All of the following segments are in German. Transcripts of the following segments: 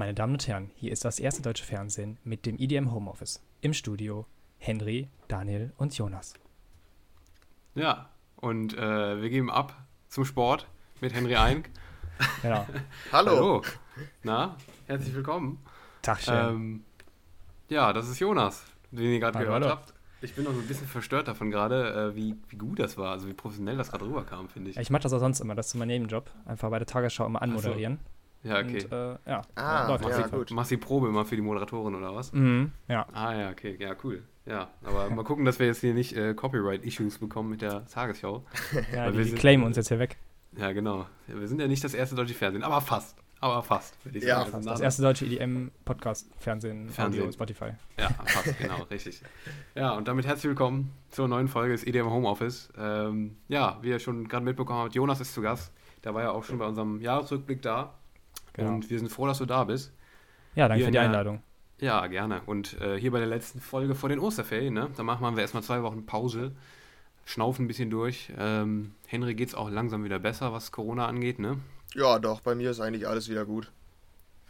Meine Damen und Herren, hier ist das erste deutsche Fernsehen mit dem IDM Homeoffice. Im Studio Henry, Daniel und Jonas. Ja, und äh, wir geben ab zum Sport mit Henry Eink. Genau. Hallo. Hallo. Na, herzlich willkommen. Tagchen. Ähm, ja, das ist Jonas, den ihr gerade gehört hallo. habt. Ich bin noch so ein bisschen verstört davon gerade, äh, wie, wie gut das war, also wie professionell das gerade rüberkam, finde ich. ich mache das auch sonst immer, das ist mein Nebenjob. Einfach bei der Tagesschau immer anmoderieren. Ja, okay. Und, äh, ja, Ah, ja, Fall. gut. Machst die Probe immer für die Moderatorin oder was? Mhm, ja. Ah ja, okay, ja, cool. Ja, aber mal gucken, dass wir jetzt hier nicht äh, Copyright-Issues bekommen mit der Tagesschau. ja Weil die, wir claimen uns jetzt hier weg. Ja, genau. Ja, wir sind ja nicht das erste deutsche Fernsehen, aber fast. Aber fast, würde ich Ja, sagen. fast. Das erste deutsche EDM-Podcast, Fernsehen, Fernsehen. Audio, Spotify. Ja, fast, genau, richtig. Ja, und damit herzlich willkommen zur neuen Folge des EDM Homeoffice. Ähm, ja, wie ihr schon gerade mitbekommen habt, Jonas ist zu Gast. Der war ja auch schon bei unserem Jahresrückblick da. Genau. Und wir sind froh, dass du da bist. ja, danke hier für die der- Einladung. Ja, gerne. Und äh, hier bei der letzten Folge vor den Osterferien, ne? Da machen wir erstmal zwei Wochen Pause, schnaufen ein bisschen durch. Ähm, Henry geht's auch langsam wieder besser, was Corona angeht, ne? Ja, doch, bei mir ist eigentlich alles wieder gut.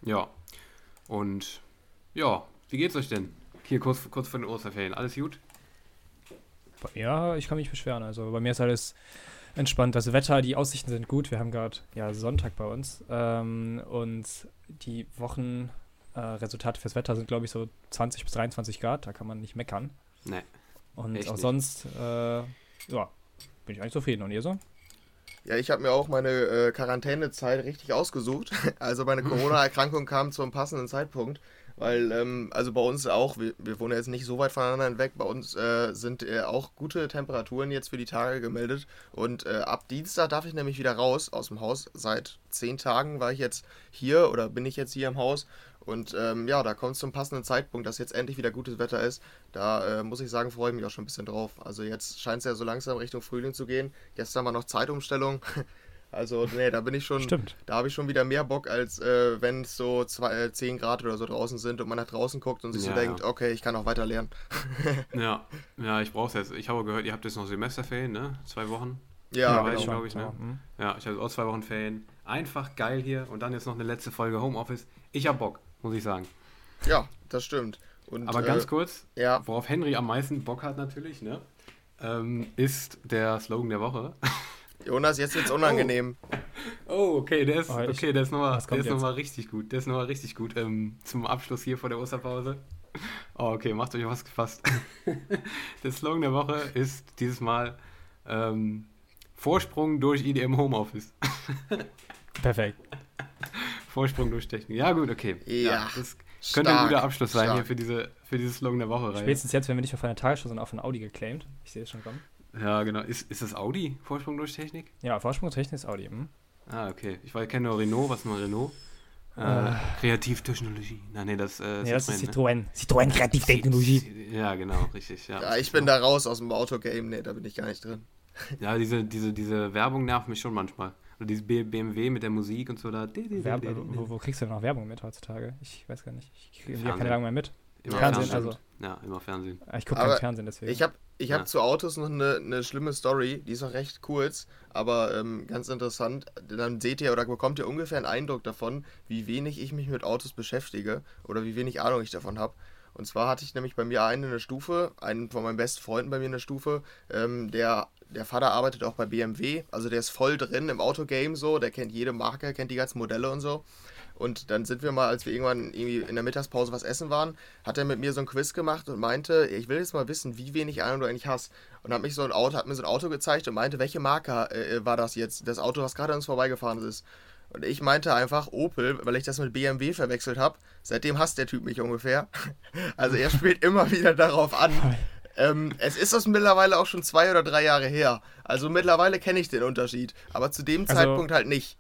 Ja. Und ja, wie geht's euch denn? Hier kurz, kurz vor den Osterferien. Alles gut? Ja, ich kann mich beschweren. Also bei mir ist alles entspannt. Das Wetter, die Aussichten sind gut. Wir haben gerade ja Sonntag bei uns. Ähm, und die Wochenresultate äh, fürs Wetter sind, glaube ich, so 20 bis 23 Grad. Da kann man nicht meckern. Nee. Und auch nicht. sonst, äh, ja, bin ich eigentlich zufrieden. Und ihr so? Ja, ich habe mir auch meine äh, Quarantänezeit richtig ausgesucht. Also meine Corona-Erkrankung kam zum passenden Zeitpunkt. Weil, ähm, also bei uns auch, wir, wir wohnen jetzt nicht so weit voneinander weg, bei uns äh, sind äh, auch gute Temperaturen jetzt für die Tage gemeldet. Und äh, ab Dienstag darf ich nämlich wieder raus aus dem Haus. Seit zehn Tagen war ich jetzt hier oder bin ich jetzt hier im Haus. Und ähm, ja, da kommt es zum passenden Zeitpunkt, dass jetzt endlich wieder gutes Wetter ist. Da äh, muss ich sagen, freue ich mich auch schon ein bisschen drauf. Also jetzt scheint es ja so langsam Richtung Frühling zu gehen. Gestern war noch Zeitumstellung. Also, nee, da bin ich schon. Stimmt. Da habe ich schon wieder mehr Bock, als äh, wenn es so zwei, äh, 10 Grad oder so draußen sind und man nach draußen guckt und sich Ja, so denkt, ja. okay, ich kann auch weiter lernen. Ja, ja, ich brauch's jetzt. Ich habe gehört, ihr habt jetzt noch Semesterferien, ne? Zwei Wochen. Ja, Ja, genau. ich ich, ne? Ja, hm. Ja, ich habe auch zwei Wochen Ferien. Einfach geil hier und dann jetzt noch eine letzte Folge Homeoffice. Ich hab Bock, muss ich sagen. ja, das stimmt. Und, Aber äh, ganz kurz, Ja, worauf Henry am meisten Bock hat natürlich, ne? Ähm, ist der Slogan der Woche. Jonas, jetzt wird's unangenehm. Oh, okay, der ist, Oh, okay, der ist nochmal was kommt noch richtig gut. Der ist nochmal richtig gut. Ähm, zum Abschluss hier vor der Osterpause. Oh, okay, macht euch was gefasst. der Slogan der Woche ist dieses Mal ähm, Vorsprung durch IDM Homeoffice. Perfekt. Vorsprung durch Technik. Ja, gut, okay. Ja, das könnte ein stark, guter Abschluss sein stark. hier für diese, für diese Slogan der Woche rein. Spätestens jetzt, wenn wir nicht mehr von der Tagesschau sind, auch von Audi geclaimed. Ich sehe es schon kommen. Ja, genau. Ist, ist das Audi? Vorsprung durch Technik? Ja, Vorsprungstechnik ist Audi. Hm? Ah, okay. Ich weiß- kenne nur Renault. Was ist mal Renault? Äh, Äh. Kreativtechnologie. Nein, nee, das, äh, Nee, das ist Citroën, ne? Citroën. Kreativtechnologie. Ja, genau, richtig. Ja, Ja, ich bin da raus aus dem Autogame. Nee, da bin ich gar nicht drin. Ja, diese, diese, diese Werbung nervt mich schon manchmal. Oder dieses B- BMW mit der Musik und so da. Werbe, wo, wo kriegst du denn noch Werbung mit heutzutage? Ich weiß gar nicht. Ich kriege ja keine Werbung mehr mit. Immer Fernsehen, Fernsehen. also. Ja, immer Fernsehen. Ah, Ich gucke kein Fernsehen, deswegen. Ich habe ich hab Ja. zu Autos noch eine, eine schlimme Story, die ist auch recht kurz, aber ähm, ganz interessant. Dann seht ihr oder bekommt ihr ungefähr einen Eindruck davon, wie wenig ich mich mit Autos beschäftige oder wie wenig Ahnung ich davon habe. Und zwar hatte ich nämlich bei mir einen in der Stufe, einen von meinen besten Freunden bei mir in der Stufe, ähm, der, der Vater arbeitet auch bei BMW, also der ist voll drin im Autogame so, der kennt jede Marke, kennt die ganzen Modelle und so. Und dann sind wir mal, als wir irgendwann irgendwie in der Mittagspause was essen waren, hat er mit mir so ein Quiz gemacht und meinte, ich will jetzt mal wissen, wie wenig Ahnung du eigentlich hast. Und hat mich so ein Auto, hat mir so ein Auto gezeigt und meinte, welche Marke äh, war das jetzt? Das Auto, was gerade an uns vorbeigefahren ist. Und ich meinte einfach Opel, weil ich das mit BMW verwechselt habe. Seitdem hasst der Typ mich ungefähr. Also er spielt immer wieder darauf an. Ähm, es ist das mittlerweile auch schon zwei oder drei Jahre her. Also mittlerweile kenne ich den Unterschied. Aber zu dem Also- Zeitpunkt halt nicht.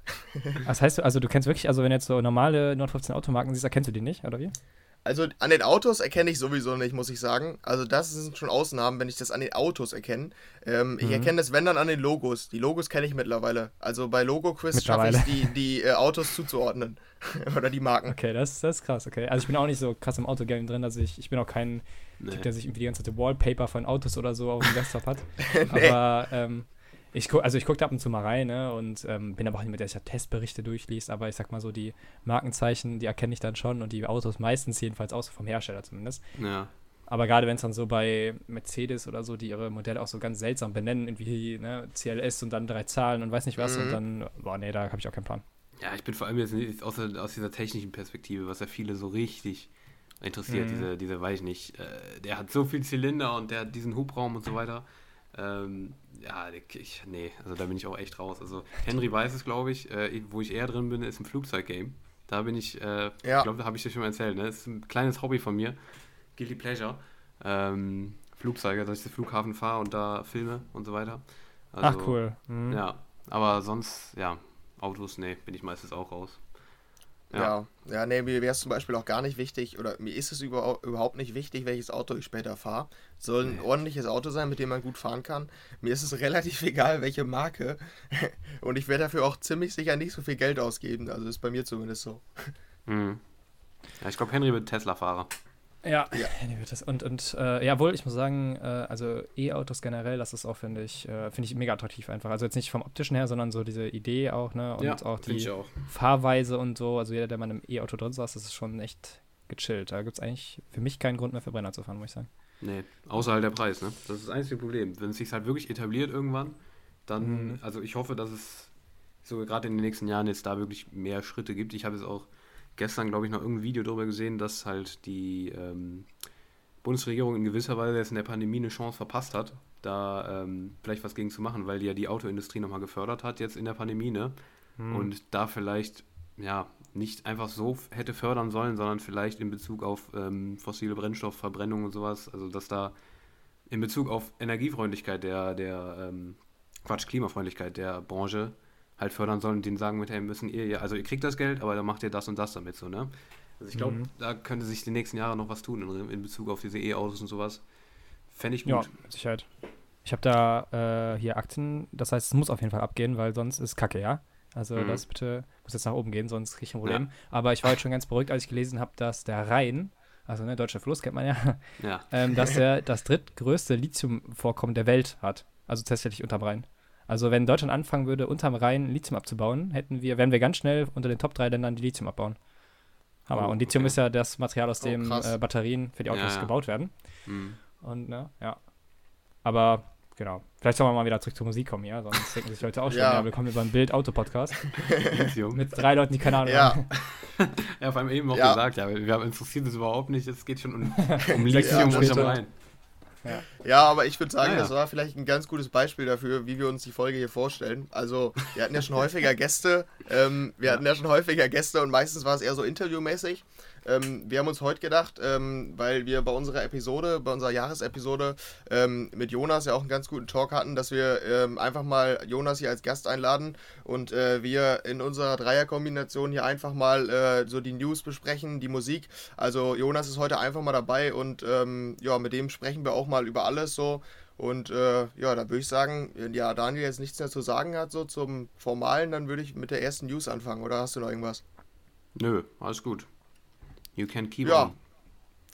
Das heißt, du- also du kennst wirklich, also wenn du jetzt so normale 915 Automarken siehst, erkennst du die nicht, oder wie? Also an den Autos erkenne ich sowieso nicht, muss ich sagen. Also das sind schon Ausnahmen, wenn ich das an den Autos erkenne. Ähm, Ich Mhm. erkenne das, wenn dann an den Logos. Die Logos kenne ich mittlerweile. Also bei Logo-Quiz schaffe ich die, die äh, Autos zuzuordnen. Oder die Marken. Okay, das, das ist krass, okay. Also ich bin auch nicht so krass im Autogame drin, also ich, ich bin auch kein Nee. Typ, der sich irgendwie die ganze Zeit Wallpaper von Autos oder so auf dem Desktop hat. Nee. Aber ähm, Ich guck, also ich gucke da ab und zu mal rein, ne? Und ähm, bin aber auch nicht mit der sich Testberichte durchliest, aber ich sag mal so, die Markenzeichen, die erkenne ich dann schon und die Autos meistens jedenfalls aus vom Hersteller zumindest. Ja. Aber gerade wenn es dann so bei Mercedes oder so, die ihre Modelle auch so ganz seltsam benennen, irgendwie ne, CLS und dann drei Zahlen und weiß nicht was, Mhm. und dann, boah, nee, da habe ich auch keinen Plan. Ja, ich bin vor allem jetzt nicht aus, aus dieser technischen Perspektive, was ja viele so richtig interessiert, Mhm. diese, diese, weiß ich nicht, äh, der hat so viel Zylinder und der hat diesen Hubraum und so weiter. Ähm, ja, ich, nee, also da bin ich auch echt raus. Also Henry weiß es, glaube ich, äh, wo ich eher drin bin, ist im Flugzeuggame. Da bin ich, äh, Ja. ich glaube, da habe ich dir schon mal erzählt, ne? Das ist ein kleines Hobby von mir. Guilty Pleasure. Ähm, Flugzeuge, dass ich den Flughafen fahre und da filme und so weiter. Also, Ach, cool. Mhm. Ja, aber sonst, ja, Autos, nee, bin ich meistens auch raus. Ja, ja, nee, mir wäre es zum Beispiel auch gar nicht wichtig, oder mir ist es überhaupt, überhaupt nicht wichtig, welches Auto ich später fahre. Soll ein Nee. ordentliches Auto sein, mit dem man gut fahren kann. Mir ist es relativ egal, welche Marke. Und ich werde dafür auch ziemlich sicher nicht so viel Geld ausgeben. Also ist bei mir zumindest so. Mhm. Ja, ich glaube, Henry wird Tesla-Fahrer. Ja, Ja. Und, und äh, jawohl, ich muss sagen, äh, also E-Autos generell, das ist auch, finde ich, äh, finde ich mega attraktiv einfach. Also jetzt nicht vom optischen her, sondern so diese Idee auch, ne? Und auch find die auch. Fahrweise und so. Also jeder, der mal im E-Auto drin saß, das ist schon echt gechillt. Da gibt es eigentlich für mich keinen Grund mehr Verbrenner zu fahren, muss ich sagen. Nee, außer halt der Preis, ne? Das ist das einzige Problem. Wenn es sich halt wirklich etabliert irgendwann, dann, Mhm. also ich hoffe, dass es so gerade in den nächsten Jahren jetzt da wirklich mehr Schritte gibt. Ich habe jetzt auch gestern, glaube ich, noch irgendein Video darüber gesehen, dass halt die ähm, Bundesregierung in gewisser Weise jetzt in der Pandemie eine Chance verpasst hat, da ähm, vielleicht was gegen zu machen, weil die ja die Autoindustrie nochmal gefördert hat jetzt in der Pandemie, ne? Mhm. und da vielleicht ja nicht einfach so hätte fördern sollen, sondern vielleicht in Bezug auf ähm, fossile Brennstoffverbrennung und sowas, also dass da in Bezug auf Energiefreundlichkeit der, der ähm, Quatsch, Klimafreundlichkeit der Branche halt fördern sollen und denen sagen mit, hey, müssen ihr, ja- also ihr kriegt das Geld, aber dann macht ihr das und das damit so, ne? Also ich glaube, Mhm. da könnte sich die nächsten Jahre noch was tun in, in Bezug auf diese E-Autos und sowas. Fände ich Ja, gut. mit Sicherheit. Ich habe da äh, hier Aktien, das heißt, es muss auf jeden Fall abgehen, weil sonst ist Kacke, ja? Also Mhm. das bitte muss jetzt nach oben gehen, sonst kriege ich ein Problem. Aber ich war jetzt schon ganz beruhigt, als ich gelesen habe, dass der Rhein, also ne, deutscher Fluss kennt man ja, Ja. ähm, dass er das drittgrößte Lithiumvorkommen der Welt hat. Also tatsächlich unterm Rhein. Also wenn Deutschland anfangen würde, unterm Rhein Lithium abzubauen, hätten wir, wären wir ganz schnell unter den Top 3 Ländern, die Lithium abbauen. Hammer. Oh, Und Lithium okay. ist ja das Material, aus Oh, dem krass. äh, Batterien für die Autos ja. gebaut werden. Hm. Und ne, ja. Aber genau. Vielleicht sollen wir mal wieder zurück zur Musik kommen, ja? Sonst denken sich Leute auch schon, Ja. ja, wir kommen über einen Bild-Auto-Podcast Lithium. mit drei Leuten, die keine Ahnung Ja. haben. Ja, vor allem eben auch Ja. gesagt, ja, wir haben interessiert das überhaupt nicht, es geht schon um, um Lithium unterm. Rhein. Ja, aber ich würde sagen, Ah, ja. das war vielleicht ein ganz gutes Beispiel dafür, wie wir uns die Folge hier vorstellen. Also, wir hatten ja schon häufiger Gäste. Ähm, wir hatten ja schon häufiger Gäste und meistens war es eher so interviewmäßig. Ähm, wir haben uns heute gedacht, ähm, weil wir bei unserer Episode, bei unserer Jahresepisode ähm, mit Jonas ja auch einen ganz guten Talk hatten, dass wir ähm, einfach mal Jonas hier als Gast einladen und äh, wir in unserer Dreierkombination hier einfach mal äh, so die News besprechen, die Musik. Also Jonas ist heute einfach mal dabei und ähm, ja, mit dem sprechen wir auch mal über alles so. Und äh, ja, da würde ich sagen, wenn ja Daniel jetzt nichts mehr zu sagen hat, so zum Formalen, dann würde ich mit der ersten News anfangen. Oder hast du noch irgendwas? Nö, alles gut. You can keep Ja. on.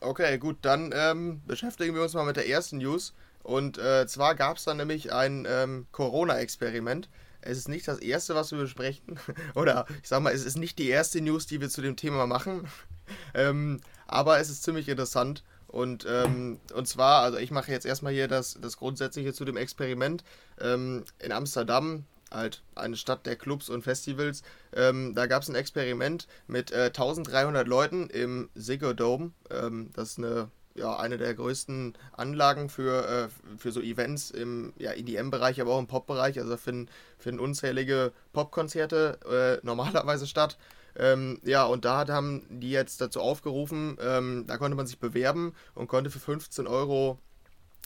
Okay, gut, dann ähm, beschäftigen wir uns mal mit der ersten News. Und äh, zwar gab es dann nämlich ein ähm, Corona-Experiment. Es ist nicht das erste, was wir besprechen. Oder ich sag mal, es ist nicht die erste News, die wir zu dem Thema machen. ähm, aber es ist ziemlich interessant. Und, ähm, und zwar, also ich mache jetzt erstmal hier das, das Grundsätzliche zu dem Experiment. Ähm, in Amsterdam, halt eine Stadt der Clubs und Festivals, ähm, da gab es ein Experiment mit äh, 1300 Leuten im Ziggo Dome. Ähm, das ist eine, ja, eine der größten Anlagen für, äh, für so Events im ja, EDM-Bereich, aber auch im Pop-Bereich. Also finden, finden unzählige Popkonzerte äh, normalerweise statt. Ähm, ja, und da haben die jetzt dazu aufgerufen, ähm, da konnte man sich bewerben und konnte für 15 Euro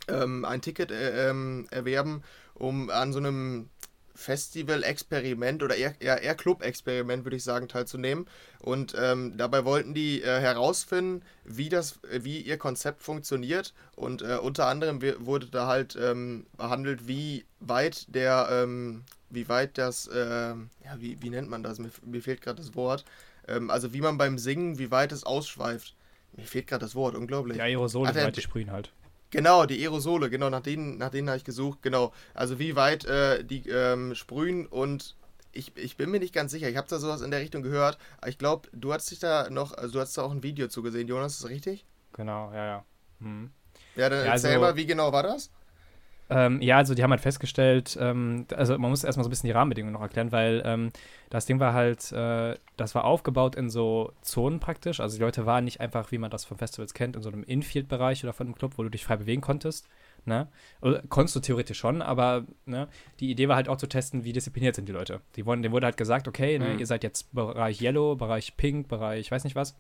ähm, ein Ticket äh, ähm, erwerben, um an so einem Festival-Experiment oder eher, eher, Club-Experiment, würde ich sagen, teilzunehmen. Und ähm, dabei wollten die äh, herausfinden, wie, das, wie ihr Konzept funktioniert. Und äh, unter anderem wurde da halt ähm, behandelt, wie weit der, ähm, wie weit das, äh, ja, wie, wie nennt man das? Mir, mir fehlt gerade das Wort. Ähm, also wie man beim Singen, wie weit es ausschweift. Mir fehlt gerade das Wort, unglaublich. Die Aerosole, er- die, die sprühen halt. Genau, die Aerosole, genau, nach denen, nach denen habe ich gesucht, genau. Also wie weit äh, die ähm, sprühen und ich, ich bin mir nicht ganz sicher, ich habe da sowas in der Richtung gehört, aber ich glaube, du hast dich da noch, also du hast da auch ein Video zugesehen, Jonas, ist das richtig? Genau, ja, ja. Hm. Ja, dann ja, erzähl also, mal, wie genau war das? Ähm, ja, also die haben halt festgestellt, ähm, also man muss erstmal so ein bisschen die Rahmenbedingungen noch erklären, weil ähm, das Ding war halt, äh, das war aufgebaut in so Zonen praktisch. Also die Leute waren nicht einfach, wie man das von Festivals kennt, in so einem Infield-Bereich oder von einem Club, wo du dich frei bewegen konntest. Ne? Oder, konntest du theoretisch schon, aber ne, die Idee war halt auch zu testen, wie diszipliniert sind die Leute. Die wurden, denen wurde halt gesagt, okay, ne, mhm. ihr seid jetzt Bereich Yellow, Bereich Pink, Bereich weiß nicht was.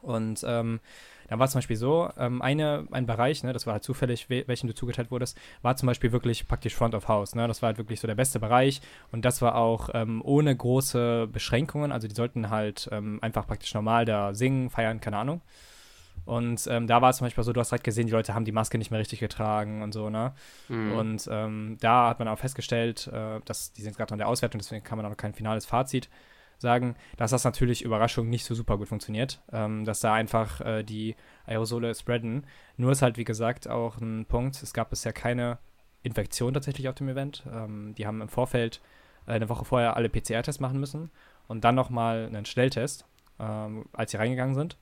Und ähm, da war zum Beispiel so, ähm, eine, ein Bereich, ne, das war halt zufällig, welchen du zugeteilt wurdest, war zum Beispiel wirklich praktisch Front of House. Ne? Das war halt wirklich so der beste Bereich und das war auch ähm, ohne große Beschränkungen. Also die sollten halt ähm, einfach praktisch normal da singen, feiern, keine Ahnung. Und ähm, da war es zum Beispiel so, du hast halt gesehen, die Leute haben die Maske nicht mehr richtig getragen und so, ne? Mhm. Und ähm, da hat man auch festgestellt, äh, dass die sind gerade an der Auswertung, deswegen kann man auch noch kein finales Fazit sagen, dass das natürlich Überraschung nicht so super gut funktioniert, ähm, dass da einfach äh, die Aerosole spreaden. Nur ist halt, wie gesagt, auch ein Punkt, es gab bisher keine Infektion tatsächlich auf dem Event. Ähm, die haben im Vorfeld äh, eine Woche vorher alle PCR-Tests machen müssen und dann nochmal einen Schnelltest, ähm, als sie reingegangen sind.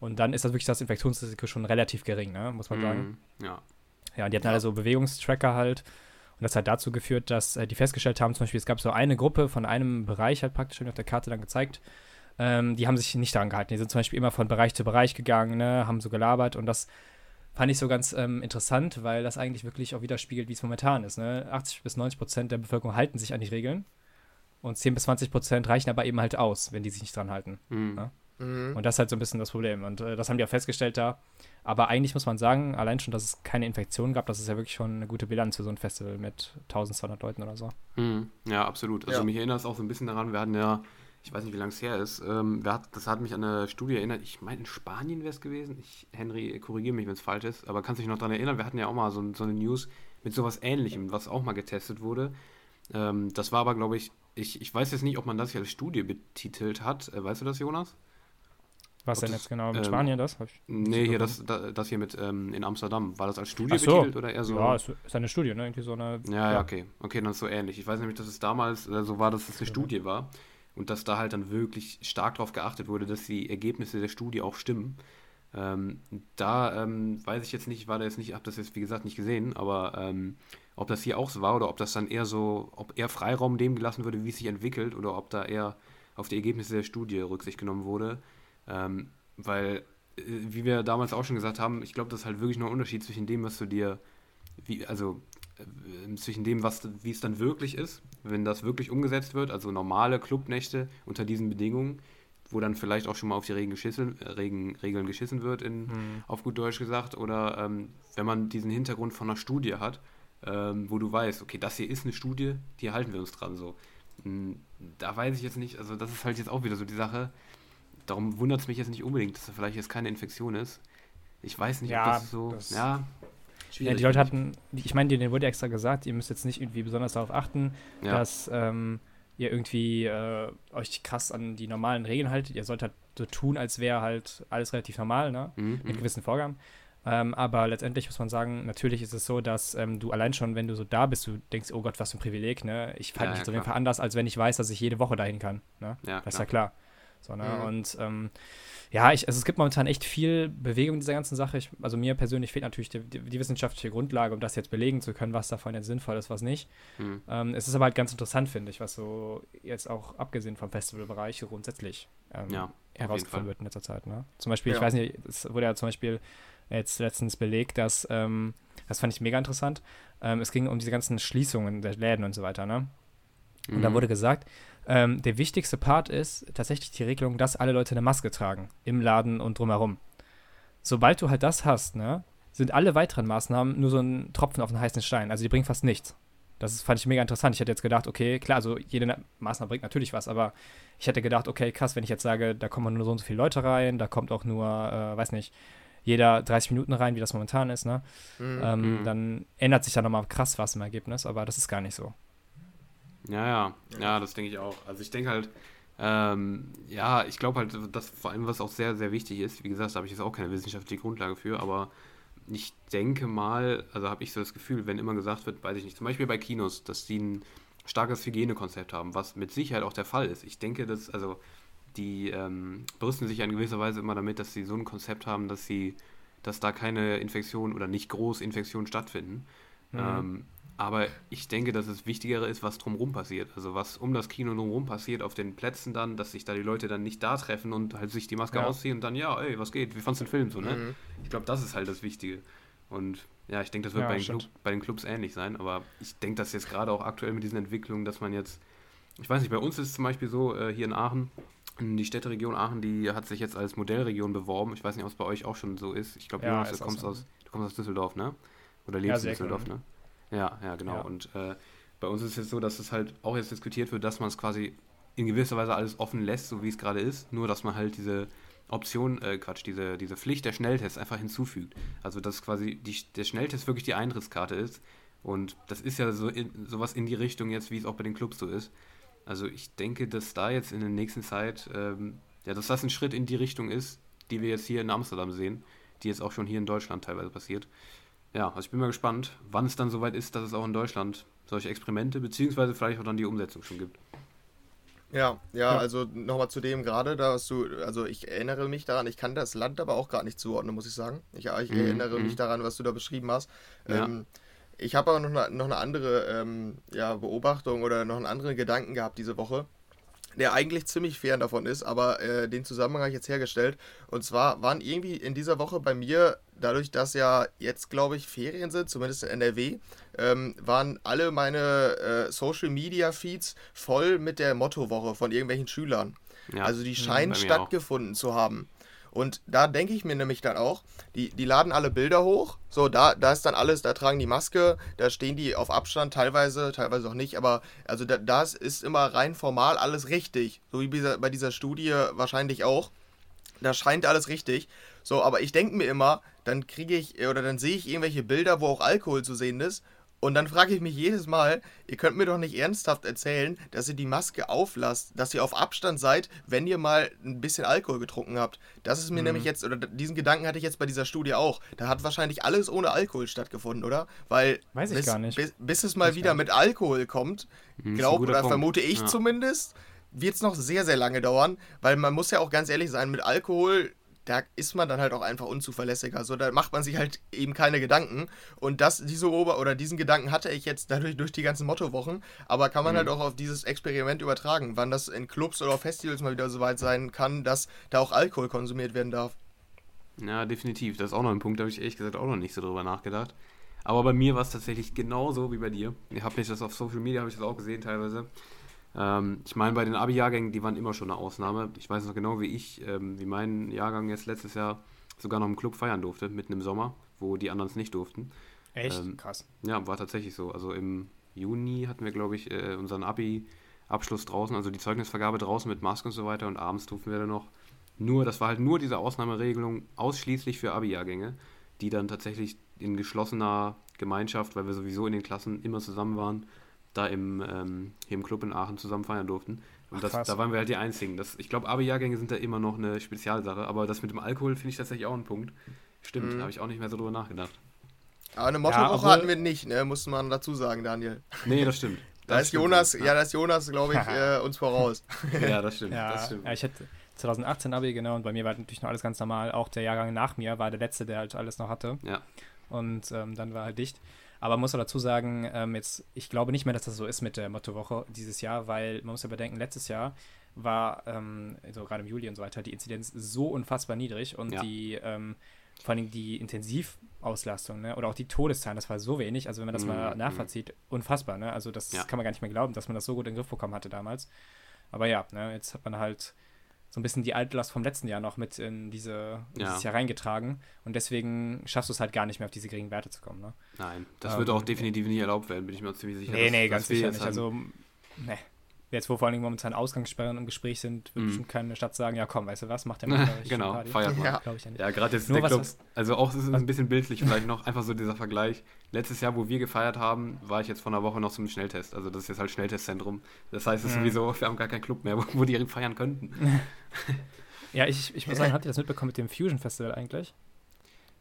Und dann ist das wirklich das Infektionsrisiko schon relativ gering, ne? muss man sagen. Mm, ja. Ja, und die hatten ja. alle so Bewegungstracker halt und das hat dazu geführt, dass äh, die festgestellt haben, zum Beispiel, es gab so eine Gruppe von einem Bereich halt praktisch auf der Karte dann gezeigt, ähm, die haben sich nicht daran gehalten. Die sind zum Beispiel immer von Bereich zu Bereich gegangen, ne, haben so gelabert und das fand ich so ganz ähm, interessant, weil das eigentlich wirklich auch widerspiegelt, wie es momentan ist. Ne? 80 bis 90 Prozent der Bevölkerung halten sich an die Regeln und 10 bis 20 Prozent reichen aber eben halt aus, wenn die sich nicht dran halten. Mhm. Ne? Mhm. Und das ist halt so ein bisschen das Problem. Und äh, das haben die auch festgestellt da. Aber eigentlich muss man sagen, allein schon, dass es keine Infektionen gab, das ist ja wirklich schon eine gute Bilanz für so ein Festival mit 1200 Leuten oder so. Mhm. Ja, absolut. Also ja. mich erinnert es auch so ein bisschen daran, wir hatten ja, ich weiß nicht, wie lange es her ist, ähm, hat, das hat mich an eine Studie erinnert, ich meine, in Spanien wäre es gewesen. Ich, Henry, korrigiere mich, wenn es falsch ist, aber kannst du dich noch daran erinnern, wir hatten ja auch mal so, so eine News mit sowas ähnlichem, was auch mal getestet wurde. Ähm, das war aber, glaube ich, ich, ich weiß jetzt nicht, ob man das hier als Studie betitelt hat. Äh, weißt du das, Jonas? Was denn jetzt genau? Mit ähm, Spanien das? nee, hier das, das hier mit ähm, in Amsterdam. War das als Studie so. betitelt oder eher so? Ja, ist, ist eine Studie, ne? Irgendwie so eine. Ja, ja, okay. Okay, dann ist so ähnlich. Ich weiß nämlich, dass es damals äh, so war, dass es eine ja. Studie war und dass da halt dann wirklich stark darauf geachtet wurde, dass die Ergebnisse der Studie auch stimmen. Ähm, da ähm, weiß ich jetzt nicht, war da jetzt nicht, habe das jetzt wie gesagt nicht gesehen, aber ähm, ob das hier auch so war oder ob das dann eher so, ob eher Freiraum dem gelassen würde, wie es sich entwickelt oder ob da eher auf die Ergebnisse der Studie Rücksicht genommen wurde. Ähm, weil, äh, wie wir damals auch schon gesagt haben, ich glaube, das ist halt wirklich nur ein Unterschied zwischen dem, was du dir, wie, also äh, zwischen dem, was, wie es dann wirklich ist, wenn das wirklich umgesetzt wird, also normale Clubnächte unter diesen Bedingungen, wo dann vielleicht auch schon mal auf die Regeln geschissen, äh, Regeln, Regeln geschissen wird, in, mhm. auf gut Deutsch gesagt, oder ähm, wenn man diesen Hintergrund von einer Studie hat, ähm, wo du weißt, okay, das hier ist eine Studie, die halten wir uns dran so. Hm, da weiß ich jetzt nicht, also das ist halt jetzt auch wieder so die Sache, darum wundert es mich jetzt nicht unbedingt, dass da vielleicht jetzt keine Infektion ist. Ich weiß nicht, ja, ob das so. Das ja, ja, die Leute hatten, ich meine, denen wurde extra gesagt, ihr müsst jetzt nicht irgendwie besonders darauf achten, ja. dass ähm, ihr irgendwie äh, euch krass an die normalen Regeln haltet. Ihr sollt halt so tun, als wäre halt alles relativ normal, ne? Mhm. Mit mhm. gewissen Vorgaben. Ähm, aber letztendlich muss man sagen, natürlich ist es so, dass ähm, du allein schon, wenn du so da bist, du denkst, oh Gott, was für ein Privileg, ne? Ich fand ja, mich ja, auf jeden Fall anders, als wenn ich weiß, dass ich jede Woche dahin kann. Ne? Ja, das ist ja klar. So, ne? Mhm. Und ähm, ja, ich, also es gibt momentan echt viel Bewegung in dieser ganzen Sache. Ich, also mir persönlich fehlt natürlich die, die, die, wissenschaftliche Grundlage, um das jetzt belegen zu können, was davon jetzt sinnvoll ist, was nicht. Mhm. Ähm, es ist aber halt ganz interessant, finde ich, was so jetzt auch abgesehen vom Festivalbereich grundsätzlich ähm, ja, herausgefunden wird in letzter Zeit. Ne? Zum Beispiel, ja. ich weiß nicht, es wurde ja zum Beispiel jetzt letztens belegt, dass, ähm, das fand ich mega interessant, ähm, es ging um diese ganzen Schließungen der Läden und so weiter, ne? Und mhm. da wurde gesagt, ähm, der wichtigste Part ist tatsächlich die Regelung, dass alle Leute eine Maske tragen im Laden und drumherum. Sobald du halt das hast, ne, sind alle weiteren Maßnahmen nur so ein Tropfen auf den heißen Stein. Also die bringen fast nichts. Das ist, fand ich mega interessant. Ich hätte jetzt gedacht, okay, klar, also jede Maßnahme bringt natürlich was, aber ich hätte gedacht, okay, krass, wenn ich jetzt sage, da kommen nur so und so viele Leute rein, da kommt auch nur, äh, weiß nicht, jeder 30 Minuten rein, wie das momentan ist, ne? Mhm. Ähm, mhm. dann ändert sich da nochmal krass was im Ergebnis, aber das ist gar nicht so. Ja, ja, ja, das denke ich auch. Also ich denke halt, ähm, ja, ich glaube halt, dass vor allem was auch sehr, sehr wichtig ist, wie gesagt, da habe ich jetzt auch keine wissenschaftliche Grundlage für, aber ich denke mal, also habe ich so das Gefühl, wenn immer gesagt wird, weiß ich nicht, zum Beispiel bei Kinos, dass die ein starkes Hygienekonzept haben, was mit Sicherheit auch der Fall ist. Ich denke, dass, also die ähm, brüsten sich in gewisser Weise immer damit, dass sie so ein Konzept haben, dass sie, dass da keine Infektionen oder nicht groß Infektionen stattfinden. Mhm. Ähm, aber ich denke, dass es wichtiger ist, was drumherum passiert. Also was um das Kino drumherum passiert, auf den Plätzen dann, dass sich da die Leute dann nicht da treffen und halt sich die Maske ja. ausziehen und dann, ja, ey, was geht? Wie fandest du den Film so, ne? Mhm. Ich glaube, das ist halt das Wichtige. Und ja, ich denke, das wird ja, bei, den Club, bei, den Clubs ähnlich sein. Aber ich denke, dass jetzt gerade auch aktuell mit diesen Entwicklungen, dass man jetzt, ich weiß nicht, bei uns ist es zum Beispiel so, äh, hier in Aachen, die Städteregion Aachen, die hat sich jetzt als Modellregion beworben. Ich weiß nicht, ob es bei euch auch schon so ist. Ich glaube, ja, Jonas, du kommst, aus, du kommst aus Düsseldorf, ne? Oder lebst ja, in Düsseldorf, cool. ne? Ja, ja, genau. Ja. Und äh, bei uns ist es jetzt so, dass es halt auch jetzt diskutiert wird, dass man es quasi in gewisser Weise alles offen lässt, so wie es gerade ist, nur dass man halt diese Option, äh, Quatsch, diese, diese Pflicht der Schnelltests einfach hinzufügt. Also dass quasi die, der Schnelltest wirklich die Eintrittskarte ist. Und das ist ja so in, sowas in die Richtung jetzt, wie es auch bei den Clubs so ist. Also ich denke, dass da jetzt in der nächsten Zeit, ähm, ja, dass das ein Schritt in die Richtung ist, die wir jetzt hier in Amsterdam sehen, die jetzt auch schon hier in Deutschland teilweise passiert ja, also ich bin mal gespannt, wann es dann soweit ist, dass es auch in Deutschland solche Experimente beziehungsweise vielleicht auch dann die Umsetzung schon gibt. Ja, ja, also nochmal zu dem gerade, da hast du, also ich erinnere mich daran, ich kann das Land aber auch gar nicht zuordnen, muss ich sagen. Ich, ich mhm, erinnere mich mhm. daran, was du da beschrieben hast. Ja. Ähm, ich habe aber noch eine, noch eine andere ähm, ja, Beobachtung oder noch einen anderen Gedanken gehabt diese Woche der eigentlich ziemlich fern davon ist, aber äh, den Zusammenhang habe ich jetzt hergestellt. Und zwar waren irgendwie in dieser Woche bei mir, dadurch, dass ja jetzt, glaube ich, Ferien sind, zumindest in NRW, ähm, waren alle meine äh, Social Media Feeds voll mit der Mottowoche von irgendwelchen Schülern. Ja, also die mhm, scheinen stattgefunden auch. zu haben. Und da denke ich mir nämlich dann auch, die, die laden alle Bilder hoch. So, da, da ist dann alles, da tragen die Maske, da stehen die auf Abstand, teilweise, teilweise auch nicht, aber also da, das ist immer rein formal alles richtig. So wie bei dieser Studie wahrscheinlich auch. Da scheint alles richtig. So, aber ich denke mir immer, dann kriege ich oder dann sehe ich irgendwelche Bilder, wo auch Alkohol zu sehen ist und dann frage ich mich jedes Mal, ihr könnt mir doch nicht ernsthaft erzählen, dass ihr die Maske auflasst, dass ihr auf Abstand seid, wenn ihr mal ein bisschen Alkohol getrunken habt. Das ist mir mhm. nämlich jetzt, oder diesen Gedanken hatte ich jetzt bei dieser Studie auch. Da hat wahrscheinlich alles ohne Alkohol stattgefunden, oder? Weil Weiß ich bis, gar nicht. Bis, bis es mal Weiß wieder mit Alkohol kommt, mhm, glaube oder Punkt. vermute ich ja. zumindest, wird es noch sehr, sehr lange dauern, weil man muss ja auch ganz ehrlich sein, mit Alkohol da ist man dann halt auch einfach unzuverlässiger. So, da macht man sich halt eben keine Gedanken. Und das, diese Ober- oder diesen Gedanken hatte ich jetzt dadurch durch die ganzen Mottowochen. Aber kann man halt mhm. halt auch auf dieses Experiment übertragen, wann das in Clubs oder Festivals mal wieder so weit sein kann, dass da auch Alkohol konsumiert werden darf. Ja, definitiv. Das ist auch noch ein Punkt, da habe ich ehrlich gesagt auch noch nicht so drüber nachgedacht. Aber bei mir war es tatsächlich genauso wie bei dir. Ich habe mich das auf Social Media, habe ich das auch gesehen teilweise. Ähm, ich meine, bei den Abi-Jahrgängen, die waren immer schon eine Ausnahme. Ich weiß noch genau, wie ich, ähm, wie mein Jahrgang jetzt letztes Jahr sogar noch im Club feiern durfte, mitten im Sommer, wo die anderen es nicht durften. Echt? Ähm, Krass. Ja, war tatsächlich so. Also im Juni hatten wir, glaube ich, äh, unseren Abi-Abschluss draußen, also die Zeugnisvergabe draußen mit Maske und so weiter und abends durften wir dann noch. Nur, das war halt nur diese Ausnahmeregelung ausschließlich für Abi-Jahrgänge, die dann tatsächlich in geschlossener Gemeinschaft, weil wir sowieso in den Klassen immer zusammen waren, da im, ähm, hier im Club in Aachen zusammen feiern durften. Und das, da waren wir halt die Einzigen. Das, ich glaube, Abi-Jahrgänge sind da immer noch eine Spezialsache, aber das mit dem Alkohol finde ich tatsächlich auch ein Punkt. Stimmt, mhm. habe ich auch nicht mehr so drüber nachgedacht. Aber eine Mottowoche ja, hatten wir nicht, ne? muss man dazu sagen, Daniel. Nee, das stimmt. Da ist Jonas, ja, da ist Jonas, glaube ich, äh, uns voraus. ja, das stimmt, ja, das stimmt. Ja, ich hätte 2018 Abi, genau, und bei mir war natürlich noch alles ganz normal. Auch der Jahrgang nach mir war der letzte, der halt alles noch hatte. Ja. Und ähm, dann war halt dicht. Aber muss auch dazu sagen, ähm, jetzt, ich glaube nicht mehr, dass das so ist mit der Mottowoche dieses Jahr, weil man muss ja bedenken, letztes Jahr war, ähm, also gerade im Juli und so weiter, die Inzidenz so unfassbar niedrig und ja. die, ähm, vor allem die Intensivauslastung, ne, oder auch die Todeszahlen, das war so wenig, also wenn man das mm, mal nachvollzieht, unfassbar, ne, also das ja. kann man gar nicht mehr glauben, dass man das so gut in den Griff bekommen hatte damals. Aber ja, ne, jetzt hat man halt so ein bisschen die Altlast vom letzten Jahr noch mit in diese, ja. dieses Jahr reingetragen. Und deswegen schaffst du es halt gar nicht mehr auf diese geringen Werte zu kommen. Ne? Nein, das ähm, wird auch definitiv nicht erlaubt werden, bin ich mir ziemlich sicher. Nee, nee, ganz sicher nicht. Also, ne. Jetzt, wo vor allem momentan Ausgangssperren im Gespräch sind, wird mm. bestimmt keine Stadt sagen, ja komm, weißt du was, macht der mal Genau, feiert mal. Ja, ja gerade jetzt Nur der Club, was, also auch ist es ein bisschen bildlich vielleicht noch, einfach so dieser Vergleich. Letztes Jahr, wo wir gefeiert haben, war ich jetzt vor einer Woche noch zum Schnelltest. Also das ist jetzt halt Schnelltestzentrum. Das heißt, es ist mhm. sowieso, wir haben gar keinen Club mehr, wo, wo die feiern könnten. ja, ich, ich muss sagen, habt ihr das mitbekommen mit dem Fusion Festival eigentlich?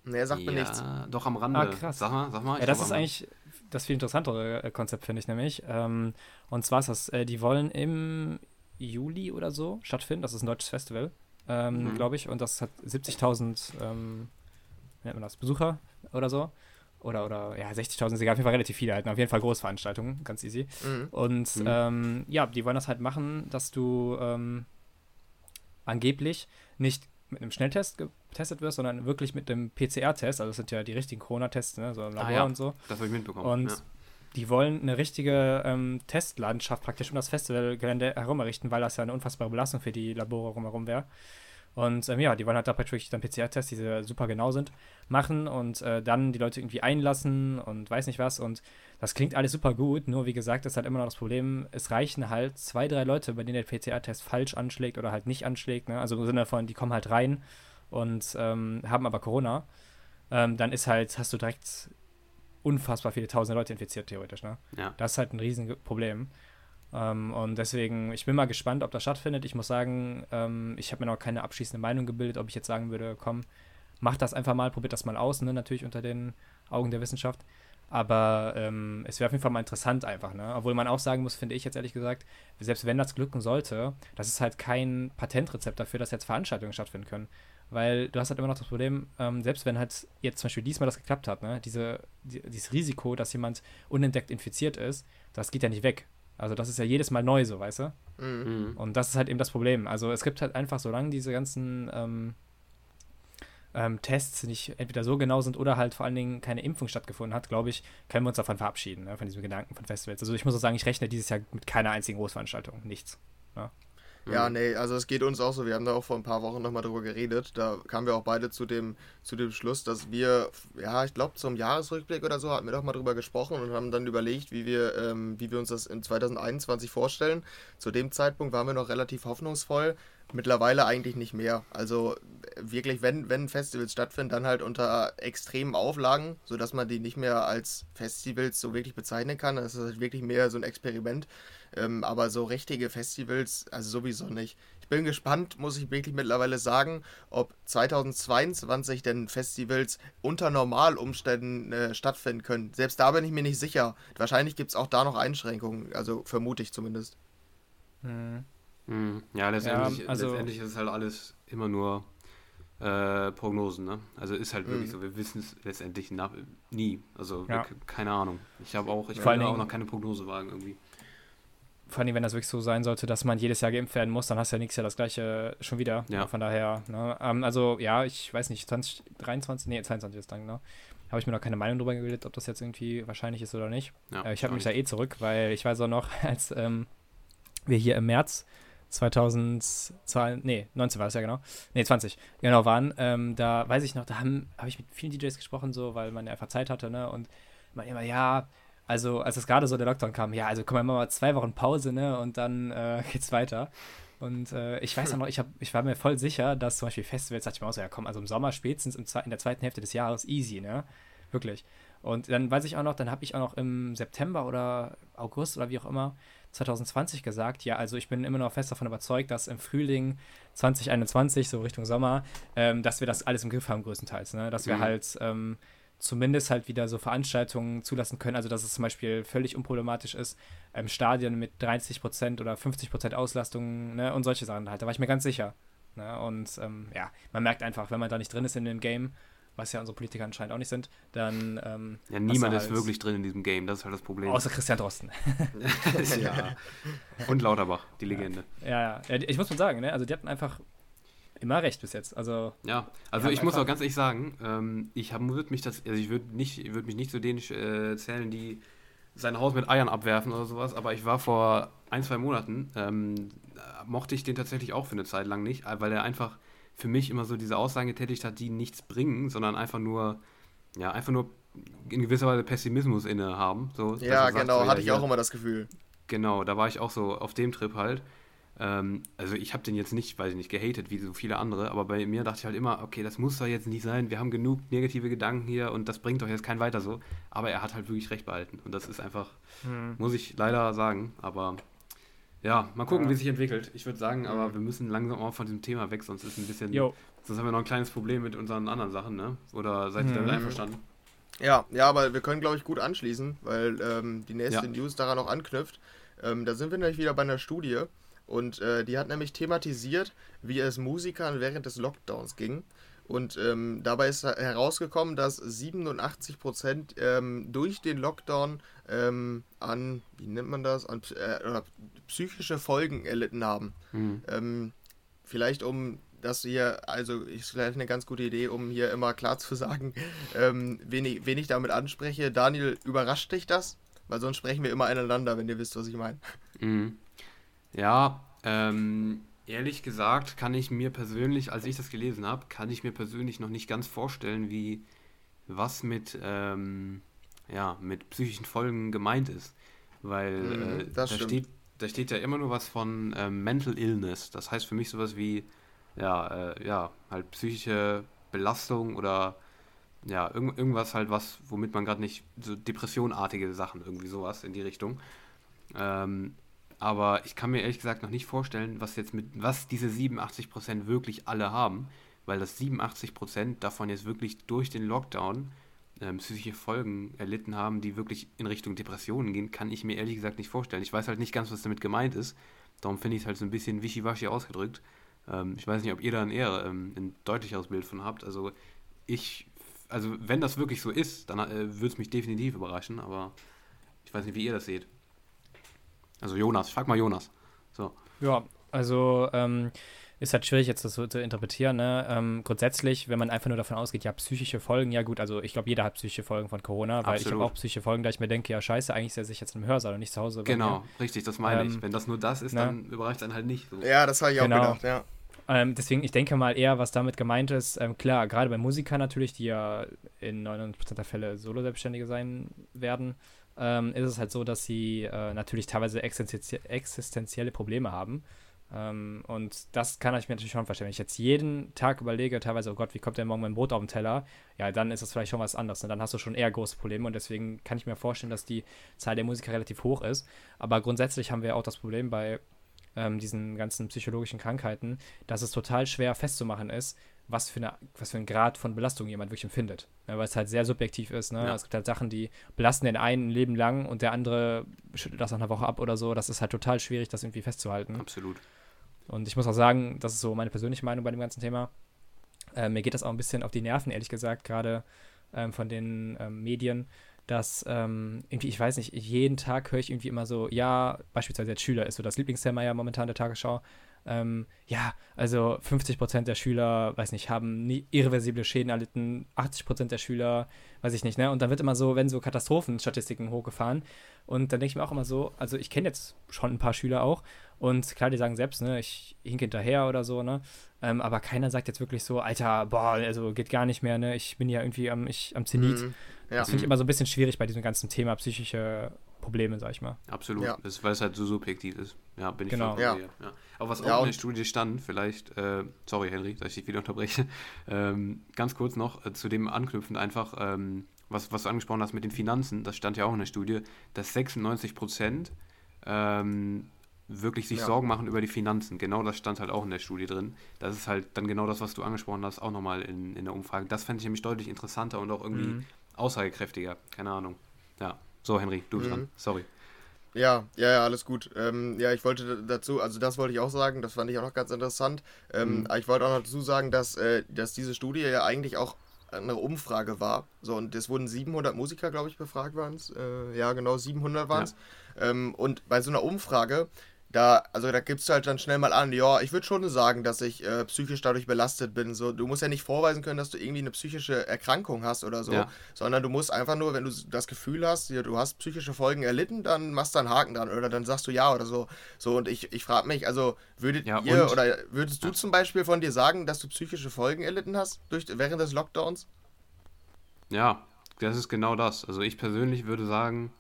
Nee, sagt mir ja, nichts. Doch am Rande. Ah, krass. Sag mal, sag mal. Ja, das ist eigentlich das viel interessantere äh, Konzept, finde ich nämlich. Ähm, und zwar ist das, äh, die wollen im Juli oder so stattfinden. Das ist ein deutsches Festival, ähm, Mhm. glaube ich. Und das hat 70.000, ähm, wie nennt man das, Besucher oder so. Oder, oder ja, 60.000 ist egal, auf jeden Fall relativ viele halt. Auf jeden Fall Großveranstaltungen, ganz easy. Mhm. Und Mhm. ähm, ja, die wollen das halt machen, dass du ähm, angeblich nicht mit einem Schnelltest getestet wirst, sondern wirklich mit einem PCR-Test. Also das sind ja die richtigen Corona-Tests, ne? so im Labor Ah, ja. und so. Das habe ich mitbekommen. Und ja. die wollen eine richtige ähm, Testlandschaft praktisch um das Festivalgelände herum errichten, weil das ja eine unfassbare Belastung für die Labore rumherum wäre. Und ähm, ja, die wollen halt da praktisch wirklich dann PCR-Tests, die super genau sind, machen und äh, dann die Leute irgendwie einlassen und weiß nicht was. Und das klingt alles super gut, nur wie gesagt, ist halt immer noch das Problem, es reichen halt zwei, drei Leute, bei denen der PCR-Test falsch anschlägt oder halt nicht anschlägt. Ne? Also im Sinne von, die kommen halt rein und ähm, haben aber Corona. Ähm, dann ist halt, hast du direkt unfassbar viele tausende Leute infiziert, theoretisch. Ne? ja. Das ist halt ein Riesenproblem. Ähm, und deswegen, ich bin mal gespannt, ob das stattfindet. Ich muss sagen, ähm, ich habe mir noch keine abschließende Meinung gebildet, ob ich jetzt sagen würde, komm, mach das einfach mal, probiert das mal aus, ne? natürlich unter den Augen der Wissenschaft. Aber ähm, es wäre auf jeden Fall mal interessant einfach, ne? Obwohl man auch sagen muss, finde ich jetzt ehrlich gesagt, selbst wenn das glücken sollte, das ist halt kein Patentrezept dafür, dass jetzt Veranstaltungen stattfinden können. Weil du hast halt immer noch das Problem, ähm, selbst wenn halt jetzt zum Beispiel diesmal das geklappt hat, ne? Diese, die, dieses Risiko, dass jemand unentdeckt infiziert ist, das geht ja nicht weg. Also das ist ja jedes Mal neu so, weißt du? Mhm. Mhm. Und das ist halt eben das Problem. Also es gibt halt einfach, solange diese ganzen ähm, ähm, Tests nicht entweder so genau sind oder halt vor allen Dingen keine Impfung stattgefunden hat, glaube ich, können wir uns davon verabschieden, ne, von diesem Gedanken von Festivals. Also ich muss auch sagen, ich rechne dieses Jahr mit keiner einzigen Großveranstaltung. Nichts. Ja, Mhm. nee, also es geht uns auch so. Wir haben da auch vor ein paar Wochen nochmal drüber geredet. Da kamen wir auch beide zu dem, zu dem Schluss, dass wir, ja, ich glaube, zum Jahresrückblick oder so hatten wir doch mal drüber gesprochen und haben dann überlegt, wie wir, ähm, wie wir uns das in 2021 vorstellen. Zu dem Zeitpunkt waren wir noch relativ hoffnungsvoll. Mittlerweile eigentlich nicht mehr. Also wirklich, wenn, wenn Festivals stattfinden, dann halt unter extremen Auflagen, sodass man die nicht mehr als Festivals so wirklich bezeichnen kann. Das ist halt wirklich mehr so ein Experiment. Ähm, aber so richtige Festivals, also sowieso nicht. Ich bin gespannt, muss ich wirklich mittlerweile sagen, ob 2022 denn Festivals unter Normalumständen äh, stattfinden können. Selbst da bin ich mir nicht sicher. Wahrscheinlich gibt es auch da noch Einschränkungen, also vermute ich zumindest. Hm. Mhm. Ja, letztendlich, Ja, also- letztendlich ist es halt alles immer nur äh, Prognosen, ne? Also ist halt wirklich Mhm. so, wir wissen es letztendlich nach, nie. Also Ja. wir, keine Ahnung. Ich habe auch, ich will auch noch keine Prognose wagen irgendwie. Vor allem, wenn das wirklich so sein sollte, dass man jedes Jahr geimpft werden muss, dann hast du ja nächstes Jahr das gleiche schon wieder. Ja. Von daher, ne? ähm, also ja, ich weiß nicht, 2023, nee, 22 ist dann, genau. Habe ich mir noch keine Meinung drüber gebildet, ob das jetzt irgendwie wahrscheinlich ist oder nicht. Ja, Äh, ich habe mich auch da eh zurück, weil ich weiß auch noch, als ähm, wir hier im März 2002, nee, 19 war es ja genau, nee, 20, genau waren, ähm, da weiß ich noch, da habe hab ich mit vielen DJs gesprochen, so, weil man ja einfach Zeit hatte, ne, und man immer, ja, also, als es gerade so der Lockdown kam, ja, also komm, wir mal zwei Wochen Pause, ne, und dann äh, geht's weiter. Und äh, ich weiß auch noch, ich, hab, ich war mir voll sicher, dass zum Beispiel Festivals, dachte ich mir auch so, ja komm, also im Sommer spätestens im, in der zweiten Hälfte des Jahres, easy, ne, wirklich. Und dann weiß ich auch noch, dann habe ich auch noch im September oder August oder wie auch immer 2020 gesagt, ja, also ich bin immer noch fest davon überzeugt, dass im Frühling 2021, so Richtung Sommer, ähm, dass wir das alles im Griff haben größtenteils, ne? Dass wir Mhm. halt ähm, zumindest halt wieder so Veranstaltungen zulassen können, also dass es zum Beispiel völlig unproblematisch ist, ähm, Stadien mit 30% oder 50% Auslastung ne? und solche Sachen halt, da war ich mir ganz sicher. Ne? Und ähm, ja, man merkt einfach, wenn man da nicht drin ist in dem Game, was ja unsere Politiker anscheinend auch nicht sind, dann ähm, Ja, niemand ist halt- wirklich drin in diesem Game, das ist halt das Problem. Außer Christian Drosten. ja. Und Lauterbach, die Legende. Ja, ja. ja ich muss mal sagen, ne? also die hatten einfach immer recht bis jetzt. Also, Ja, also ich muss auch ganz ehrlich sagen, ähm, ich würde mich das, also ich würde nicht, würde mich nicht zu denen äh, zählen, die sein Haus mit Eiern abwerfen oder sowas, aber ich war vor ein, zwei Monaten, ähm, äh, mochte ich den tatsächlich auch für eine Zeit lang nicht, weil er einfach für mich immer so diese Aussagen getätigt hat, die nichts bringen, sondern einfach nur, ja, einfach nur in gewisser Weise Pessimismus inne haben. So, Ja, er sagt, genau, so, hatte ich hier- auch immer das Gefühl. Genau, da war ich auch so auf dem Trip halt. Ähm, also ich habe den jetzt nicht, weiß ich nicht, gehatet wie so viele andere, aber bei mir dachte ich halt immer, okay, das muss doch jetzt nicht sein, wir haben genug negative Gedanken hier und das bringt doch jetzt kein weiter so. Aber er hat halt wirklich recht behalten und das ist einfach, hm. muss ich leider sagen, aber Ja, mal gucken, Ja. wie sich entwickelt. Ich würde sagen, aber Mhm. wir müssen langsam auch von diesem Thema weg, sonst ist ein bisschen. Jo, Sonst haben wir noch ein kleines Problem mit unseren anderen Sachen, ne? Oder seid ihr damit Mhm. einverstanden? Ja, ja, aber wir können, glaube ich, gut anschließen, weil ähm, die nächste Ja. News daran auch anknüpft. Ähm, da sind wir nämlich wieder bei einer Studie und äh, die hat nämlich thematisiert, wie es Musikern während des Lockdowns ging. Und ähm, dabei ist herausgekommen, dass 87 Prozent ähm, durch den Lockdown ähm, an, wie nennt man das, an äh, psychische Folgen erlitten haben. Mhm. Ähm, vielleicht um das hier, also ist vielleicht eine ganz gute Idee, um hier immer klar zu sagen, ähm, wen, ich, wen ich damit anspreche. Daniel, überrascht dich das? Weil sonst sprechen wir immer ineinander, wenn ihr wisst, was ich meine. Mhm. Ja, ähm, ehrlich gesagt kann ich mir persönlich, als ich das gelesen habe, kann ich mir persönlich noch nicht ganz vorstellen, wie was mit, ähm, ja, mit psychischen Folgen gemeint ist. Weil Mhm, äh, das da, stimmt. steht, da steht ja immer nur was von ähm, Mental Illness. Das heißt für mich sowas wie, ja, äh, ja, halt psychische Belastung oder ja, irgend, irgendwas halt was, womit man gerade nicht, so depressionartige Sachen, irgendwie sowas in die Richtung. Ähm, aber ich kann mir ehrlich gesagt noch nicht vorstellen, was jetzt mit, was diese 87% wirklich alle haben, weil das 87% davon jetzt wirklich durch den Lockdown ähm, psychische Folgen erlitten haben, die wirklich in Richtung Depressionen gehen, kann ich mir ehrlich gesagt nicht vorstellen. Ich weiß halt nicht ganz, was damit gemeint ist. Darum finde ich es halt so ein bisschen wischiwaschi ausgedrückt. Ähm, ich weiß nicht, ob ihr da ein eher ähm, ein deutlicheres Bild von habt. Also ich, also wenn das wirklich so ist, dann äh, würde es mich definitiv überraschen, aber ich weiß nicht, wie ihr das seht. Also Jonas, ich frag mal Jonas. So. Ja, also ähm, ist halt schwierig jetzt das so zu interpretieren. Ne? Ähm, grundsätzlich, wenn man einfach nur davon ausgeht, ja, psychische Folgen, ja gut, also ich glaube, jeder hat psychische Folgen von Corona, weil ich Absolut. habe auch psychische Folgen, da ich mir denke, ja scheiße, eigentlich sitze ich jetzt im Hörsaal und nicht zu Hause. Genau, mir. richtig, das meine ich. Ähm, Wenn das nur das ist, ne? dann überreicht es einen halt nicht. So. Ja, das habe ich Genau. auch gedacht, ja. Ähm, deswegen, ich denke mal eher, was damit gemeint ist, ähm, klar, gerade bei Musikern natürlich, die ja in 99% der Fälle Solo-Selbstständige sein werden, ähm, ist es halt so, dass sie äh, natürlich teilweise existenzie existenzielle Probleme haben. Ähm, und das kann ich mir natürlich schon vorstellen. Wenn ich jetzt jeden Tag überlege, teilweise, oh Gott, wie kommt denn morgen mein Brot auf den Teller? Ja, dann ist das vielleicht schon was anderes. Und dann hast du schon eher große Probleme. Und deswegen kann ich mir vorstellen, dass die Zahl der Musiker relativ hoch ist. Aber grundsätzlich haben wir auch das Problem bei ähm, diesen ganzen psychologischen Krankheiten, dass es total schwer festzumachen ist, was für, eine, was für einen Grad von Belastung jemand wirklich empfindet. Ja, weil es halt sehr subjektiv ist. Ne? Ja. Es gibt halt Sachen, die belasten den einen ein Leben lang und der andere schüttelt das nach einer Woche ab oder so. Das ist halt total schwierig, das irgendwie festzuhalten. Absolut. Und ich muss auch sagen, das ist so meine persönliche Meinung bei dem ganzen Thema. Äh, mir geht das auch ein bisschen auf die Nerven, ehrlich gesagt, gerade ähm, von den ähm, Medien, dass irgendwie, ich weiß nicht, jeden Tag höre ich irgendwie immer so, ja, beispielsweise jetzt Schüler ist so das Lieblingsthema ja momentan der Tagesschau. Ähm, ja, also 50 Prozent der Schüler, weiß nicht, haben nie irreversible Schäden erlitten, 80 Prozent der Schüler, weiß ich nicht, ne? Und dann wird immer so, wenn so Katastrophenstatistiken hochgefahren. Und dann denke ich mir auch immer so, also ich kenne jetzt schon ein paar Schüler auch und klar, die sagen selbst, ne, ich hinke hinterher oder so, ne? Ähm, aber keiner sagt jetzt wirklich so, Alter, boah, also geht gar nicht mehr, ne? Ich bin ja irgendwie am, ich, am Zenit. Mhm. Ja. Das finde ich immer so ein bisschen schwierig bei diesem ganzen Thema psychische Probleme, sag ich mal. Absolut. Ja. Das ist, weil es halt so subjektiv ist. Ja, bin ich Genau. Ja. dir. Ja. Aber was auch Ja, in der Studie stand, vielleicht, äh, sorry Henry, dass ich dich wieder unterbreche, ähm, ganz kurz noch äh, zu dem anknüpfend einfach, ähm, was, was du angesprochen hast mit den Finanzen, das stand ja auch in der Studie, dass 96 Prozent ähm, wirklich sich Ja. Sorgen machen über die Finanzen. Genau das stand halt auch in der Studie drin. Das ist halt dann genau das, was du angesprochen hast, auch nochmal in, in der Umfrage. Das fände ich nämlich deutlich interessanter und auch irgendwie Mhm. aussagekräftiger. Keine Ahnung. Ja. So, Henry, du bist Mhm. dran. Sorry. Ja, ja, ja, alles gut. Ähm, ja, ich wollte dazu, also das wollte ich auch sagen, das fand ich auch noch ganz interessant. Ähm, Mhm. Ich wollte auch noch dazu sagen, dass, äh, dass diese Studie ja eigentlich auch eine Umfrage war. So, und es wurden 700 Musiker, glaube ich, befragt waren es. Äh, ja, genau, 700 waren es. Ähm, und bei so einer Umfrage, da, also da gibst du halt dann schnell mal an, ja, ich würde schon sagen, dass ich äh, psychisch dadurch belastet bin. So, du musst ja nicht vorweisen können, dass du irgendwie eine psychische Erkrankung hast oder so, Ja. sondern du musst einfach nur, wenn du das Gefühl hast, ja, du hast psychische Folgen erlitten, dann machst du einen Haken dran oder dann sagst du ja oder so. So, und ich, ich frage mich, also würdet Ja, ihr und- oder würdest du zum Beispiel von dir sagen, dass du psychische Folgen erlitten hast durch, während des Lockdowns? Ja, das ist genau das. Also ich persönlich würde sagen,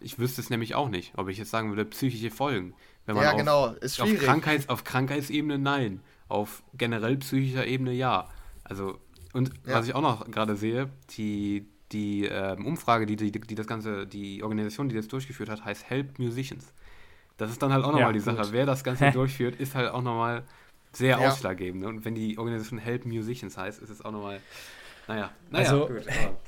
ich wüsste es nämlich auch nicht, ob ich jetzt sagen würde, psychische Folgen. Wenn man Ja, auf, genau, ist auf, schwierig. Krankheits, auf Krankheitsebene nein, auf generell psychischer Ebene ja. Also, und Ja. was ich auch noch gerade sehe, die, die ähm, Umfrage, die, die, die das Ganze, die Organisation, die das durchgeführt hat, heißt Help Musicians. Das ist dann halt auch nochmal ja, die Sache. Wer das Ganze durchführt, ist halt auch nochmal sehr ja. ausschlaggebend. Und wenn die Organisation Help Musicians heißt, ist es auch nochmal naja, naja also, gut,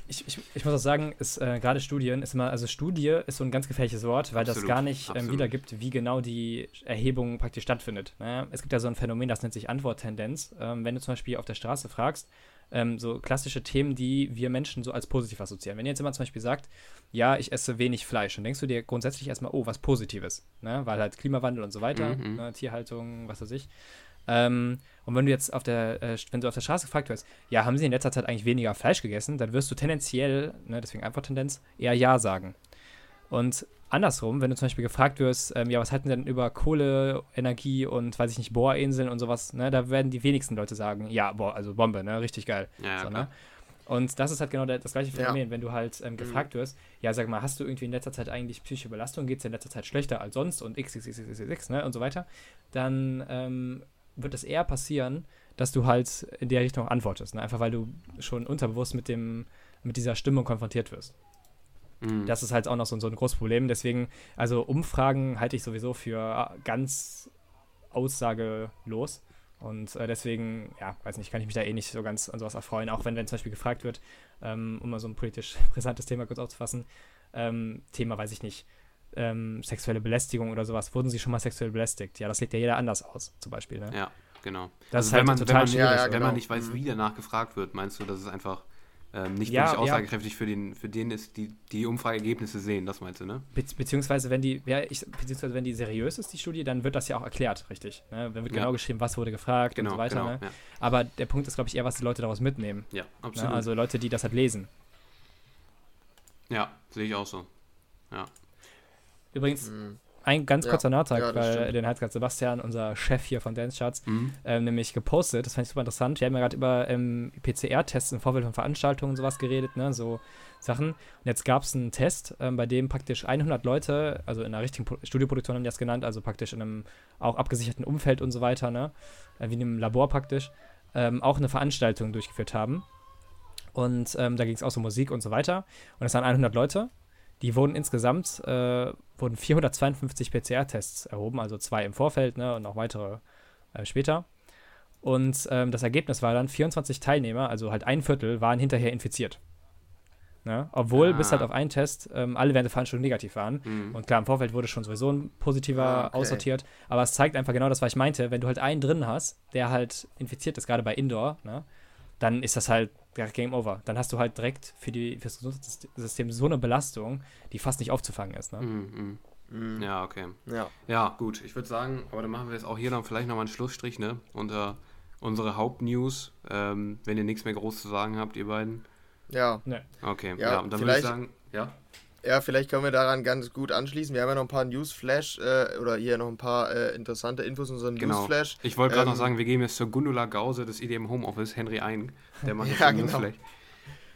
ich, ich, ich muss auch sagen, ist äh, gerade Studien ist immer, also Studie ist so ein ganz gefährliches Wort, weil absolut, das gar nicht ähm, wiedergibt, wie genau die Erhebung praktisch stattfindet. Ne? Es gibt ja so ein Phänomen, das nennt sich Antworttendenz. Ähm, wenn du zum Beispiel auf der Straße fragst, ähm, so klassische Themen, die wir Menschen so als positiv assoziieren. Wenn jetzt jemand zum Beispiel sagt, ja, ich esse wenig Fleisch, dann denkst du dir grundsätzlich erstmal, oh, was Positives, ne? weil halt Klimawandel und so weiter, mhm. ne? Tierhaltung, was weiß ich. Ähm, und wenn du jetzt auf der, äh, wenn du auf der Straße gefragt wirst, ja, haben sie in letzter Zeit eigentlich weniger Fleisch gegessen, dann wirst du tendenziell, ne, deswegen Antworttendenz, eher Ja sagen. Und andersrum, wenn du zum Beispiel gefragt wirst, ähm, ja, was halten denn über Kohle, Energie und, weiß ich nicht, Bohrinseln und sowas, ne, da werden die wenigsten Leute sagen, ja, boah, also Bombe, ne, richtig geil. Ja, so, ne? Und das ist halt genau der, das gleiche Phänomen, ja. wenn du halt ähm, gefragt mhm. wirst, ja, sag mal, hast du irgendwie in letzter Zeit eigentlich psychische Belastung, geht es in letzter Zeit schlechter als sonst und x, x, x, x, x, x, ne, und so weiter, dann ähm, wird es eher passieren, dass du halt in der Richtung antwortest. Ne? Einfach weil du schon unterbewusst mit, dem, mit dieser Stimmung konfrontiert wirst. Mhm. Das ist halt auch noch so, so ein großes Problem. Deswegen, also Umfragen halte ich sowieso für ganz aussagelos. Und äh, deswegen, ja, weiß nicht, kann ich mich da eh nicht so ganz an sowas erfreuen. Auch wenn, wenn zum Beispiel gefragt wird, ähm, um mal so ein politisch brisantes Thema kurz aufzufassen, ähm, Thema, weiß ich nicht, ähm, sexuelle Belästigung oder sowas, wurden sie schon mal sexuell belästigt? Ja, das legt ja jeder anders aus, zum Beispiel. Ne? Ja, genau. Das also ist halt man, total wenn man, ja, ja, genau. Wenn man nicht weiß, mhm. wie danach gefragt wird, meinst du, dass es einfach ähm, nicht ja, wirklich aussagekräftig ja. für den, für den ist, die die Umfrageergebnisse sehen, das meinst du, ne? Be beziehungsweise wenn die, ja, ich, beziehungsweise wenn die seriös ist, die Studie, dann wird das ja auch erklärt, richtig. Ne? Dann wird genau geschrieben, was wurde gefragt genau, und so weiter. Genau, ne? Aber der Punkt ist, glaube ich, eher, was die Leute daraus mitnehmen. Ja, ne? absolut. Also Leute, die das halt lesen. Ja, sehe ich auch so. Ja. Übrigens, mhm. ein ganz kurzer ja, Nachtrag, ja, weil stimmt. den hat gerade Sebastian, unser Chef hier von Dance Charts, mhm. ähm, nämlich gepostet. Das fand ich super interessant. Wir haben ja gerade über ähm, PCR-Tests im Vorfeld von Veranstaltungen und sowas geredet, ne, so Sachen. Und jetzt gab es einen Test, ähm, bei dem praktisch 100 Leute, also in einer richtigen Studioproduktion haben die das genannt, also praktisch in einem auch abgesicherten Umfeld und so weiter, ne, äh, wie in einem Labor praktisch, ähm, auch eine Veranstaltung durchgeführt haben. Und ähm, da ging es auch so Musik und so weiter. Und es waren 100 Leute. Die wurden insgesamt äh, wurden 452 PCR-Tests erhoben, also zwei im Vorfeld ne, und noch weitere äh, später. Und ähm, das Ergebnis war dann, 24 Teilnehmer, also halt ein Viertel, waren hinterher infiziert. Ne? Obwohl ah. bis halt auf einen Test ähm, alle während der Veranstaltung negativ waren. Mhm. Und klar, im Vorfeld wurde schon sowieso ein positiver ah, okay. aussortiert. Aber es zeigt einfach genau das, was ich meinte. Wenn du halt einen drin hast, der halt infiziert ist, gerade bei Indoor, ne, dann ist das halt ja, Game Over. Dann hast du halt direkt für, die, für das Gesundheitssystem so eine Belastung, die fast nicht aufzufangen ist. Ne? Mm, mm. Ja, okay. Ja, ja gut. Ich würde sagen, aber dann machen wir jetzt auch hier dann vielleicht nochmal einen Schlussstrich, ne? Unter unsere Hauptnews, ähm, wenn ihr nichts mehr groß zu sagen habt, ihr beiden. Ja. Nee. Okay, ja, ja und dann würde ich sagen, ja. Ja, vielleicht können wir daran ganz gut anschließen. Wir haben ja noch ein paar Newsflash äh, oder hier noch ein paar äh, interessante Infos in unserem genau. Newsflash. Ich wollte gerade ähm, noch sagen, wir geben jetzt zur Gundula Gause des IDM Homeoffice, Henry ein. Der macht ja, genau. Newsflash.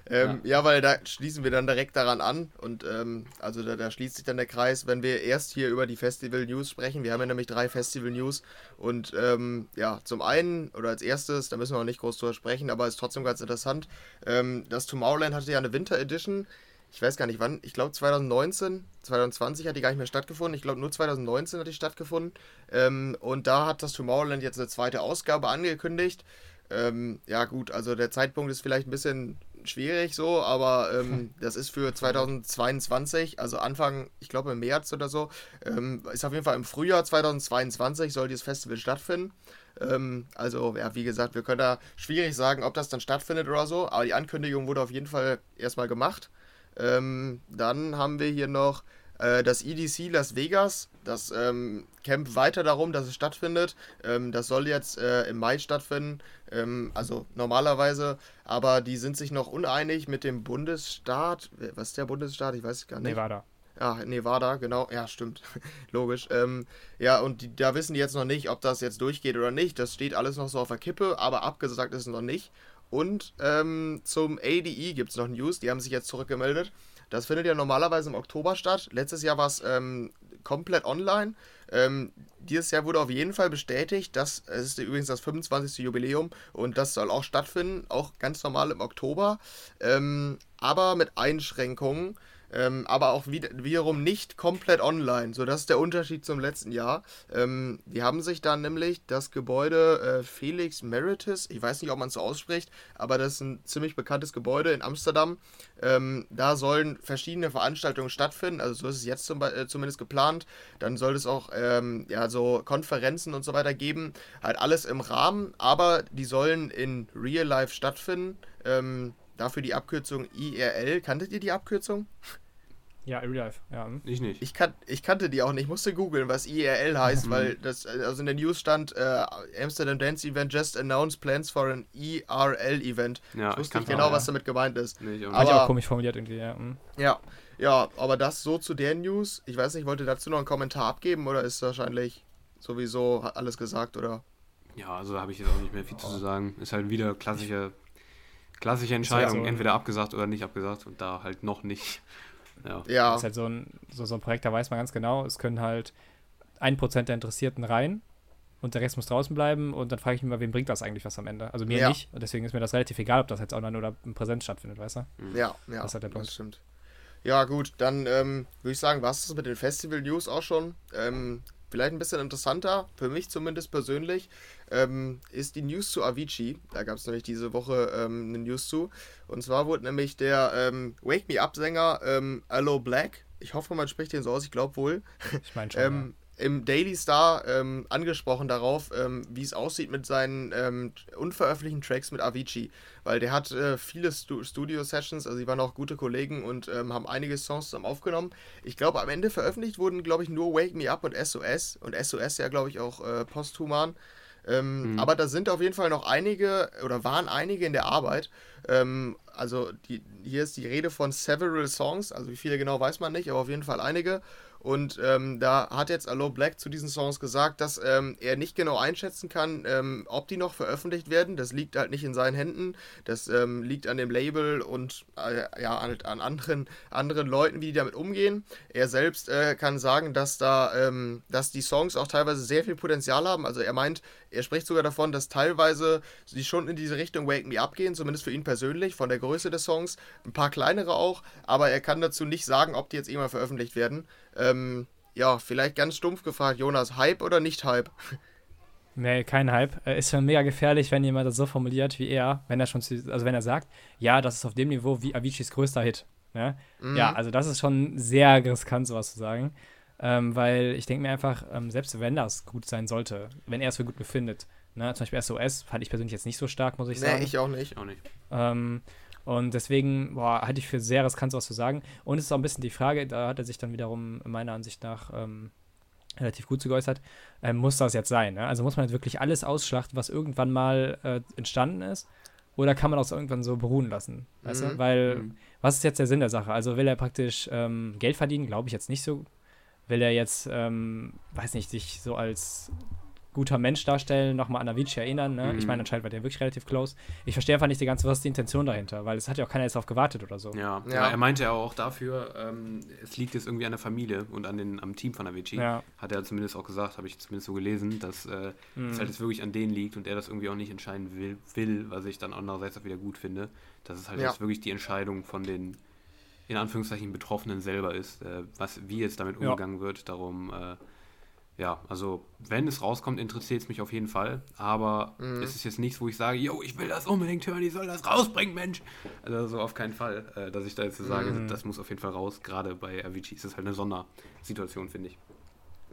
Ähm, ja. ja. weil da schließen wir dann direkt daran an und ähm, also da, da, schließt sich dann der Kreis, wenn wir erst hier über die Festival News sprechen. Wir haben ja nämlich drei Festival News und ähm, ja, zum einen oder als erstes, da müssen wir auch nicht groß drüber sprechen, aber ist trotzdem ganz interessant. Ähm, das Tomorrowland hatte ja eine Winter Edition ich weiß gar nicht wann, ich glaube 2019, 2020 hat die gar nicht mehr stattgefunden. Ich glaube nur 2019 hat die stattgefunden. Ähm, und da hat das Tomorrowland jetzt eine zweite Ausgabe angekündigt. Ähm, ja gut, also der Zeitpunkt ist vielleicht ein bisschen schwierig so, aber ähm, das ist für 2022, also Anfang, ich glaube im März oder so, ähm, ist auf jeden Fall im Frühjahr 2022 soll dieses Festival stattfinden. Ähm, also ja, wie gesagt, wir können da schwierig sagen, ob das dann stattfindet oder so, aber die Ankündigung wurde auf jeden Fall erstmal gemacht. Ähm, dann haben wir hier noch äh, das EDC Las Vegas. Das ähm, kämpft weiter darum, dass es stattfindet. Ähm, das soll jetzt äh, im Mai stattfinden, ähm, also normalerweise. Aber die sind sich noch uneinig mit dem Bundesstaat. Was ist der Bundesstaat? Ich weiß gar nicht. Nevada. Ja, Nevada, genau. Ja, stimmt. Logisch. Ähm, ja, und die, da wissen die jetzt noch nicht, ob das jetzt durchgeht oder nicht. Das steht alles noch so auf der Kippe, aber abgesagt ist es noch nicht. Und ähm, zum ADE gibt es noch News, die haben sich jetzt zurückgemeldet. Das findet ja normalerweise im Oktober statt. Letztes Jahr war es ähm, komplett online. Ähm, dieses Jahr wurde auf jeden Fall bestätigt, dass es ist übrigens das 25. Jubiläum und das soll auch stattfinden, auch ganz normal im Oktober, ähm, aber mit Einschränkungen. Ähm, aber auch wieder, wiederum nicht komplett online. So, das ist der Unterschied zum letzten Jahr. Ähm, die haben sich dann nämlich das Gebäude äh, Felix Meritus, ich weiß nicht, ob man es so ausspricht, aber das ist ein ziemlich bekanntes Gebäude in Amsterdam. Ähm, da sollen verschiedene Veranstaltungen stattfinden, also so ist es jetzt zum, äh, zumindest geplant. Dann soll es auch ähm, ja, so Konferenzen und so weiter geben. Halt alles im Rahmen, aber die sollen in Real Life stattfinden. Ähm, dafür die Abkürzung IRL. Kanntet ihr die Abkürzung? Ja, Real Life, ja. hm. Ich nicht. Ich, kan ich kannte die auch nicht. Ich musste googeln, was IRL heißt, Mhm. weil das, also in der News stand, äh, Amsterdam Dance Event just announced plans for an IRL Event. Ja, ich wusste kann's nicht genau, auch, was ja. damit gemeint ist. Nee, ich auch ich Aber- auch komisch formuliert irgendwie, ja. hm. Ja, ja, aber das so zu der News. Ich weiß nicht, wollt ihr dazu noch einen Kommentar abgeben oder ist wahrscheinlich sowieso alles gesagt oder? Ja, also habe ich jetzt auch nicht mehr viel zu sagen. Ist halt wieder klassische, klassische Entscheidung, so- entweder abgesagt oder nicht abgesagt und da halt noch nicht. Ja. Ja, Das ist halt so ein, so, so ein Projekt, da weiß man ganz genau, es können halt ein Prozent der Interessierten rein und der Rest muss draußen bleiben und dann frage ich mich mal, wem bringt das eigentlich was am Ende? Also mir Ja. nicht und deswegen ist mir das relativ egal, ob das jetzt online oder in Präsenz stattfindet, weißt du? ja, ja, Das ist halt der das Punkt. stimmt. Ja, gut, dann ähm, würde ich sagen, war es das mit den Festival-News auch schon. Ähm, vielleicht ein bisschen interessanter, für mich zumindest persönlich, ähm, ist die News zu Avicii. Da gab es nämlich diese Woche ähm, eine News zu. Und zwar wurde nämlich der ähm, Wake Me Up-Sänger ähm, Allo Black, ich hoffe, man spricht den so aus, ich glaube wohl, Ich meine schon. Im Daily Star ähm, angesprochen darauf, ähm, wie es aussieht mit seinen ähm, unveröffentlichten Tracks mit Avicii. Weil der hat äh, viele Stu Studio-Sessions, also die waren auch gute Kollegen und ähm, haben einige Songs zusammen aufgenommen. Ich glaube, am Ende veröffentlicht wurden, glaube ich, nur Wake Me Up und SOS. Und SOS ja, glaube ich, auch äh, posthuman. Ähm, Mhm. Aber da sind auf jeden Fall noch einige oder waren einige in der Arbeit. Ähm, also die, hier ist die Rede von several Songs, also wie viele genau weiß man nicht, aber auf jeden Fall einige. Und ähm, da hat jetzt Allo Black zu diesen Songs gesagt, dass ähm, er nicht genau einschätzen kann, ähm, ob die noch veröffentlicht werden. Das liegt halt nicht in seinen Händen. Das ähm, liegt an dem Label und äh, ja, halt an anderen, anderen Leuten, wie die damit umgehen. Er selbst äh, kann sagen, dass da, ähm, dass die Songs auch teilweise sehr viel Potenzial haben. Also er meint, er spricht sogar davon, dass teilweise sie schon in diese Richtung Wake Me Up gehen, zumindest für ihn persönlich, von der Größe des Songs. Ein paar kleinere auch, aber er kann dazu nicht sagen, ob die jetzt irgendwann veröffentlicht werden. Ähm, ja, vielleicht ganz stumpf gefragt, Jonas, Hype oder nicht Hype? Nee, kein Hype. Äh, Ist schon mega gefährlich, wenn jemand das so formuliert wie er, wenn er schon, zu, also wenn er sagt, ja, das ist auf dem Niveau wie Aviciis größter Hit. Ne? Mhm. Ja, also das ist schon sehr riskant, sowas zu sagen. Ähm, weil ich denke mir einfach, ähm, selbst wenn das gut sein sollte, wenn er es für gut befindet, ne? zum Beispiel SOS fand ich persönlich jetzt nicht so stark, muss ich nee, sagen. ich auch nicht. Ich auch nicht. Ähm, und deswegen, boah, halte ich für sehr riskant, sowas zu sagen. Und es ist auch ein bisschen die Frage, da hat er sich dann wiederum meiner Ansicht nach ähm, relativ gut zu geäußert, ähm, muss das jetzt sein? Ne? Also muss man jetzt wirklich alles ausschlachten, was irgendwann mal äh, entstanden ist? Oder kann man das irgendwann so beruhen lassen? Weißt Mhm. du? Weil, Mhm. was ist jetzt der Sinn der Sache? Also will er praktisch ähm, Geld verdienen? Glaube ich jetzt nicht so. Will er jetzt, ähm, weiß nicht, sich so als guter Mensch darstellen, nochmal an Avicii erinnern? Ne? Ich Mhm. meine, anscheinend war der wirklich relativ close. Ich verstehe einfach nicht die ganze, was ist die Intention dahinter, weil es hat ja auch keiner jetzt drauf gewartet oder so. Ja, Ja. ja. er meinte ja auch dafür, ähm, es liegt jetzt irgendwie an der Familie und an den, am Team von Avicii. Ja. Hat er zumindest auch gesagt, habe ich zumindest so gelesen, dass äh, Mhm. es halt jetzt wirklich an denen liegt und er das irgendwie auch nicht entscheiden will, will was ich dann andererseits auch wieder gut finde. Dass es halt Ja. jetzt wirklich die Entscheidung von den in Anführungszeichen Betroffenen selber ist, äh, was, wie jetzt damit Ja. umgegangen wird. Darum, äh, ja, also wenn es rauskommt, interessiert es mich auf jeden Fall. Aber Mhm. es ist jetzt nichts, wo ich sage, yo, ich will das unbedingt hören, ich soll das rausbringen, Mensch. Also so auf keinen Fall, äh, dass ich da jetzt sage, Mhm. das muss auf jeden Fall raus. Gerade bei Avicii ist es halt eine Sondersituation, finde ich.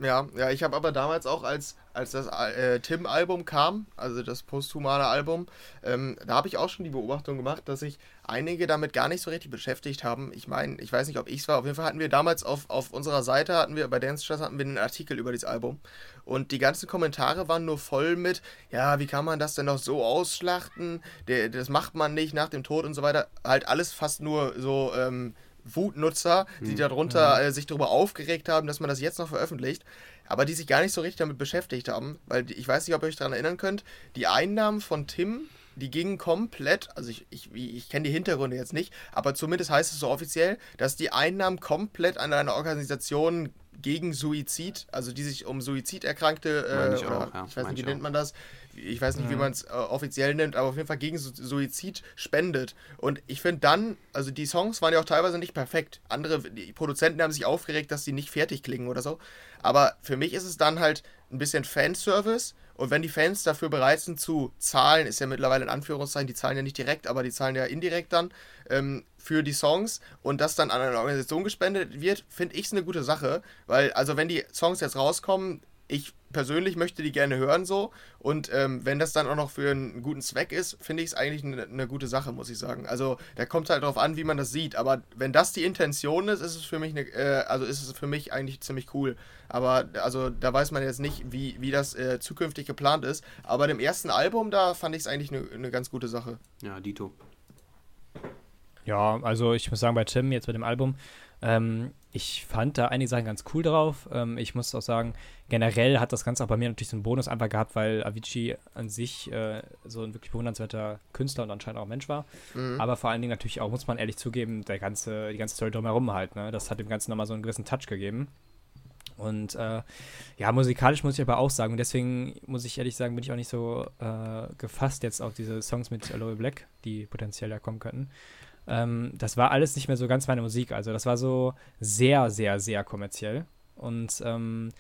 Ja, ja, ich habe aber damals auch, als, als das äh, Tim-Album kam, also das posthumane Album, ähm, da habe ich auch schon die Beobachtung gemacht, dass sich einige damit gar nicht so richtig beschäftigt haben. Ich meine, ich weiß nicht, ob ich es war, auf jeden Fall hatten wir damals auf, auf unserer Seite, hatten wir bei Dance Charts, hatten wir einen Artikel über dieses Album. Und die ganzen Kommentare waren nur voll mit, ja, wie kann man das denn noch so ausschlachten? Der, das macht man nicht nach dem Tod und so weiter. Halt alles fast nur so, ähm, Wutnutzer, die darunter äh, sich darüber aufgeregt haben, dass man das jetzt noch veröffentlicht, aber die sich gar nicht so richtig damit beschäftigt haben, weil ich weiß nicht, ob ihr euch daran erinnern könnt, die Einnahmen von Tim, die gingen komplett, also ich, ich, ich kenne die Hintergründe jetzt nicht, aber zumindest heißt es so offiziell, dass die Einnahmen komplett an eine Organisation gegen Suizid, also die sich um Suiziderkrankte, äh, ich oder auch, ja, ich weiß nicht, wie nennt man das, ich weiß nicht, wie man es äh, offiziell nennt, aber auf jeden Fall gegen Su Suizid spendet. Und ich finde dann, also die Songs waren ja auch teilweise nicht perfekt. Andere, die Produzenten haben sich aufgeregt, dass sie nicht fertig klingen oder so. Aber für mich ist es dann halt ein bisschen Fanservice. Und wenn die Fans dafür bereit sind zu zahlen, ist ja mittlerweile in Anführungszeichen, die zahlen ja nicht direkt, aber die zahlen ja indirekt dann ähm, für die Songs und das dann an eine Organisation gespendet wird, finde ich es eine gute Sache. Weil, also wenn die Songs jetzt rauskommen, ich persönlich möchte die gerne hören so. Und ähm, wenn das dann auch noch für einen guten Zweck ist, finde ich es eigentlich eine, eine gute Sache, muss ich sagen. Also da kommt halt darauf an, wie man das sieht. Aber wenn das die Intention ist, ist es für mich eine, äh, also ist es für mich eigentlich ziemlich cool. Aber also da weiß man jetzt nicht, wie, wie das äh, zukünftig geplant ist. Aber dem ersten Album, da fand ich es eigentlich eine, eine ganz gute Sache. Ja, Dito. Ja, also ich muss sagen, bei Tim jetzt mit dem Album, ähm, ich fand da einige Sachen ganz cool drauf. Ähm, ich muss auch sagen, generell hat das Ganze auch bei mir natürlich so einen Bonus einfach gehabt, weil Avicii an sich äh, so ein wirklich bewundernswerter Künstler und anscheinend auch Mensch war. Mhm. Aber vor allen Dingen natürlich auch, muss man ehrlich zugeben, der ganze, die ganze Story drumherum halt. Ne? Das hat dem Ganzen nochmal so einen gewissen Touch gegeben. Und äh, ja, musikalisch muss ich aber auch sagen, und deswegen muss ich ehrlich sagen, bin ich auch nicht so äh, gefasst jetzt auf diese Songs mit Aloe Black, die potenziell da kommen könnten. Ähm, das war alles nicht mehr so ganz meine Musik. Also das war so sehr, sehr, sehr kommerziell. Und ähm,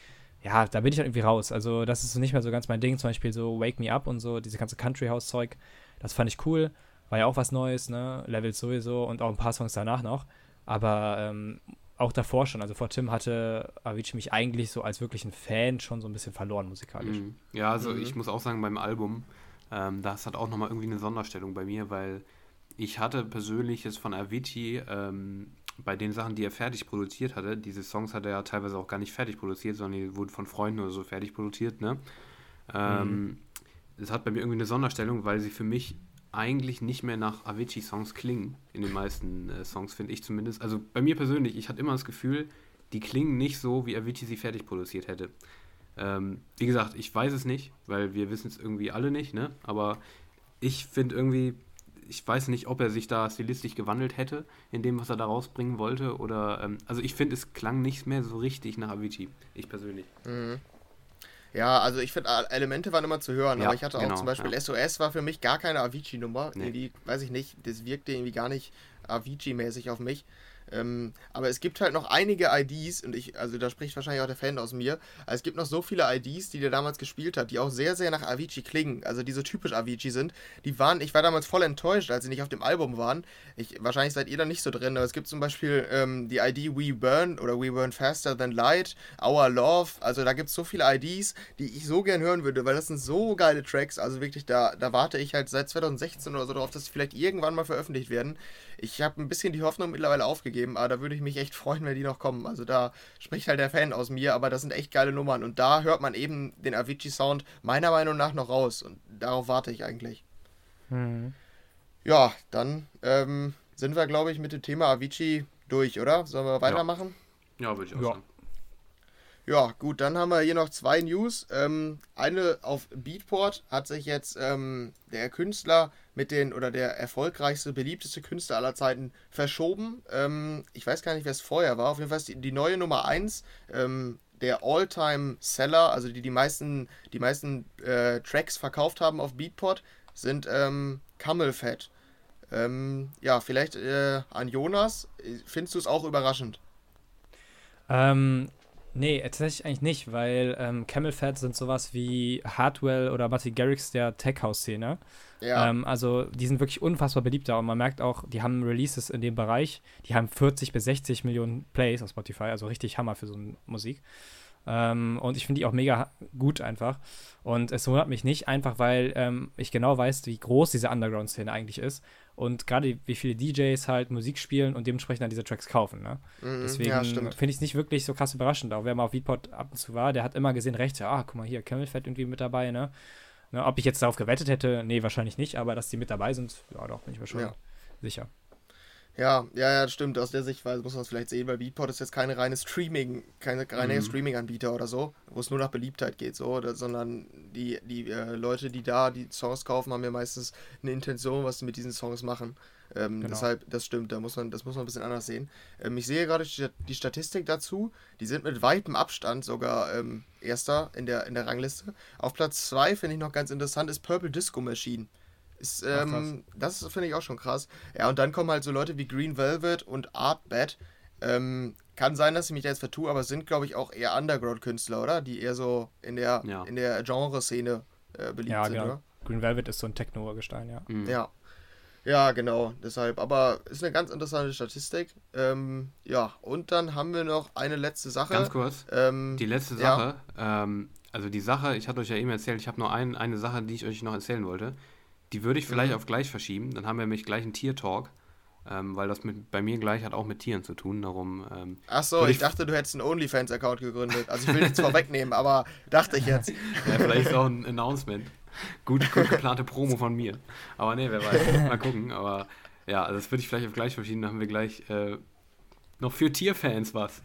ja, da bin ich dann irgendwie raus. Also das ist nicht mehr so ganz mein Ding. Zum Beispiel so Wake Me Up und so, diese ganze Country House Zeug. Das fand ich cool. War ja auch was Neues, ne? Levels sowieso und auch ein paar Songs danach noch. Aber ähm, auch davor schon, also vor Tim hatte Avicii mich eigentlich so als wirklichen Fan schon so ein bisschen verloren musikalisch. Mhm. Ja, also mhm. ich muss auch sagen, beim Album, ähm, das hat auch nochmal irgendwie eine Sonderstellung bei mir, weil ich hatte persönlich jetzt von Avicii ähm, bei den Sachen, die er fertig produziert hatte, diese Songs hat er ja teilweise auch gar nicht fertig produziert, sondern die wurden von Freunden oder so fertig produziert, ne? Ähm, mhm. Es hat bei mir irgendwie eine Sonderstellung, weil sie für mich eigentlich nicht mehr nach Avicii-Songs klingen, in den meisten äh, Songs, finde ich zumindest. Also bei mir persönlich, ich hatte immer das Gefühl, die klingen nicht so, wie Avicii sie fertig produziert hätte. Ähm, wie gesagt, ich weiß es nicht, weil wir wissen es irgendwie alle nicht, ne? Aber ich finde irgendwie, ich weiß nicht, ob er sich da stilistisch gewandelt hätte in dem, was er da rausbringen wollte. Oder ähm, also ich finde, es klang nicht mehr so richtig nach Avicii. Ich persönlich. Mhm. Ja, also ich finde, Elemente waren immer zu hören, ja, aber ich hatte auch genau, zum Beispiel ja. SOS war für mich gar keine Avicii-Nummer. Nee. Die, weiß ich nicht, das wirkte irgendwie gar nicht Avicii-mäßig auf mich. Ähm, aber es gibt halt noch einige IDs, und ich, also da spricht wahrscheinlich auch der Fan aus mir, es gibt noch so viele IDs, die der damals gespielt hat, die auch sehr, sehr nach Avicii klingen, also die so typisch Avicii sind. Die waren, ich war damals voll enttäuscht, als sie nicht auf dem Album waren. Ich, wahrscheinlich seid ihr da nicht so drin, aber es gibt zum Beispiel ähm, die ID We Burn oder We Burn Faster Than Light, Our Love, also da gibt es so viele IDs, die ich so gern hören würde, weil das sind so geile Tracks, also wirklich, da, da warte ich halt seit 2016 oder so darauf, dass sie vielleicht irgendwann mal veröffentlicht werden. Ich habe ein bisschen die Hoffnung mittlerweile aufgegeben, aber da würde ich mich echt freuen, wenn die noch kommen. Also da spricht halt der Fan aus mir, aber das sind echt geile Nummern und da hört man eben den Avicii-Sound meiner Meinung nach noch raus und darauf warte ich eigentlich. Mhm. Ja, dann ähm, sind wir, glaube ich, mit dem Thema Avicii durch, oder? Sollen wir weitermachen? Ja, ja würde ich auch ja. sagen. Ja, gut, dann haben wir hier noch zwei News. Ähm, eine auf Beatport hat sich jetzt ähm, der Künstler mit den, oder der erfolgreichste, beliebteste Künstler aller Zeiten verschoben. Ähm, ich weiß gar nicht, wer es vorher war. Auf jeden Fall ist die, die neue Nummer 1, ähm, der All-Time-Seller, also die die meisten, die meisten äh, Tracks verkauft haben auf Beatport, sind ähm, Camel Fat. Ähm, ja, vielleicht äh, an Jonas. Findest du es auch überraschend? Ähm, Nee, tatsächlich eigentlich nicht, weil ähm, Camel Fat sind sowas wie Hardwell oder Marty Garrix der Tech-House-Szene. Ja. Ähm, also die sind wirklich unfassbar beliebt da und man merkt auch, die haben Releases in dem Bereich, die haben 40 bis 60 Millionen Plays auf Spotify, also richtig Hammer für so eine Musik. Ähm, und ich finde die auch mega gut einfach. Und es wundert mich nicht, einfach weil ähm, ich genau weiß, wie groß diese Underground-Szene eigentlich ist. Und gerade wie viele DJs halt Musik spielen und dementsprechend dann diese Tracks kaufen. Ne? Mhm, Deswegen ja, finde ich es nicht wirklich so krass überraschend. Auch wer mal auf Beatport ab und zu war, der hat immer gesehen, rechts, ah, guck mal hier, Camel Fat irgendwie mit dabei, ne? ne? Ob ich jetzt darauf gewettet hätte, nee, wahrscheinlich nicht, aber dass die mit dabei sind, ja, doch, bin ich mir schon ja. sicher. Ja, ja, ja, das stimmt. Aus der Sichtweise muss man es vielleicht sehen, weil Beatport ist jetzt keine reine Streaming, keine reine Mhm. Streaming-Anbieter oder so, wo es nur nach Beliebtheit geht, so, oder, sondern die, die äh, Leute, die da die Songs kaufen, haben ja meistens eine Intention, was sie mit diesen Songs machen. Ähm, Genau. Deshalb, das stimmt, da muss man, das muss man ein bisschen anders sehen. Ähm, ich sehe gerade die, die Statistik dazu, die sind mit weitem Abstand sogar ähm, erster in der, in der Rangliste. Auf Platz 2 finde ich noch ganz interessant, ist Purple Disco Machine. Ist, Ach, ähm, das finde ich auch schon krass. Ja, und dann kommen halt so Leute wie Green Velvet und Artbat. Ähm, kann sein, dass ich mich da jetzt vertue, aber sind, glaube ich, auch eher Underground-Künstler, oder? Die eher so in der, Ja. in der Genre-Szene äh, beliebt Ja, sind, genau. oder? Green Velvet ist so ein Techno-Gestein, ja. Mhm. Ja. Ja, genau, deshalb. Aber ist eine ganz interessante Statistik. Ähm, ja, und dann haben wir noch eine letzte Sache. Ganz kurz. Ähm, Die letzte ja. Sache, ähm, also die Sache, ich hatte euch ja eben erzählt, ich habe nur ein, eine Sache, die ich euch noch erzählen wollte. Die würde ich vielleicht Mhm. auf gleich verschieben. Dann haben wir nämlich gleich einen Tier-Talk, ähm, weil das mit, bei mir gleich hat auch mit Tieren zu tun. Darum, ähm, Ach so, ich ich- dachte, du hättest einen OnlyFans-Account gegründet. Also ich will nichts vorwegnehmen, aber dachte ich jetzt. ja, vielleicht ist auch ein Announcement. Gut, gut geplante Promo von mir. Aber nee, wer weiß. Mal gucken. Aber ja, also das würde ich vielleicht auf gleich verschieben. Dann haben wir gleich äh, noch für Tierfans was.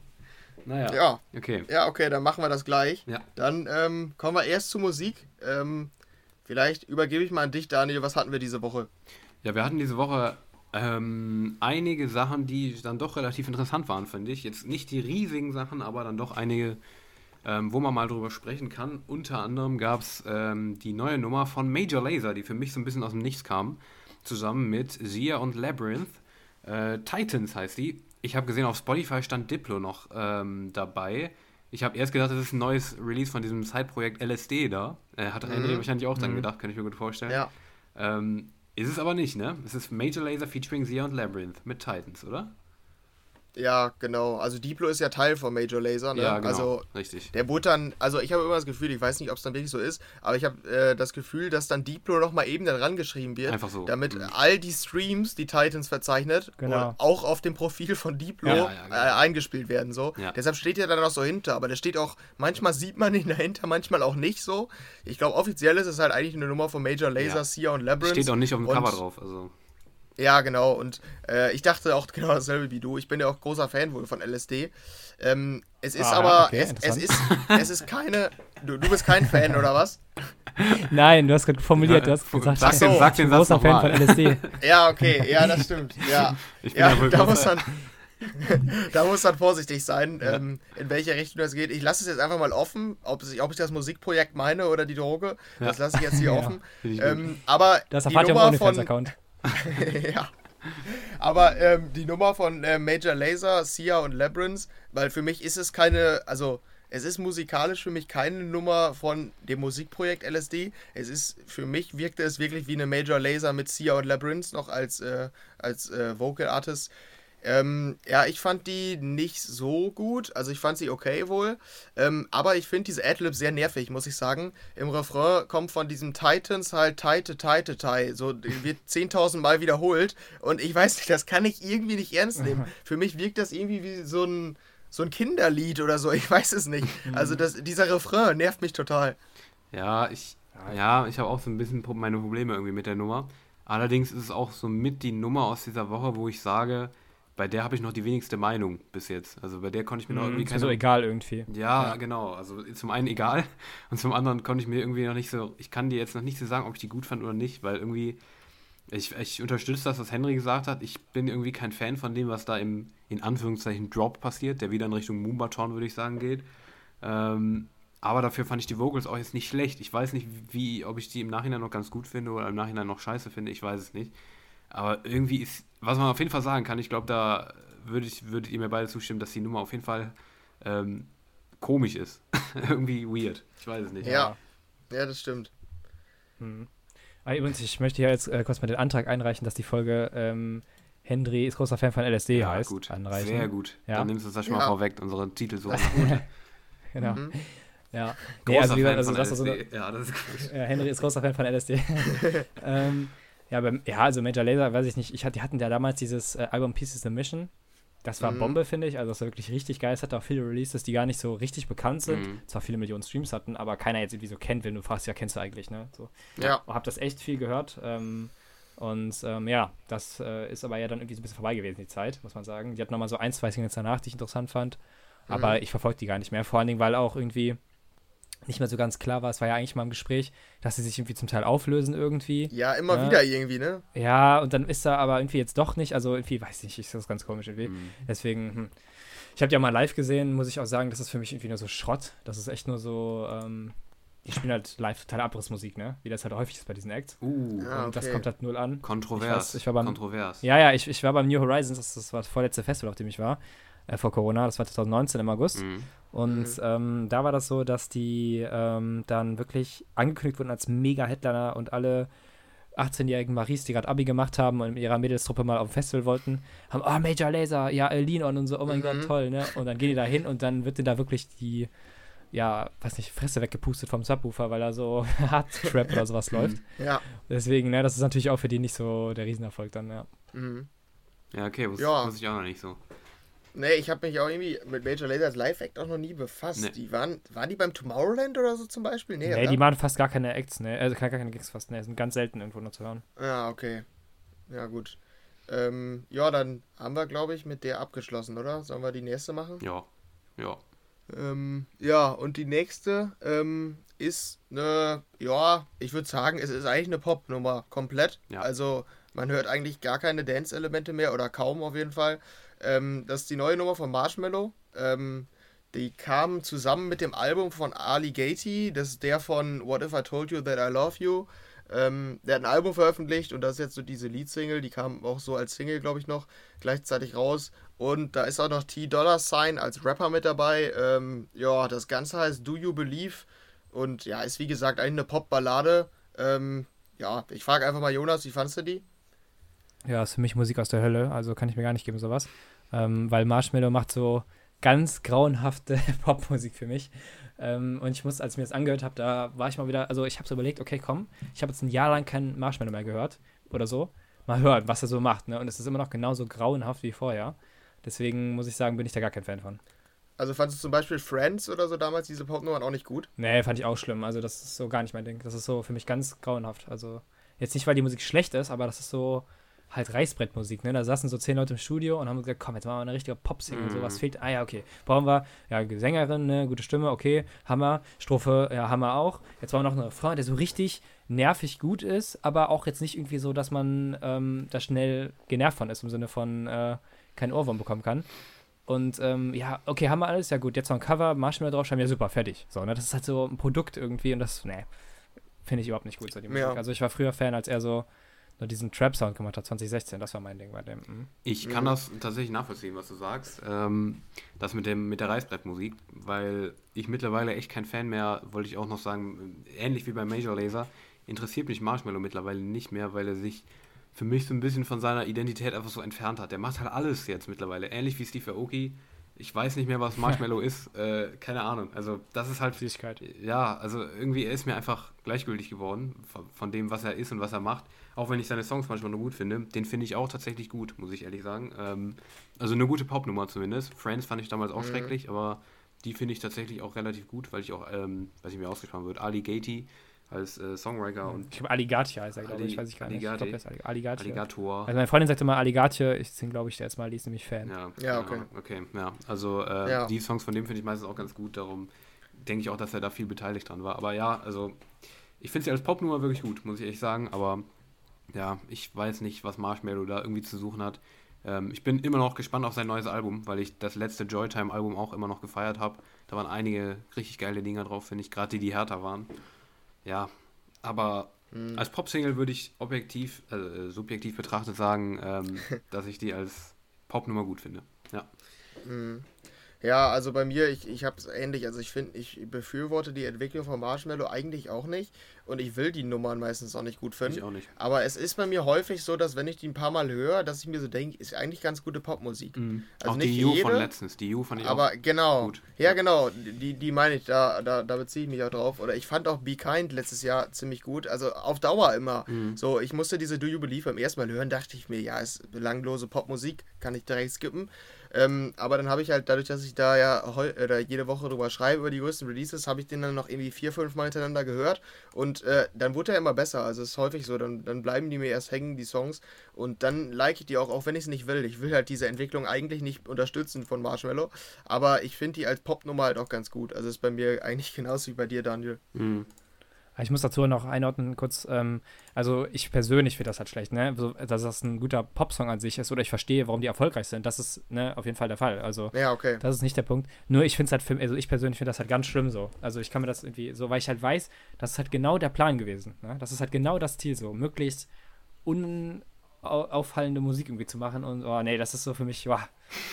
Naja, Ja, okay. ja, okay, dann machen wir das gleich. Ja. Dann ähm, kommen wir erst zur Musik. Ähm, vielleicht übergebe ich mal an dich, Daniel. Was hatten wir diese Woche? Ja, wir hatten diese Woche ähm, einige Sachen, die dann doch relativ interessant waren, finde ich. Jetzt nicht die riesigen Sachen, aber dann doch einige, ähm, wo man mal drüber sprechen kann. Unter anderem gab es ähm, die neue Nummer von Major Laser, die für mich so ein bisschen aus dem Nichts kam, zusammen mit Sia und Labyrinth. Äh, Titans heißt die. Ich habe gesehen, auf Spotify stand Diplo noch ähm, dabei. Ich habe erst gedacht, das ist ein neues Release von diesem Side-Projekt LSD da. Äh, hat Henry Mhm. wahrscheinlich auch dann Mhm. gedacht, kann ich mir gut vorstellen. Ja. Ähm, ist es aber nicht, ne? Es ist Major Laser featuring Sia und Labyrinth mit Titans, oder? Ja, genau. Also Diplo ist ja Teil von Major Laser, ne? Ja, genau. Also richtig. Der wurde dann, also ich habe immer das Gefühl, ich weiß nicht, ob es dann wirklich so ist, aber ich habe äh, das Gefühl, dass dann Diplo nochmal eben dann rangeschrieben wird, Einfach so. damit Mhm. all die Streams, die Titans verzeichnet, Genau. auch auf dem Profil von Diplo Ja, ja, genau. äh, eingespielt werden. so. Ja. Deshalb steht er dann noch so hinter, aber der steht auch, manchmal sieht man ihn dahinter, manchmal auch nicht so. Ich glaube, offiziell ist es halt eigentlich eine Nummer von Major Laser, Ja. Sia und Labyrinth. Steht auch nicht auf dem Cover drauf. Also, Ja, genau. Und äh, ich dachte auch genau dasselbe wie du. Ich bin ja auch großer Fan wohl von LSD. Ähm, es ist Ah, aber, okay, es, es, ist, es ist keine. Du, du bist kein Fan, oder was? Nein, du hast gerade formuliert, Ja, du hast sag gesagt, den- ich sag bin den ein Satz großer Fan von. LSD. Ja, okay. Ja, das stimmt. Ja, ich bin ja wohl da großer- muss man. da muss man vorsichtig sein, ähm, in welche Richtung das geht. Ich lasse es jetzt einfach mal offen, ob, es, ob ich das Musikprojekt meine oder die Droge. Das lasse ich jetzt hier Ja. offen. Ich. Ähm, aber Das erfahrt ihr auf von, OnlyFans-Account. ja. Aber ähm, die Nummer von äh, Major Laser, Sia und Labyrinth, weil für mich ist es keine, also es ist musikalisch für mich keine Nummer von dem Musikprojekt LSD. Es ist, für mich wirkte es wirklich wie eine Major Laser mit Sia und Labyrinth noch als, äh, als äh, Vocal Artist. Ähm, ja, ich fand die nicht so gut. Also ich fand sie okay wohl. Ähm, aber ich finde diese Adlibs sehr nervig, muss ich sagen. Im Refrain kommt von diesem Titans halt Tite, Tite, Tai. So die wird 10.000 Mal wiederholt. Und ich weiß nicht, das kann ich irgendwie nicht ernst nehmen. Für mich wirkt das irgendwie wie so ein, so ein Kinderlied oder so. Ich weiß es nicht. Also das, dieser Refrain nervt mich total. Ja, ich, ja, ich habe auch so ein bisschen meine Probleme irgendwie mit der Nummer. Allerdings ist es auch so mit die Nummer aus dieser Woche, wo ich sage, bei der habe ich noch die wenigste Meinung bis jetzt. Also bei der konnte ich mir noch irgendwie Ist mir keine. so egal irgendwie. Ja, Ja. genau. Also zum einen egal und zum anderen konnte ich mir irgendwie noch nicht so, ich kann dir jetzt noch nicht so sagen, ob ich die gut fand oder nicht, weil irgendwie, ich, ich unterstütze das, was Henry gesagt hat. Ich bin irgendwie kein Fan von dem, was da im, in Anführungszeichen, Drop passiert, der wieder in Richtung Moombaton, würde ich sagen, geht. Ähm, aber dafür fand ich die Vocals auch jetzt nicht schlecht. Ich weiß nicht, wie, ob ich die im Nachhinein noch ganz gut finde oder im Nachhinein noch scheiße finde, ich weiß es nicht. Aber irgendwie ist, was man auf jeden Fall sagen kann, ich glaube, da würde ich, würdet ihr mir beide zustimmen, dass die Nummer auf jeden Fall ähm, komisch ist. irgendwie weird. Ich weiß es nicht. Ja. Ja, das stimmt. Hm. Ah, übrigens, ich möchte hier jetzt äh, kurz mal den Antrag einreichen, dass die Folge ähm, Henry ist großer Fan von LSD Ja, heißt. gut. Anreichen. Sehr gut. Ja. Dann nimmst du das schon mal Ja. vorweg, unsere Titelsuche. Genau. Mhm. Ja. Nee, also, wie gesagt, also das ist so eine, LSD. Ja, das ist gut. Ja, Henry ist großer Fan von LSD. ähm, ja, beim, ja, also Major Laser, weiß ich nicht. Ich, die hatten ja damals dieses äh, Album Pieces the Mission. Das war Mhm. Bombe, finde ich. Also, das war wirklich richtig geil. Es hatte auch viele Releases, die gar nicht so richtig bekannt sind. Mhm. Zwar viele Millionen Streams hatten, aber keiner jetzt irgendwie so kennt, wenn du fragst, ja, kennst du eigentlich, ne? So. Ja. Hab das echt viel gehört. Ähm, Und ähm, ja, das äh, ist aber ja dann irgendwie so ein bisschen vorbei gewesen, die Zeit, muss man sagen. Die hat nochmal so ein, zwei Singles danach, die ich interessant fand. Aber Mhm. ich verfolge die gar nicht mehr. Vor allen Dingen, weil auch irgendwie nicht mehr so ganz klar war, es war ja eigentlich mal im Gespräch, dass sie sich irgendwie zum Teil auflösen irgendwie. Ja, immer Ja. wieder irgendwie, ne? Ja, und dann ist er aber irgendwie jetzt doch nicht, also irgendwie, weiß ich nicht, ist das ganz komisch irgendwie. Mhm. Deswegen, hm. ich habe die auch mal live gesehen, muss ich auch sagen, das ist für mich irgendwie nur so Schrott. Das ist echt nur so, ähm, die spielen halt live total Abrissmusik, ne? Wie das halt häufig ist bei diesen Acts. Uh, Ja. und das okay. kommt halt null an. kontrovers. Ich weiß, ich war beim- kontrovers. Ja, ja, ich, ich war beim New Horizons, das, das war das vorletzte Festival, auf dem ich war, äh, vor Corona, das war 2019 im August. Mhm. Und Mhm. ähm, da war das so, dass die ähm, dann wirklich angekündigt wurden als Mega-Headliner und alle 18-jährigen Maries, die gerade Abi gemacht haben und mit ihrer Mädelstruppe mal auf dem Festival wollten, haben, oh, Major Laser, ja, Lean On und so, oh mein Mhm. Gott, toll, ne? Und dann gehen die da hin und dann wird dir da wirklich die, ja, weiß nicht, Fresse weggepustet vom Subwoofer, weil da so Hard-Trap oder sowas läuft. Ja. Deswegen, ne, das ist natürlich auch für die nicht so der Riesenerfolg dann, ja. Mhm. Ja, okay, wusste Ja. wusste ich auch noch nicht so. Nee, ich habe mich auch irgendwie mit Major Lazer als Live-Act auch noch nie befasst. Nee. Die waren, waren die beim Tomorrowland oder so zum Beispiel? Nee, Nee, die machen fast gar keine Acts, ne? Also gar keine Gigs fast, ne? Sind ganz selten irgendwo nur zu hören. Ja, okay. Ja, gut. Ähm, ja, dann haben wir, glaube ich, mit der abgeschlossen, oder? Sollen wir die nächste machen? Ja. Ja. Ähm, ja, und die nächste ähm, ist eine, ja, ich würde sagen, es ist eigentlich eine Popnummer, komplett. Ja. Also man hört eigentlich gar keine Dance-Elemente mehr oder kaum auf jeden Fall. Ähm, das ist die neue Nummer von Marshmallow. Ähm, die kam zusammen mit dem Album von Ali Gatey, das ist der von What If I Told You That I Love You. Ähm, der hat ein Album veröffentlicht und das ist jetzt so diese Lead-Single, die kam auch so als Single, glaube ich, noch gleichzeitig raus. Und da ist auch noch T Dollar Sign als Rapper mit dabei. Ähm, ja, das Ganze heißt Do You Believe und ja, ist wie gesagt eigentlich eine Pop-Ballade. Ähm, ja, ich frage einfach mal Jonas, wie fandst du die? Ja, ist für mich Musik aus der Hölle, also kann ich mir gar nicht geben, sowas. Ähm, weil Marshmallow macht so ganz grauenhafte Popmusik für mich. Ähm, und ich muss, als ich mir das angehört habe, da war ich mal wieder, also ich habe so überlegt, okay, komm, ich habe jetzt ein Jahr lang keinen Marshmallow mehr gehört oder so. Mal hören, was er so macht, ne? Und es ist immer noch genauso grauenhaft wie vorher. Deswegen muss ich sagen, bin ich da gar kein Fan von. Also fandest du zum Beispiel Friends oder so damals diese Popnummern auch nicht gut? Nee, fand ich auch schlimm. Also das ist so gar nicht mein Ding. Das ist so für mich ganz grauenhaft. Also jetzt nicht, weil die Musik schlecht ist, aber das ist so halt Reißbrettmusik, ne? Da saßen so zehn Leute im Studio und haben gesagt, komm, jetzt machen wir eine richtige Pop-Single, so Mhm. was fehlt. Ah ja, okay. Brauchen wir, ja, Sängerin, ne, gute Stimme, okay, Hammer. Strophe, ja, Hammer auch. Jetzt brauchen wir noch einen Refrain, der so richtig nervig gut ist, aber auch jetzt nicht irgendwie so, dass man ähm, da schnell genervt von ist, im Sinne von äh, keinen Ohrwurm bekommen kann. Und ähm, ja, okay, haben wir alles, ja gut, jetzt noch ein Cover, Marshmallow draufschreiben, ja super, fertig. So, ne, das ist halt so ein Produkt irgendwie und das, ne, finde ich überhaupt nicht gut, so die Musik. Ja. Also ich war früher Fan, als er so nur diesen Trap-Sound gemacht hat, 2016, das war mein Ding bei dem. mhm. Ich kann Mhm. das tatsächlich nachvollziehen, was du sagst. Ähm, das mit, dem, mit der Reißbrettmusik, weil ich mittlerweile echt kein Fan mehr, wollte ich auch noch sagen, ähnlich wie bei Major Laser, interessiert mich Marshmallow mittlerweile nicht mehr, weil er sich für mich so ein bisschen von seiner Identität einfach so entfernt hat. Der macht halt alles jetzt mittlerweile, ähnlich wie Steve Aoki. Ich weiß nicht mehr, was Marshmallow ist, äh, keine Ahnung. Also das ist halt Süßigkeit. ja, also irgendwie er ist mir einfach gleichgültig geworden von, von dem, was er ist und was er macht. Auch wenn ich seine Songs manchmal nur gut finde. Den finde ich auch tatsächlich gut, muss ich ehrlich sagen. Ähm, also eine gute Popnummer zumindest. Friends fand ich damals auch Mhm. schrecklich, aber die finde ich tatsächlich auch relativ gut, weil ich auch, ähm, weiß ich mir ausgesprochen wird, Ali Gatey als äh, Songwriter und Ich glaube, Alligatia heißt er, glaube ich, weiß ich gar nicht. Ich Alligati. glaube, der ist. Alligator. Also meine Freundin sagt immer Alligatia, ich bin, glaube ich, der jetzt mal, die ist nämlich Fan. Ja, Ja, okay. okay, ja. Also äh, Ja. die Songs von dem finde ich meistens auch ganz gut, darum denke ich auch, dass er da viel beteiligt dran war. Aber ja, also ich finde sie als Popnummer wirklich gut, muss ich ehrlich sagen, aber ja, ich weiß nicht, was Marshmallow da irgendwie zu suchen hat. Ähm, ich bin immer noch gespannt auf sein neues Album, weil ich das letzte Joytime-Album auch immer noch gefeiert habe. Da waren einige richtig geile Dinger drauf, finde ich, gerade die, die härter waren. Ja, aber Hm. als Pop-Single würde ich objektiv, äh, subjektiv betrachtet sagen, ähm, dass ich die als Popnummer gut finde. Ja. Mhm. Ja, also bei mir, ich, ich habe es ähnlich. Also ich finde, ich befürworte die Entwicklung von Marshmallow eigentlich auch nicht. Und ich will die Nummern meistens auch nicht gut finden. Ich auch nicht. Aber es ist bei mir häufig so, dass wenn ich die ein paar Mal höre, dass ich mir so denke, ist eigentlich ganz gute Popmusik. Also auch nicht die von jede, letztens. Die You fand ich Aber auch genau. gut. Ja, genau. Die, die meine ich, da, da, da beziehe ich mich auch drauf. Oder ich fand auch Be Kind letztes Jahr ziemlich gut. Also auf Dauer immer. Mhm. So, ich musste diese Do You Believe beim ersten Mal hören, dachte ich mir, ja, ist belanglose Popmusik, kann ich direkt skippen. Ähm, aber dann habe ich halt, dadurch, dass ich da ja oder jede Woche drüber schreibe, über die größten Releases, habe ich den dann noch irgendwie vier, fünf Mal hintereinander gehört. Und Und äh, dann wurde er immer besser. Also es ist häufig so, dann, dann bleiben die mir erst hängen, die Songs. Und dann like ich die auch, auch wenn ich es nicht will. Ich will halt diese Entwicklung eigentlich nicht unterstützen von Marshmallow. Aber ich finde die als Popnummer halt auch ganz gut. Also ist bei mir eigentlich genauso wie bei dir, Daniel. Mhm. Ich muss dazu noch einordnen, kurz, ähm, also ich persönlich finde das halt schlecht, ne? So, dass das ein guter Popsong an sich ist oder ich verstehe, warum die erfolgreich sind. Das ist ne, auf jeden Fall der Fall. Also Ja, okay. das ist nicht der Punkt. Nur ich finde es halt für, also ich persönlich finde das halt ganz schlimm so. Also ich kann mir das irgendwie so, weil ich halt weiß, das ist halt genau der Plan gewesen. Ne? Das ist halt genau das Ziel so, möglichst unauffallende Musik irgendwie zu machen und oh nee, das ist so für mich, wow,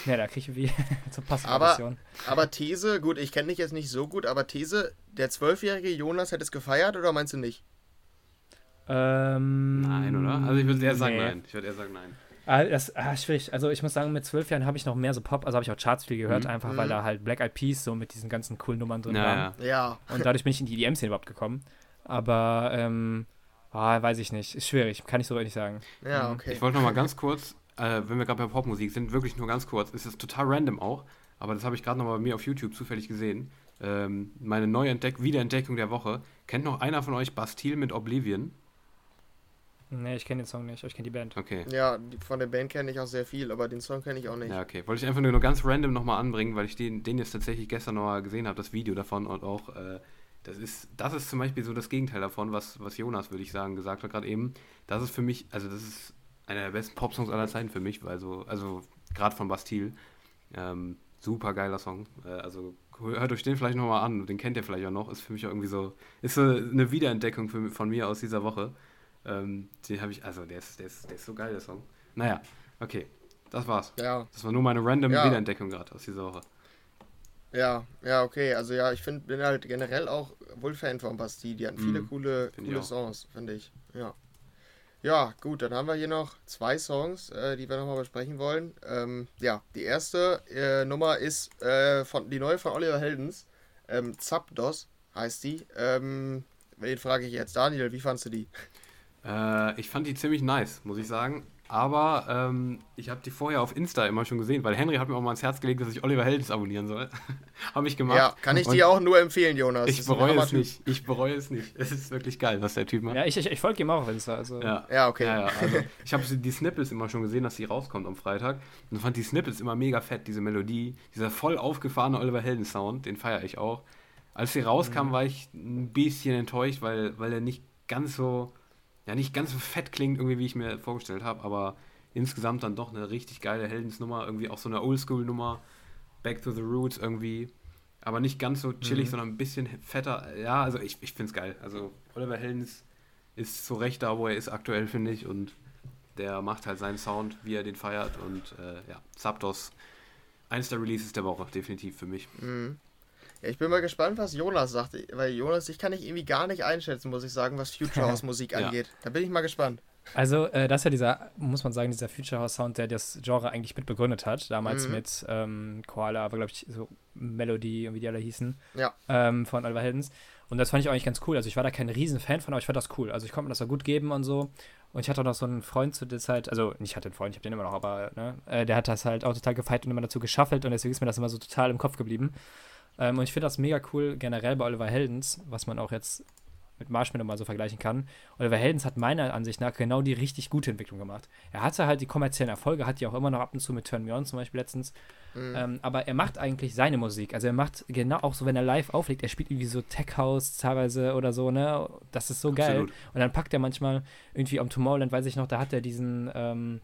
ne, da kriege ich irgendwie zur Aber, Passion. aber These, gut, ich kenne dich jetzt nicht so gut, aber These, der zwölfjährige Jonas hätte es gefeiert oder meinst du nicht? Ähm, Nein, oder? Also ich würde eher sagen nee. nein. Ich würde eher sagen nein. Ah, das, ah, schwierig. Also ich muss sagen, mit zwölf Jahren habe ich noch mehr so Pop, also habe ich auch Charts viel gehört, Mhm. einfach Mhm. weil da halt Black Eyed Peas so mit diesen ganzen coolen Nummern drin Ja, waren. ja. Ja. Und dadurch bin ich in die EDM-Szene überhaupt gekommen. Aber, ähm, ah, weiß ich nicht. Ist schwierig, kann ich so richtig sagen. Ja, Mhm. okay. Ich wollte noch mal ganz kurz, äh, wenn wir gerade bei Popmusik sind, wirklich nur ganz kurz, ist es total random auch, aber das habe ich gerade noch mal bei mir auf YouTube zufällig gesehen. Ähm, meine Neuentdeck Wiederentdeckung der Woche. Kennt noch einer von euch Bastille mit Oblivion? Nee, ich kenne den Song nicht, aber ich kenne die Band. Okay. Ja, die- von der Band kenne ich auch sehr viel, aber den Song kenne ich auch nicht. Ja, okay. Wollte ich einfach nur ganz random nochmal anbringen, weil ich den, den jetzt tatsächlich gestern nochmal gesehen habe, das Video davon und auch, äh, das ist, das ist zum Beispiel so das Gegenteil davon, was, was Jonas, würde ich sagen, gesagt hat gerade eben. Das ist für mich, also das ist einer der besten Popsongs aller Zeiten für mich, weil so, also gerade von Bastille, ähm, super geiler Song. Äh, also hört euch den vielleicht nochmal an, den kennt ihr vielleicht auch noch, ist für mich auch irgendwie so, ist so eine Wiederentdeckung für, von mir aus dieser Woche. Ähm, den habe ich, also der ist, der, ist, der ist so geil, der Song. Naja, okay, das war's. Ja, Das war nur meine random Ja. Wiederentdeckung gerade aus dieser Woche. Ja, ja, okay. Also ja, ich find, bin halt generell auch wohl Fan von Bastille. Die hatten viele Mhm, coole, coole. Songs, finde ich. Ja. Ja, gut, dann haben wir hier noch zwei Songs, äh, die wir nochmal besprechen wollen. Ähm, ja, die erste äh, Nummer ist äh, von, die neue von Oliver Heldens. Ähm, Zapdos heißt die. Ähm, wen frage ich jetzt? Daniel, wie fandst du die? Äh, ich fand die ziemlich nice, muss ich sagen. Aber ähm, ich habe die vorher auf Insta immer schon gesehen, weil Henry hat mir auch mal ans Herz gelegt, dass ich Oliver Heldens abonnieren soll. habe ich gemacht. Ja, kann ich dir auch nur empfehlen, Jonas. Ich bereue es nicht. Ich bereue es nicht. Es ist wirklich geil, was der Typ macht. Ja, ich, ich, ich folge ihm auch auf Insta. Also. Ja. Ja, okay. Ja, ja, also ich habe die Snippets immer schon gesehen, dass die rauskommt am Freitag. Und fand die Snippets immer mega fett, diese Melodie. Dieser voll aufgefahrene Oliver Helden Sound, den feiere ich auch. Als sie rauskam, Mhm. war ich ein bisschen enttäuscht, weil, weil er nicht ganz so, ja, nicht ganz so fett klingt, irgendwie, wie ich mir vorgestellt habe, aber insgesamt dann doch eine richtig geile Heldensnummer, irgendwie auch so eine Oldschool-Nummer, Back to the Roots irgendwie. Aber nicht ganz so chillig, Mhm. sondern ein bisschen fetter. Ja, also ich, ich finde es geil. Also Oliver Heldens ist so recht da, wo er ist aktuell, finde ich. Und der macht halt seinen Sound, wie er den feiert. Und äh, ja, Zapdos, eins der Releases der Woche, definitiv für mich. Mhm. Ja, ich bin mal gespannt, was Jonas sagt, weil Jonas, ich kann ich irgendwie gar nicht einschätzen, muss ich sagen, was Future House Musik Ja. angeht. Da bin ich mal gespannt. Also, äh, das ist ja dieser, muss man sagen, dieser Future House Sound, der das Genre eigentlich mit begründet hat. Damals Mhm. mit ähm, Koala, aber glaube ich, so Melody und wie die alle hießen. Ja. Ähm, von Oliver Heldens. Und das fand ich eigentlich ganz cool. Also, ich war da kein Riesenfan von, aber ich fand das cool. Also, ich konnte mir das so gut geben und so. Und ich hatte auch noch so einen Freund zu der Zeit, also, ich hatte einen Freund, ich habe den immer noch, aber, ne, äh, der hat das halt auch total gefeiert und immer dazu geschaffelt und deswegen ist mir das immer so total im Kopf geblieben. Ähm, und ich finde das mega cool, generell bei Oliver Heldens, was man auch jetzt mit Marshmallow mal so vergleichen kann. Oliver Heldens hat meiner Ansicht nach genau die richtig gute Entwicklung gemacht. Er hatte halt die kommerziellen Erfolge, hat die auch immer noch ab und zu mit Turn Me On zum Beispiel letztens. Mhm. Ähm, aber er macht eigentlich seine Musik. Also er macht genau auch so, wenn er live auflegt, er spielt irgendwie so Tech House teilweise oder so, ne? Das ist so geil. Absolut. Und dann packt er manchmal irgendwie am Tomorrowland, weiß ich noch, da hat er diesen, ähm,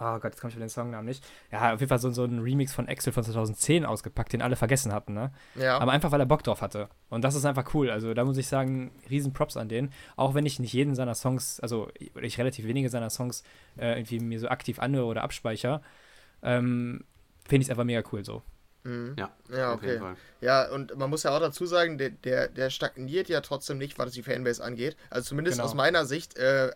oh Gott, jetzt komme ich auf den Songnamen nicht. Ja, auf jeden Fall so, so einen Remix von Excel von 2010 ausgepackt, den alle vergessen hatten, ne? ja. Aber einfach, weil er Bock drauf hatte. Und das ist einfach cool. Also da muss ich sagen, riesen Props an den. Auch wenn ich nicht jeden seiner Songs, also ich relativ wenige seiner Songs äh, irgendwie mir so aktiv anhöre oder abspeichere, ähm, finde ich es einfach mega cool so. Mhm. Ja, Ja, auf jeden okay. Fall. Ja, und man muss ja auch dazu sagen, der, der, der stagniert ja trotzdem nicht, was die Fanbase angeht. Also zumindest Genau. aus meiner Sicht, äh,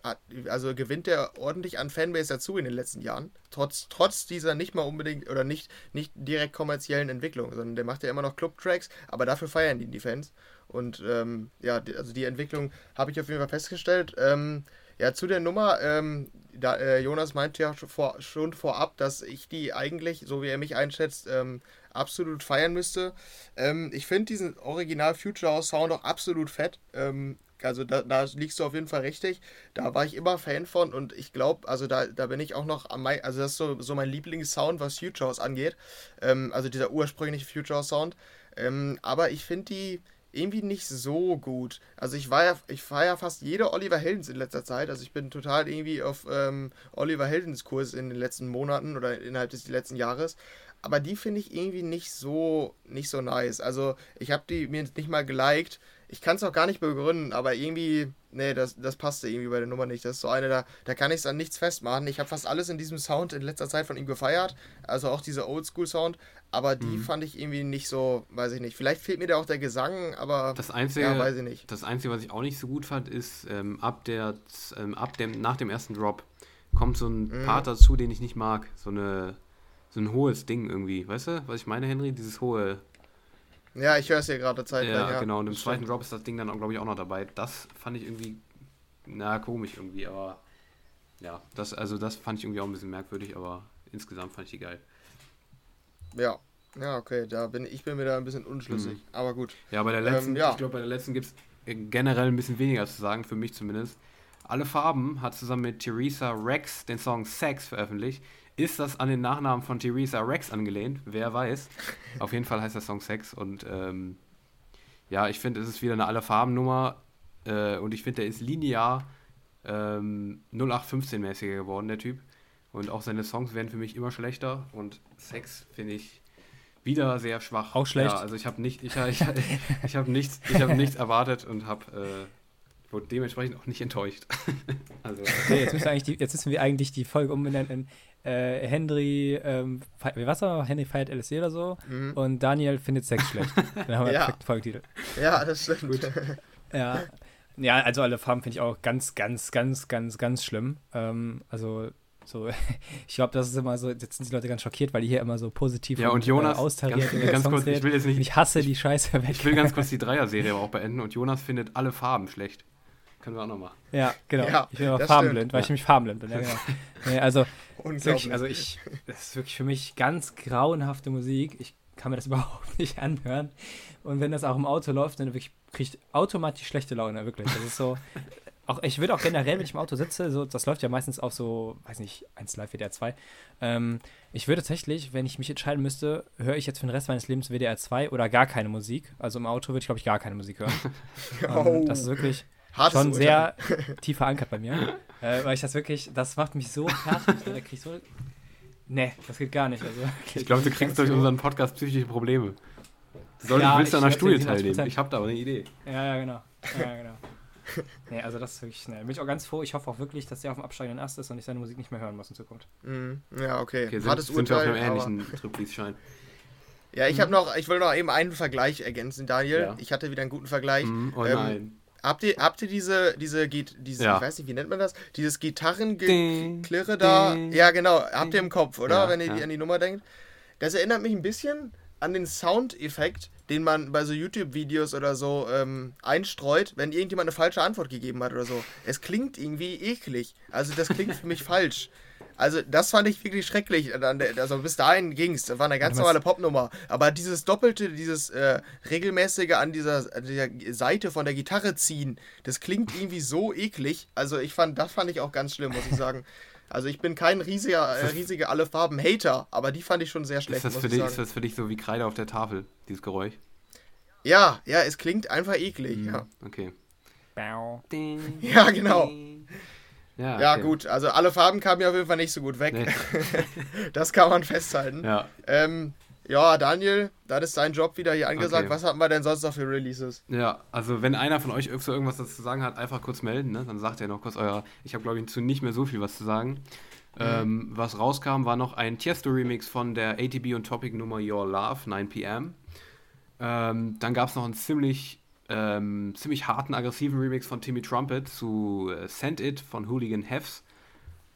also gewinnt der ordentlich an Fanbase dazu in den letzten Jahren. Trotz, trotz dieser nicht mal unbedingt oder nicht, nicht direkt kommerziellen Entwicklung, sondern der macht ja immer noch Club-Tracks, aber dafür feiern ihn die Fans. Und ähm, ja, also die Entwicklung habe ich auf jeden Fall festgestellt. Ähm, ja, zu der Nummer, ähm, da, äh, Jonas meinte ja schon, vor, schon vorab, dass ich die eigentlich, so wie er mich einschätzt, ähm, absolut feiern müsste. Ähm, ich finde diesen Original Future House Sound auch absolut fett. Ähm, also da, da liegst du auf jeden Fall richtig. Da war ich immer Fan von und ich glaube, also da, da bin ich auch noch am mei- also das ist so, so mein Lieblingssound, was Futures angeht. Ähm, also dieser ursprüngliche Future-Sound. Ähm, aber ich finde die irgendwie nicht so gut. Also ich war ja, ich fahre ja fast jede Oliver Heldens in letzter Zeit. Also ich bin total irgendwie auf ähm, Oliver Heldens Kurs in den letzten Monaten oder innerhalb des letzten Jahres. Aber die finde ich irgendwie nicht so, nicht so nice. Also ich habe die mir nicht mal geliked. Ich kann es auch gar nicht begründen, aber irgendwie, nee, das, das passte irgendwie bei der Nummer nicht. Das ist so eine, da, da kann ich es an nichts festmachen. Ich habe fast alles in diesem Sound in letzter Zeit von ihm gefeiert. Also auch dieser Oldschool-Sound. Aber die Mhm. fand ich irgendwie nicht so, weiß ich nicht. Vielleicht fehlt mir da auch der Gesang, aber Das Einzige, ja, weiß ich nicht. das Einzige, was ich auch nicht so gut fand, ist, ähm, ab der, ähm, ab dem, nach dem ersten Drop kommt so ein Mhm. Part dazu, den ich nicht mag. So eine, so ein hohes Ding irgendwie. Weißt du, was ich meine, Henry? Dieses hohe. Ja, ich höre es hier gerade Zeit Ja, ja. genau. Und im zweiten. Drop ist das Ding dann, glaube ich, auch noch dabei. Das fand ich irgendwie, na, komisch irgendwie, aber ja, das, also das fand ich irgendwie auch ein bisschen merkwürdig, aber insgesamt fand ich die geil. Ja. Ja, okay, da bin ich bin mir da ein bisschen unschlüssig. Mhm. Aber gut. Ja, bei der letzten, Ähm, ja. ich glaube, bei der letzten gibt es generell ein bisschen weniger zu sagen, für mich zumindest. Alle Farben hat zusammen mit Theresa Rex den Song Sex veröffentlicht. Ist das an den Nachnamen von Theresa Rex angelehnt? Wer weiß. Auf jeden Fall heißt der Song Sex und ähm, ja, ich finde, es ist wieder eine Alle Farben-Nummer äh, und ich finde, der ist linear ähm, 0815-mäßiger geworden, der Typ. Und auch seine Songs werden für mich immer schlechter und Sex finde ich wieder sehr schwach. Auch schlecht? Ja, also ich habe nicht, ich, ich, ich habe nichts, ich habe nichts erwartet und habe äh, wurde dementsprechend auch nicht enttäuscht. also Okay, jetzt müssen wir eigentlich die, jetzt müssen wir eigentlich die Folge umbenennen in äh, Henry, ähm, was war? Henry feiert LSD oder so Mhm. und Daniel findet Sex schlecht. Dann haben wir Ja. perfekten Folgetitel. Ja, das stimmt. Ja. Ja, also alle Farben finde ich auch ganz, ganz, ganz, ganz, ganz schlimm. Ähm, also so, ich glaube, das ist immer so, jetzt sind die Leute ganz schockiert, weil die hier immer so positiv Ja, und Jonas, äh, austariert ganz, ganz kurz, ich will jetzt nicht, ich hasse die Scheiße weg. ich will ganz kurz die Dreier-Serie aber auch beenden und Jonas findet alle Farben schlecht. Können wir auch noch machen. Ja, genau. Ja, ich bin aber farbenblind, stimmt. weil ich nämlich farbenblind bin. Ja, genau. nee, also, wirklich, also ich, das ist wirklich für mich ganz grauenhafte Musik. Ich kann mir das überhaupt nicht anhören. Und wenn das auch im Auto läuft, dann wirklich kriege ich automatisch schlechte Laune, wirklich. Das ist so. Auch, ich würde auch generell, wenn ich im Auto sitze, so, das läuft ja meistens auf so, weiß nicht, 1 Live WDR 2. Ähm, ich würde tatsächlich, wenn ich mich entscheiden müsste, höre ich jetzt für den Rest meines Lebens WDR 2 oder gar keine Musik. Also im Auto würde ich, glaube ich, gar keine Musik hören. Oh, ähm, das ist wirklich hartes schon Urteil. sehr tief verankert bei mir. äh, weil ich das wirklich, das macht mich so fertig. Da krieg ich so. Nee, das geht gar nicht. Also, Ich glaube, du kriegst durch unseren Podcast psychische Probleme. Du solltest, Ja, willst du an ich der Studie teilnehmen. 100%. Ich habe da aber eine Idee. Ja, ja, genau. Ja, genau. Nee, also das ist wirklich schnell. Bin ich auch ganz froh. Ich hoffe auch wirklich, dass der auf dem absteigenden Ast ist und ich seine Musik nicht mehr hören muss in Zukunft. Mhm. Ja, okay. Okay, sind, hartes sind wir auf Urteil. einem ähnlichen Trip, wie es scheint. Ja, ich habe noch, ich will noch eben einen Vergleich ergänzen, Daniel. Ja. Ich hatte wieder einen guten Vergleich. Mhm, oh Ähm, nein. Habt ihr, habt ihr diese, diese, diese Ja. ich weiß nicht, wie nennt man das? Dieses Ding, Gitarrengeklirre da. ding, Ja, genau. Habt ihr im Kopf, oder? Ja, Wenn ihr ja. an die Nummer denkt. Das erinnert mich ein bisschen an den Soundeffekt, den man bei so YouTube-Videos oder so ähm, einstreut, wenn irgendjemand eine falsche Antwort gegeben hat oder so. Es klingt irgendwie eklig. Also das klingt für mich falsch. Also das fand ich wirklich schrecklich. An der- Also bis dahin ging's. Das war eine ganz normale Popnummer. Aber dieses doppelte, dieses äh, regelmäßige an dieser, an dieser Seite von der Gitarre ziehen, das klingt irgendwie so eklig. Also ich fand, das fand ich auch ganz schlimm, muss ich sagen. Also ich bin kein riesiger, äh, riesiger alle Farben Hater, aber die fand ich schon sehr schlecht, Ist das, muss für ich dich, sagen. ist das für dich so wie Kreide auf der Tafel, dieses Geräusch? Ja, ja, es klingt einfach eklig. Mhm, Ja. Okay. Bau. ja, genau. Ja, Ja, okay. gut, also alle Farben kamen ja auf jeden Fall nicht so gut weg. Nee. Das kann man festhalten. Ja, Ähm, ja, Daniel, das ist dein Job wieder hier angesagt. Okay. Was hatten wir denn sonst noch für Releases? ja, also wenn einer von euch so irgendwas dazu zu sagen hat, einfach kurz melden, ne? dann sagt ihr noch kurz euer. Ich habe, glaube ich, zu nicht mehr so viel was zu sagen. Ähm, was rauskam, war noch ein Tiesto-Remix von der ATB und Topic-Nummer Your Love, 9pm. Ähm, dann gab es noch einen ziemlich, ähm, ziemlich harten, aggressiven Remix von Timmy Trumpet zu äh, Send It von Hooligan Hefs.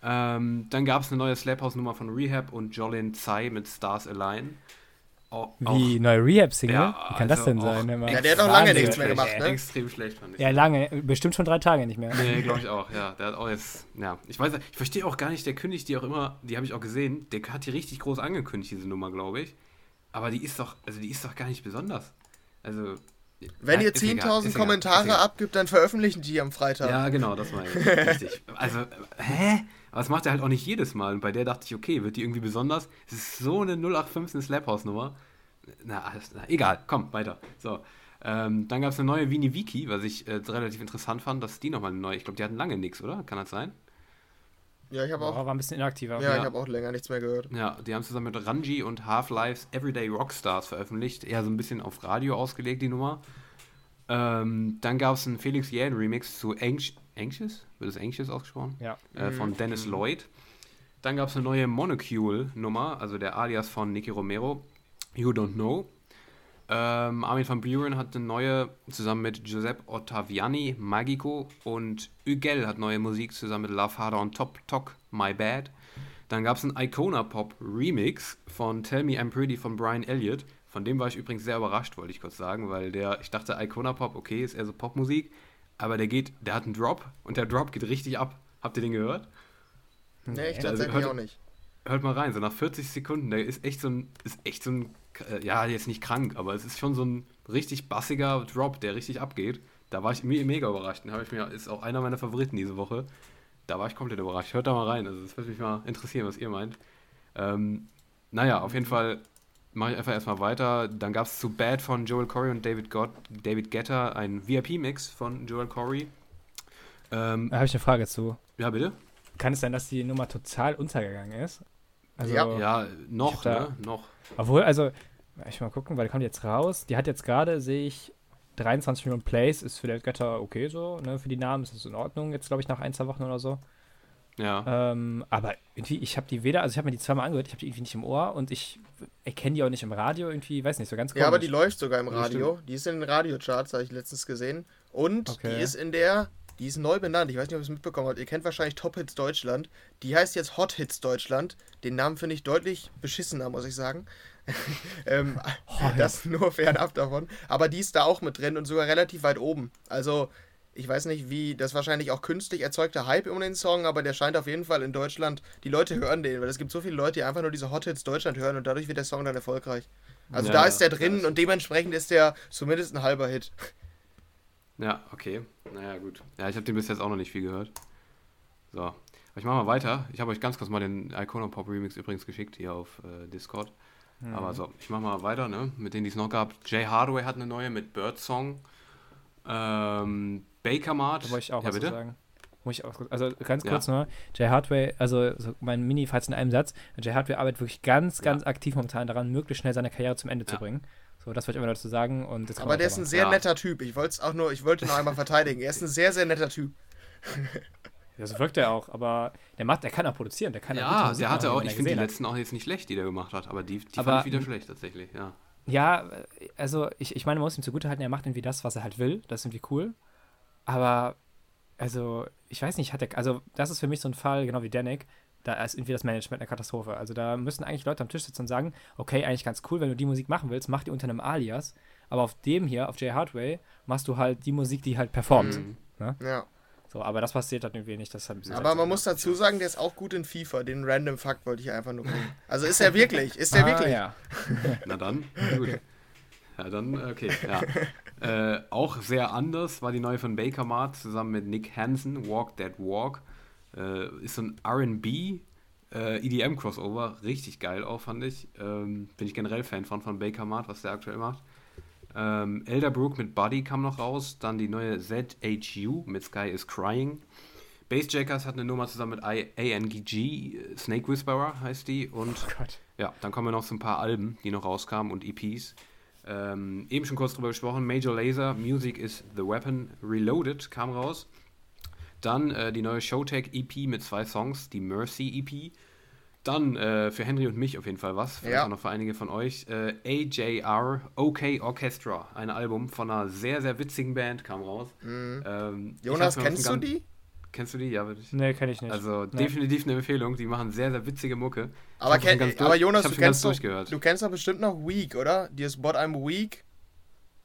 Ähm, dann gab es eine neue Slap House-Nummer von Rehab und Jolin Tsai mit Stars Align. Au- Wie neue Rehab-Single? Ja, Wie kann das also denn auch sein? Ja, der hat noch lange Wahnsinn. nichts mehr gemacht, ne? Extrem schlecht fand ich. Ja, lange. Bestimmt schon drei Tage nicht mehr. Nee, glaube ich auch, ja. Der hat auch jetzt, ja. Ich weiß, ich verstehe auch gar nicht, der kündigt die auch immer, die habe ich auch gesehen, der hat die richtig groß angekündigt, diese Nummer, glaube ich. Aber die ist doch, also die ist doch gar nicht besonders. Also, Wenn Ja, ihr ist egal, 10.000 ist egal, ist Kommentare egal. abgibt, dann veröffentlichen die am Freitag. Ja, genau, das meine ich. Richtig. Also, hä? Aber das macht er halt auch nicht jedes Mal. Und bei der dachte ich, okay, wird die irgendwie besonders? Es ist so eine 0815 Slap-House-Nummer. Na, alles, na, egal, komm, weiter. So. Ähm, dann gab es eine neue Vini Wiki, was ich äh, relativ interessant fand, dass die nochmal eine neue, ich glaube, die hatten lange nichts, oder? Kann das sein? Ja, ich habe auch, war ein bisschen inaktiver. ja, ja. ich habe auch länger nichts mehr gehört. Ja, die haben zusammen mit Ranji und Half-Life's Everyday Rockstars veröffentlicht. Eher so ein bisschen auf Radio ausgelegt, die Nummer. Ähm, dann gab es einen Felix Jähn Remix zu Anx Anxious? Wird es Anxious ausgesprochen? Ja. Äh, von Dennis Lloyd. Dann gab es eine neue Monocule-Nummer, also der Alias von Nicky Romero. You Don't Know. Ähm, Armin van Buren hat eine neue zusammen mit Giuseppe Ottaviani, Magico und Ugel hat neue Musik zusammen mit Love Harder und Top Talk, My Bad. Dann gab es einen Icona Pop Remix von Tell Me I'm Pretty von Brian Elliott. Von dem war ich übrigens sehr überrascht, wollte ich kurz sagen, weil der, ich dachte Icona Pop, okay, ist eher so Popmusik, aber der geht, der hat einen Drop und der Drop geht richtig ab. Habt ihr den gehört? Nee, ich Also, tatsächlich hört- auch nicht. Hört mal rein, so nach 40 Sekunden, der ist echt so ein, ist echt so ein, ja, jetzt nicht krank, aber es ist schon so ein richtig bassiger Drop, der richtig abgeht. Da war ich me mega überrascht. Den habe ich mir, ist auch einer meiner Favoriten diese Woche. Da war ich komplett überrascht. Hört da mal rein, also das würde mich mal interessieren, was ihr meint. Ähm, naja, auf jeden Fall mache ich einfach erstmal weiter. Dann gab es zu Bad von Joel Corey und David, Gott, David Getter ein VIP-Mix von Joel Corey. Ähm, Da habe ich eine Frage zu. ja, bitte? Kann es sein, dass die Nummer total untergegangen ist? Also, Ja. Ja, noch, da- ne? Noch. Obwohl, also, ich mal gucken, weil die kommt jetzt raus. Die hat jetzt gerade, sehe ich, 23 Millionen Plays. Ist für der Götter okay so, ne? Für die Namen ist das in Ordnung. Jetzt, glaube ich, nach ein, zwei Wochen oder so. Ja. Ähm, aber irgendwie, ich habe die weder, also ich habe mir die zweimal angehört, ich habe die irgendwie nicht im Ohr und ich erkenne die auch nicht im Radio irgendwie, weiß nicht, so ganz komisch. Ja, aber die läuft sogar im Ja, Radio. Die ist in den Radiocharts, habe ich letztens gesehen. Und Okay. die ist in der, die ist neu benannt. Ich weiß nicht, ob ihr es mitbekommen habt. Ihr kennt wahrscheinlich Top Hits Deutschland. Die heißt jetzt Hot Hits Deutschland. Den Namen finde ich deutlich beschissener, muss ich sagen. ähm, das nur fernab davon. Aber die ist da auch mit drin und sogar relativ weit oben. Also, ich weiß nicht, wie, das wahrscheinlich auch künstlich erzeugter Hype um den Song, aber der scheint auf jeden Fall in Deutschland, die Leute hören den, weil es gibt so viele Leute, die einfach nur diese Hot Hits Deutschland hören und dadurch wird der Song dann erfolgreich. Also Ja, da ist der drin und dementsprechend ist der zumindest ein halber Hit. Ja, okay. Naja, gut. Ja, ich habe den bis jetzt auch noch nicht viel gehört. So. Aber ich mache mal weiter. Ich habe euch ganz kurz mal den Icona Pop Remix übrigens geschickt hier auf äh, Discord. Mhm. Aber so, ich mache mal weiter, ne? Mit denen, die es noch gab. Jay Hardway hat eine neue mit Bird Song. Ähm, Baker Mart. Da wollte ich auch ja, was bitte? sagen. Muss ich auch, also ganz Ja. kurz nur, Jay Hardway, also so mein Mini-Falls in einem Satz, Jay Hardway arbeitet wirklich ganz, Ja. ganz aktiv momentan daran, möglichst schnell seine Karriere zum Ende zu Ja. bringen. So, das wollte ich immer dazu sagen. Und jetzt Aber der ist ein sehr Ja. netter Typ. Ich wollte es auch nur, ich wollte ihn noch einmal verteidigen. Er ist ein sehr, sehr netter Typ. Ja, so wirkt er auch, aber der macht, der kann auch produzieren, der kann auch gute Ja, der hatte machen, auch, ich ja finde die hat. letzten auch jetzt nicht schlecht, die der gemacht hat, aber die, die Aber- fand ich wieder schlecht tatsächlich, ja. Ja, also ich, ich meine, man muss ihm zugutehalten, er macht irgendwie das, was er halt will. Das ist irgendwie cool. Aber, also, ich weiß nicht, hat er, also das ist für mich so ein Fall, genau wie Danik, da ist irgendwie das Management eine Katastrophe. Also da müssen eigentlich Leute am Tisch sitzen und sagen, okay, eigentlich ganz cool, wenn du die Musik machen willst, mach die unter einem Alias. Aber auf dem hier, auf Jay Hardway, machst du halt die Musik, die halt performt. Mhm. Ja. So, aber das passiert halt irgendwie nicht. Das ist halt ein bisschen Aber man muss dazu sagen, der ist auch gut in FIFA. Den Random Fakt wollte ich einfach nur bringen. Also ist er wirklich? Ist er ah, wirklich? Ja. Na dann, gut. Ja, dann, okay, ja. äh, auch sehr anders war die neue von Baker Mart zusammen mit Nick Hansen, Walk That Walk. Äh, ist so ein RB, äh, EDM-Crossover, richtig geil auch, fand ich. Ähm, bin ich generell Fan von, von Baker Mart, was der aktuell macht. Ähm, Elderbrook mit Buddy kam noch raus, dann die neue ZHU mit Sky is Crying. Bassjackers hat eine Nummer zusammen mit I ANGG, Snake Whisperer heißt die, und Oh Gott. ja, dann kommen wir noch zu ein paar Alben, die noch rauskamen und EPs. Ähm, eben schon kurz drüber gesprochen, Major Laser, Music is the Weapon, Reloaded kam raus. Dann äh, die neue Showtech EP mit zwei Songs, die Mercy EP. Dann äh, für Henry und mich auf jeden Fall was, vielleicht Ja. auch noch für einige von euch. Äh, AJR, OK Orchestra, ein Album von einer sehr, sehr witzigen Band kam raus. Mhm. Ähm, Jonas, kennst du die? Kennst du die? Ja, würde ich. Nee, kenne ich nicht. Also Nee. definitiv eine Empfehlung. Die machen sehr, sehr witzige Mucke. Aber, kenn, ganz aber Jonas, du kennst, doch, du kennst doch bestimmt noch Weak, oder? Die ist But I'm Weak.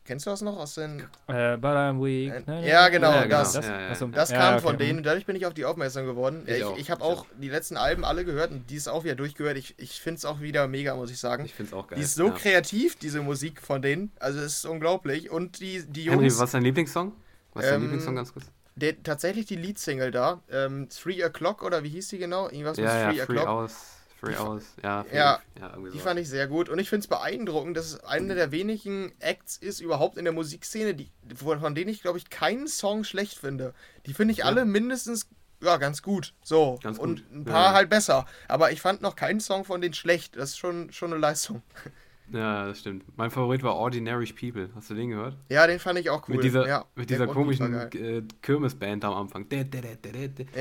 Kennst du das noch aus den. Äh, but I'm weak. Äh, Ne, ne, ja, genau, das. Das, Ja, ja, Das ja, kam okay. von denen dadurch bin ich auf die aufmerksam geworden. Ich Ich, auch, ich habe auch die letzten Alben alle gehört und die ist auch wieder durchgehört. Ich, ich finde es auch wieder mega, muss ich sagen. Ich finde es auch geil. Die ist so ja. kreativ, diese Musik von denen. Also es ist unglaublich. Und die, die Henry, Jungs, was ist dein Lieblingssong? Was ist dein Ähm, Lieblingssong ganz kurz? der, tatsächlich die Leadsingle da, ähm, Three O'Clock oder wie hieß die genau? Irgendwas mit Ja, Three ja, O'Clock. Fa- Hours. Ja, Ja, ja irgendwie Die fand ich sehr gut und ich finde es beeindruckend, dass es einer der wenigen Acts ist überhaupt in der Musikszene, die, von, denen ich glaube ich keinen Song schlecht finde. Die finde ich Ja. alle mindestens ja ganz gut, so Ganz und gut, ein ja, paar ja. halt besser. Aber ich fand noch keinen Song von denen schlecht. Das ist schon schon eine Leistung. Ja, das stimmt. Mein Favorit war Ordinary People. Hast du den gehört? Ja, den fand ich auch cool. Mit dieser, ja, mit dieser komischen äh, Kirmesband am Anfang. Ja,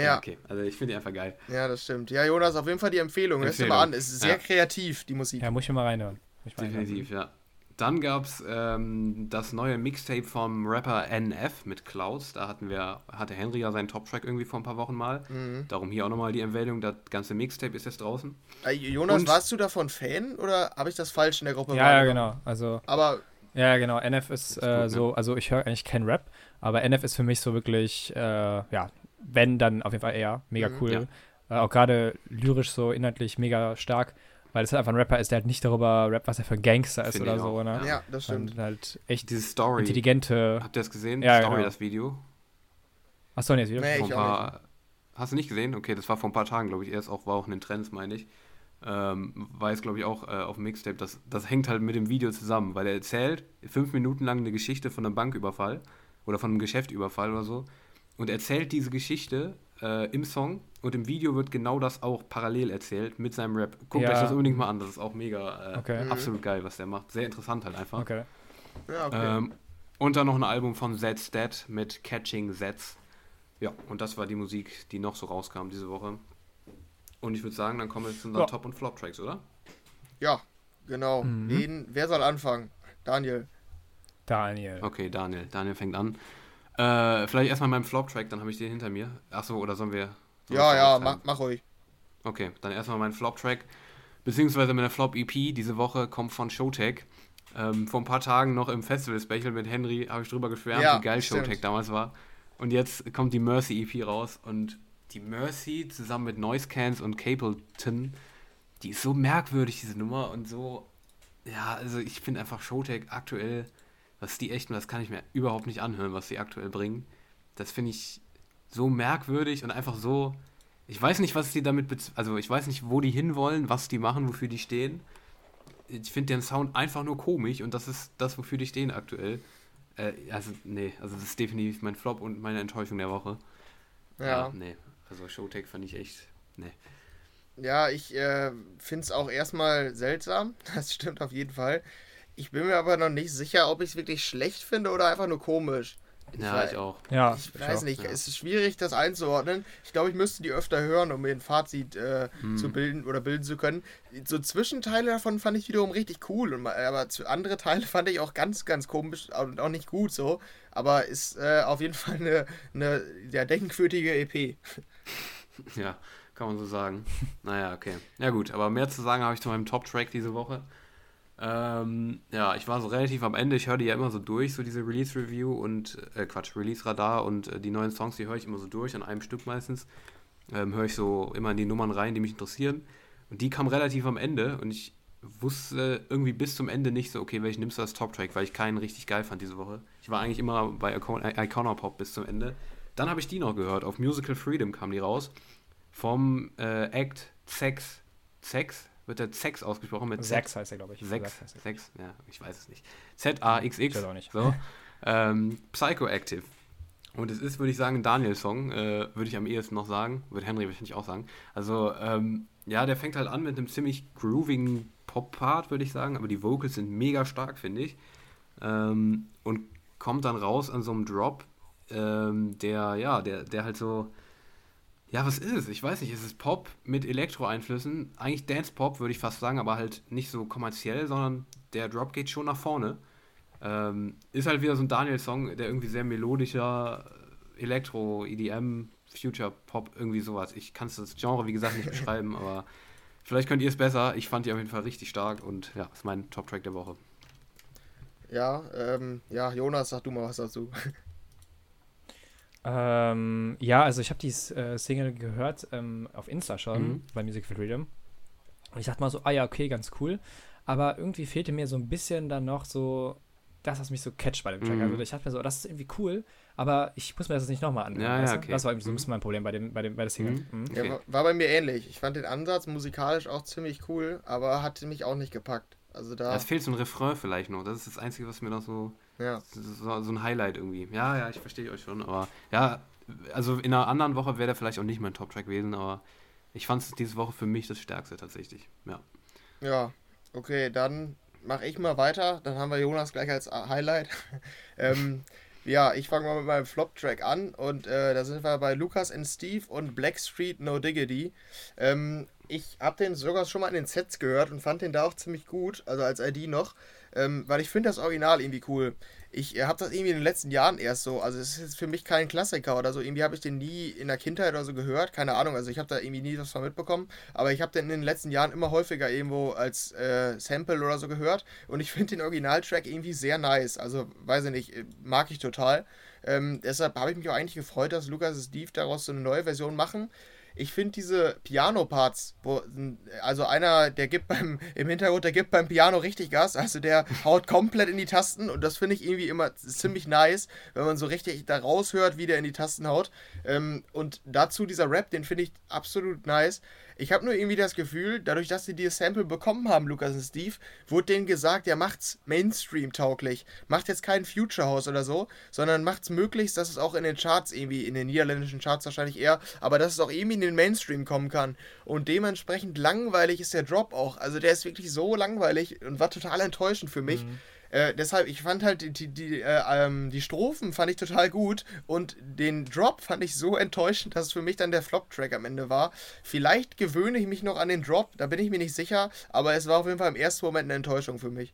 Ja. okay. Also ich finde die einfach geil. Ja, das stimmt. Ja, Jonas, auf jeden Fall die Empfehlung. Hörst du Empfehlung. mal an. Es ist sehr Ja. kreativ die Musik. Ja, muss ich mal reinhören. Muss ich mal reinhören. Definitiv, ja. Dann gab es ähm, das neue Mixtape vom Rapper NF mit Klaus. Da hatten wir, hatte Henry ja seinen Top-Track irgendwie vor ein paar Wochen mal. Mhm. Darum hier auch nochmal die Empfehlung, das ganze Mixtape ist jetzt draußen. Äh, Jonas, Und- warst du davon Fan oder habe ich das falsch in der Gruppe Ja, ja, genau. Also, Aber ja, genau. NF ist, Ist gut, äh, ne? so, also ich höre eigentlich keinen Rap, aber NF ist für mich so wirklich, äh, ja, wenn, dann auf jeden Fall eher. Mega Mhm. cool. Äh, auch gerade lyrisch so inhaltlich mega stark, weil es halt einfach ein Rapper ist, der halt nicht darüber rappt, was er für ein Gangster ist Finde oder so, ne? ja, das stimmt. Und halt echt Diese Story. intelligente. Habt ihr das gesehen? Ja, Story, genau. das Video? Achso, nee, jetzt wieder. Nee, ich auch paar, Hast du nicht gesehen? Okay, das war vor ein paar Tagen, glaube ich. Erst auch, war auch in den Trends, meine ich. Ähm, war jetzt, glaube ich, auch äh, auf dem Mixtape. Das, das hängt halt mit dem Video zusammen, weil er erzählt fünf Minuten lang eine Geschichte von einem Banküberfall oder von einem Geschäftüberfall oder so. Und erzählt diese Geschichte äh, im Song und im Video wird genau das auch parallel erzählt mit seinem Rap. Guckt Ja. euch das unbedingt mal an, das ist auch mega äh, Okay. Mhm. absolut geil, was der macht. Sehr interessant halt einfach. Okay. Ja, okay. Ähm, und dann noch ein Album von Zed's Dead mit Catching Zeds. Ja, und das war die Musik, die noch so rauskam diese Woche. Und ich würde sagen, dann kommen wir zu unseren Ja. Top- und Flop-Tracks, oder? Ja, genau. Mhm. Wen, wer soll anfangen? Daniel. Daniel. Okay, Daniel. Daniel fängt an. Äh, vielleicht erstmal meinen Flop-Track, dann habe ich den hinter mir. Achso, oder sollen wir. sollen Ja, wir ja, mach, mach ruhig. Okay, dann erstmal mein Flop-Track. Beziehungsweise meine Flop-EP diese Woche kommt von Showtech. Ähm, vor ein paar Tagen noch im Festival-Special mit Henry habe ich drüber geschwärmt, Ja, wie geil stimmt. Showtech damals war. Und jetzt kommt die Mercy-EP raus und die Mercy zusammen mit Noise Cans und Capleton, die ist so merkwürdig, diese Nummer und so. Ja, also ich finde einfach Showtech aktuell, was die echt, das kann ich mir überhaupt nicht anhören, was die aktuell bringen. Das finde ich so merkwürdig und einfach so. Ich weiß nicht, was die damit, bez- also ich weiß nicht, wo die hinwollen, was die machen, wofür die stehen. Ich finde den Sound einfach nur komisch und das ist das, wofür die stehen aktuell. Äh, also, nee, also das ist definitiv mein Flop und meine Enttäuschung der Woche. Ja. nee. Also Showtech fand ich echt, nee. Ja, ich äh, finde es auch erstmal seltsam. Das stimmt auf jeden Fall. Ich bin mir aber noch nicht sicher, ob ich es wirklich schlecht finde oder einfach nur komisch. Ja, wei- ich auch. Ja, Ich weiß auch. nicht, ja. es ist schwierig, das einzuordnen. Ich glaube, ich müsste die öfter hören, um mir ein Fazit äh, Hm. zu bilden oder bilden zu können. So Zwischenteile davon fand ich wiederum richtig cool, und, aber zu- andere Teile fand ich auch ganz, ganz komisch und auch nicht gut so. Aber ist äh, auf jeden Fall eine, eine ja, denkwürdige EP. Ja, kann man so sagen. naja, okay. Ja gut, aber mehr zu sagen habe ich zu meinem Top-Track diese Woche. Ähm, ja, ich war so relativ am Ende. Ich höre die ja immer so durch, so diese Release-Review und, äh, Quatsch, Release-Radar und äh, die neuen Songs, die höre ich immer so durch, an einem Stück meistens. Ähm, höre ich so immer in die Nummern rein, die mich interessieren. Und die kam relativ am Ende und ich wusste irgendwie bis zum Ende nicht so, okay, welchen nimmst du als Top-Track, weil ich keinen richtig geil fand diese Woche. Ich war eigentlich immer bei Icon Iconopop bis zum Ende. Dann habe ich die noch gehört. Auf Musical Freedom kam die raus. Vom äh, Act Sex. Sex? Wird der Sex ausgesprochen mit Z? Sechs heißt er, glaube ich. Heißt er. sechs, ja, ich weiß es nicht. Z-A-X-X. Ich weiß auch nicht. So. ähm, Psychoactive. Und es ist, würde ich sagen, ein Daniel-Song, äh, würde ich am ehesten noch sagen. Würde Henry wahrscheinlich auch sagen. Also, ähm, ja, der fängt halt an mit einem ziemlich groovigen Pop-Part, würde ich sagen. Aber die Vocals sind mega stark, finde ich. Ähm, und kommt dann raus an so einem Drop, ähm, der, ja, der, der halt so. Ja, was ist es? Ich weiß nicht. Es ist Pop mit Elektro-Einflüssen. Eigentlich Dance-Pop, würde ich fast sagen, aber halt nicht so kommerziell, sondern der Drop geht schon nach vorne. Ähm, ist halt wieder so ein Daniel-Song, der irgendwie sehr melodischer äh, Elektro, EDM, Future Pop, irgendwie sowas. Ich kann das Genre, wie gesagt, nicht beschreiben, aber vielleicht könnt ihr es besser. Ich fand die auf jeden Fall richtig stark und ja, ist mein Top-Track der Woche. Ja, ähm, ja, Jonas, sag du mal was dazu. Ähm, ja, also ich habe die äh, Single gehört ähm, auf Insta schon, Mhm. bei Music for Freedom. Und ich dachte mal so, ah ja, okay, ganz cool. Aber irgendwie fehlte mir so ein bisschen dann noch so das, was mich so catcht bei dem Track. Mhm. Also ich dachte mir so, das ist irgendwie cool, aber ich muss mir das jetzt nicht nochmal anhören. Ja, ja, okay. Das war irgendwie so ein Mhm. bisschen mein Problem bei, dem, bei, dem, bei der Single. Mhm. Mhm. Ja, Okay. war, war bei mir ähnlich. Ich fand den Ansatz musikalisch auch ziemlich cool, aber hat mich auch nicht gepackt. Also da, Es fehlt so ein Refrain vielleicht noch. Das ist das Einzige, was mir noch so, ja. so, so ein Highlight irgendwie. Ja, ja, ich verstehe euch schon, aber ja, also in einer anderen Woche wäre der vielleicht auch nicht mein Top-Track gewesen, aber ich fand es diese Woche für mich das Stärkste tatsächlich. Ja. Ja, okay, dann mache ich mal weiter. Dann haben wir Jonas gleich als Highlight. ähm, ja, ich fange mal mit meinem Flop-Track an und äh, da sind wir bei Lukas and Steve und Blackstreet No Diggity. Ähm, ich habe den sogar schon mal in den Sets gehört und fand den da auch ziemlich gut, also als ID noch, ähm, weil ich finde das Original irgendwie cool. Ich äh, habe das irgendwie in den letzten Jahren erst so, also es ist jetzt für mich kein Klassiker oder so, irgendwie habe ich den nie in der Kindheit oder so gehört, keine Ahnung, also ich habe da irgendwie nie was von mitbekommen, aber ich habe den in den letzten Jahren immer häufiger irgendwo als äh, Sample oder so gehört und ich finde den Originaltrack irgendwie sehr nice, also weiß ich nicht, äh, mag ich total. Ähm, deshalb habe ich mich auch eigentlich gefreut, dass Lukas und Steve daraus so eine neue Version machen. Ich finde diese Piano-Parts, wo, also einer, der gibt beim, im Hintergrund, der gibt beim Piano richtig Gas, also der haut komplett in die Tasten und das finde ich irgendwie immer ziemlich nice, wenn man so richtig da raushört, wie der in die Tasten haut. Ähm, und dazu dieser Rap, den finde ich absolut nice. Ich habe nur irgendwie das Gefühl, dadurch, dass sie dieses Sample bekommen haben, Lukas und Steve, wurde denen gesagt, ja, macht's Mainstream-tauglich. Macht jetzt kein Future House oder so, sondern macht's möglichst, dass es auch in den Charts irgendwie, in den niederländischen Charts wahrscheinlich eher, aber dass es auch irgendwie in den Mainstream kommen kann. Und dementsprechend langweilig ist der Drop auch. Also der ist wirklich so langweilig und war total enttäuschend für mich. Äh, deshalb, ich fand halt die, die, die, äh, ähm, die Strophen fand ich total gut und den Drop fand ich so enttäuschend, dass es für mich dann der Flop-Track am Ende war. Vielleicht gewöhne ich mich noch an den Drop, da bin ich mir nicht sicher, aber es war auf jeden Fall im ersten Moment eine Enttäuschung für mich.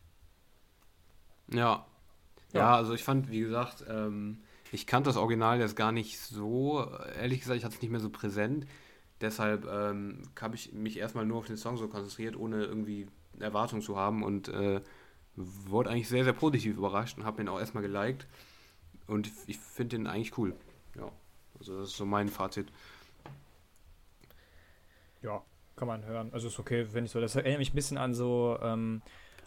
Ja. Ja, also ich fand, wie gesagt, ähm, ich kannte das Original jetzt gar nicht so, ehrlich gesagt, ich hatte es nicht mehr so präsent. Deshalb ähm, habe ich mich erstmal nur auf den Song so konzentriert, ohne irgendwie Erwartung zu haben und äh, wurde eigentlich sehr, sehr positiv überrascht und habe ihn auch erstmal geliked. Und ich finde den eigentlich cool. Ja, also das ist so mein Fazit. Ja, kann man hören. Also ist okay, finde ich so. Das erinnert mich ein bisschen an so ähm,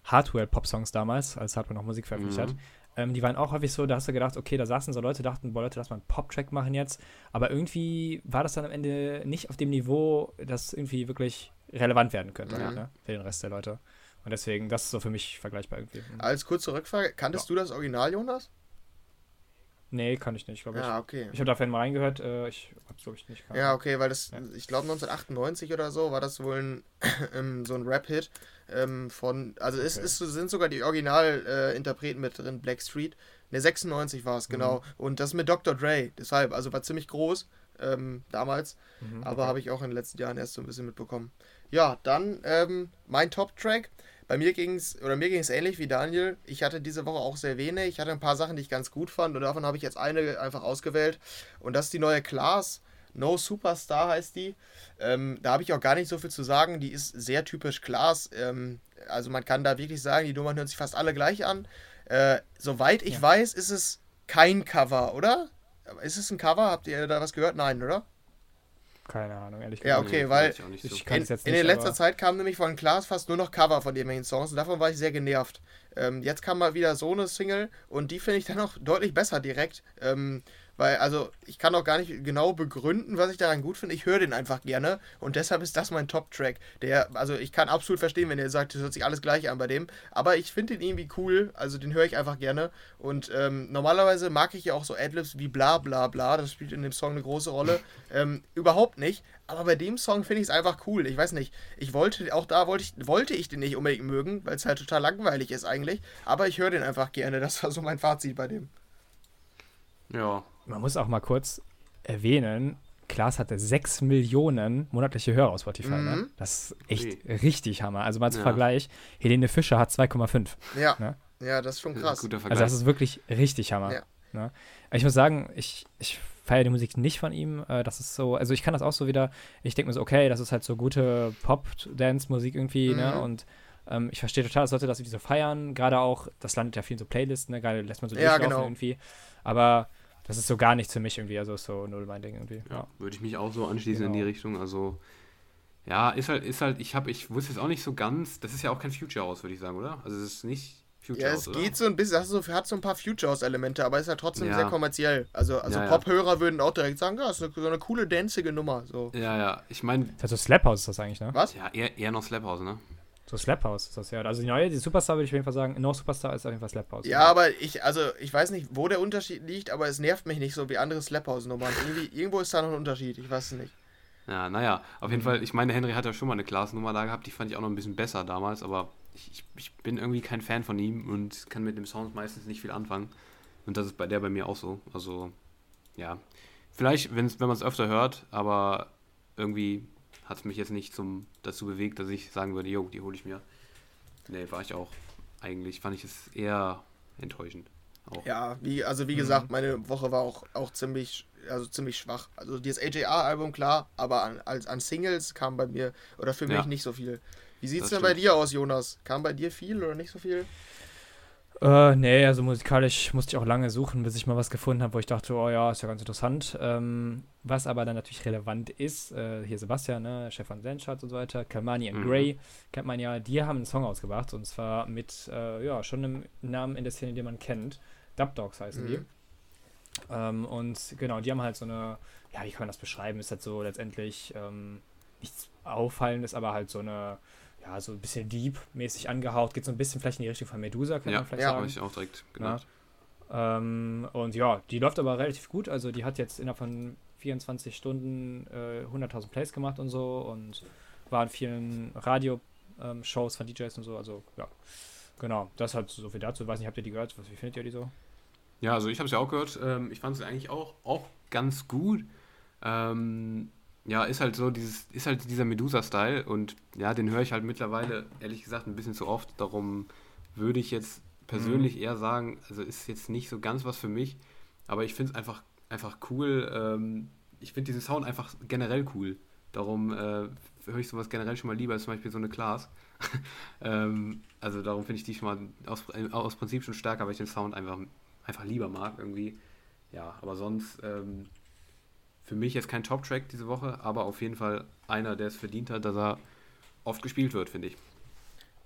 Hardware-Pop-Songs damals, als Hardware noch Musik veröffentlicht Mhm. hat. Ähm, die waren auch häufig so, da hast du gedacht, okay, da saßen so Leute, dachten, boah Leute, lass mal einen Pop-Track machen jetzt. Aber irgendwie war das dann am Ende nicht auf dem Niveau, das irgendwie wirklich relevant werden könnte Ja. ne, für den Rest der Leute. Und deswegen, das ist so für mich vergleichbar irgendwie. Mhm. Als kurze Rückfrage, kanntest du das Original, Jonas? Nee, kann ich nicht, glaube ich. Ja, okay. Ich habe da vorhin mal reingehört, äh, ich hab's, glaube ich, nicht Ja, okay, weil das, Ja. ich glaube 1998 oder so war das wohl ein, ähm, so ein Rap-Hit ähm, von, also es Okay. ist, sind sogar die Original-Interpreten mit drin, Blackstreet. Ne, 96 war es, genau. Und das mit Dr. Dre, deshalb, also war ziemlich groß ähm, damals, Mhm, aber okay. habe ich auch in den letzten Jahren erst so ein bisschen mitbekommen. Ja, dann ähm, mein Top-Track. Bei mir ging es, oder mir ging es ähnlich wie Daniel. Ich hatte diese Woche auch sehr wenig. Ich hatte ein paar Sachen, die ich ganz gut fand und davon habe ich jetzt eine einfach ausgewählt. Und das ist die neue Class. No Superstar heißt die. Ähm, da habe ich auch gar nicht so viel zu sagen. Die ist sehr typisch Class. Ähm, also man kann da wirklich sagen, die Nummern hören sich fast alle gleich an. Äh, soweit ich Ja. weiß, ist es kein Cover, oder? Ist es ein Cover? Habt ihr da was gehört? Nein, oder? Keine Ahnung, ehrlich Ja, gesagt. okay, Nee, weil ich auch nicht so. ich kann In, es jetzt in nicht, der letzter Zeit kamen nämlich von Klaas fast nur noch Cover von den Main-Songs und davon war ich sehr genervt. Ähm, jetzt kam mal wieder so eine Single und die finde ich dann auch deutlich besser direkt. Ähm, weil, also, ich kann auch gar nicht genau begründen, was ich daran gut finde. Ich höre den einfach gerne und deshalb ist das mein Top-Track. Der, also, ich kann absolut verstehen, wenn ihr sagt, es hört sich alles gleich an bei dem, aber ich finde den irgendwie cool, also den höre ich einfach gerne. Und ähm, normalerweise mag ich ja auch so Adlibs wie bla bla bla, das spielt in dem Song eine große Rolle. Ähm, überhaupt nicht. Aber bei dem Song finde ich es einfach cool. Ich weiß nicht. Ich wollte, auch da wollte ich, wollte ich den nicht unbedingt mögen, weil es halt total langweilig ist eigentlich. Aber ich höre den einfach gerne. Das war so mein Fazit bei dem. Ja, Man muss auch mal kurz erwähnen, Klaas hatte 6 Millionen monatliche Hörer auf Spotify. Ne? Mhm. Das ist echt richtig Hammer. Also mal zum Ja. Vergleich, Helene Fischer hat 2,5. Ja. Ne? Ja, das ist schon das ist krass. guter Also das ist wirklich richtig Hammer. Ja. Ne? Ich muss sagen, ich, ich feiere die Musik nicht von ihm. Äh, das ist so, also ich kann das auch so wieder, ich denke mir so, okay, das ist halt so gute Pop-Dance-Musik irgendwie, ne? Mhm. Und Ähm, ich verstehe total, dass Leute das irgendwie so feiern. Gerade auch, das landet ja viel in so Playlisten, ne? Gerade lässt man so Ja, durchlaufen genau. irgendwie. Aber das ist so gar nichts für mich irgendwie. Also so null mein Ding irgendwie. Ja, würde ich mich auch so anschließen in die Genau. Richtung. Also, ja, ist halt, ist halt, ich habe, ich wusste jetzt auch nicht so ganz, das ist ja auch kein Future House, würde ich sagen, oder? Also, es ist nicht Future Ja, House, es oder? geht so ein bisschen, so, hat so ein paar Future House-Elemente, aber ist ja trotzdem Ja. sehr kommerziell. Also, also Ja, ja. Pop-Hörer würden auch direkt sagen, ja, ist eine, so eine coole, danzige Nummer. So. Ja, ja, ich meine, Das ist halt so Slap House ist das eigentlich, ne? Was? ja, eher, eher noch Slap House, ne? So Slap House ist das ja. Also die neue, die Superstar würde ich auf jeden Fall sagen. No Superstar ist auf jeden Fall Slap House. Ja, aber ich, also ich weiß nicht, wo der Unterschied liegt, aber es nervt mich nicht so wie andere Slap-House-Nummern. Irgendwie, irgendwo ist da noch ein Unterschied, ich weiß es nicht. Ja, naja, auf Mhm. jeden Fall, ich meine, Henry hat ja schon mal eine Glasnummer da gehabt, die fand ich auch noch ein bisschen besser damals, aber ich, ich, ich bin irgendwie kein Fan von ihm und kann mit dem Sound meistens nicht viel anfangen. Und das ist bei der bei mir auch so. Also, ja. Vielleicht, wenn man es öfter hört, aber irgendwie hat es mich jetzt nicht zum, dazu bewegt, dass ich sagen würde, jo, die hole ich mir. Nee, war ich auch. Eigentlich fand ich es eher enttäuschend. Auch. Ja, wie, also wie Mhm. gesagt, meine Woche war auch, auch ziemlich, also ziemlich schwach. Also dieses AJR-Album, klar, aber an, als, an Singles kam bei mir oder für Ja. mich nicht so viel. Wie sieht's Das denn bei stimmt. dir aus, Jonas? Kam bei dir viel oder nicht so viel? Äh, nee, also musikalisch musste ich auch lange suchen, bis ich mal was gefunden habe, wo ich dachte, oh ja, ist ja ganz interessant. Ähm, was aber dann natürlich relevant ist, äh, hier Sebastian, ne, Stefan Senschatz und so weiter, Kalmani and Mhm. Grey, kennt man ja, die haben einen Song ausgebracht und zwar mit, äh, ja, schon einem Namen in der Szene, den man kennt. Dub Dogs heißen die. Mhm. Ähm, und genau, die haben halt so eine, ja, wie kann man das beschreiben? Ist halt so letztendlich ähm, nichts Auffallendes, aber halt so eine, ja, so ein bisschen deep-mäßig angehaucht. Geht so ein bisschen vielleicht in die Richtung von Medusa, kann Ja, man vielleicht ja, sagen. Habe ich auch direkt gedacht. Ähm, und ja, die läuft aber relativ gut. Also die hat jetzt innerhalb von 24 Stunden äh, 100.000 Plays gemacht und so und war in vielen Radio-Shows von DJs und so. Also ja, genau. Das halt so viel dazu. Weiß nicht, habt ihr die gehört? Was, wie findet ihr die so? Ja, also ich habe es ja auch gehört. Ähm, ich fand es eigentlich auch, auch ganz gut. Ähm, ja, ist halt so dieses, ist halt dieser Medusa-Style und ja, den höre ich halt mittlerweile ehrlich gesagt ein bisschen zu oft. Darum würde ich jetzt persönlich eher sagen, also ist jetzt nicht so ganz was für mich, aber ich finde es einfach, einfach cool. Ähm, ich finde diesen Sound einfach generell cool. Darum äh, höre ich sowas generell schon mal lieber als zum Beispiel so eine Class. ähm, also darum finde ich die schon mal aus, aus Prinzip schon stärker, weil ich den Sound einfach, einfach lieber mag irgendwie. Ja, aber sonst ähm, für mich jetzt kein Top-Track diese Woche, aber auf jeden Fall einer, der es verdient hat, dass er oft gespielt wird, finde ich.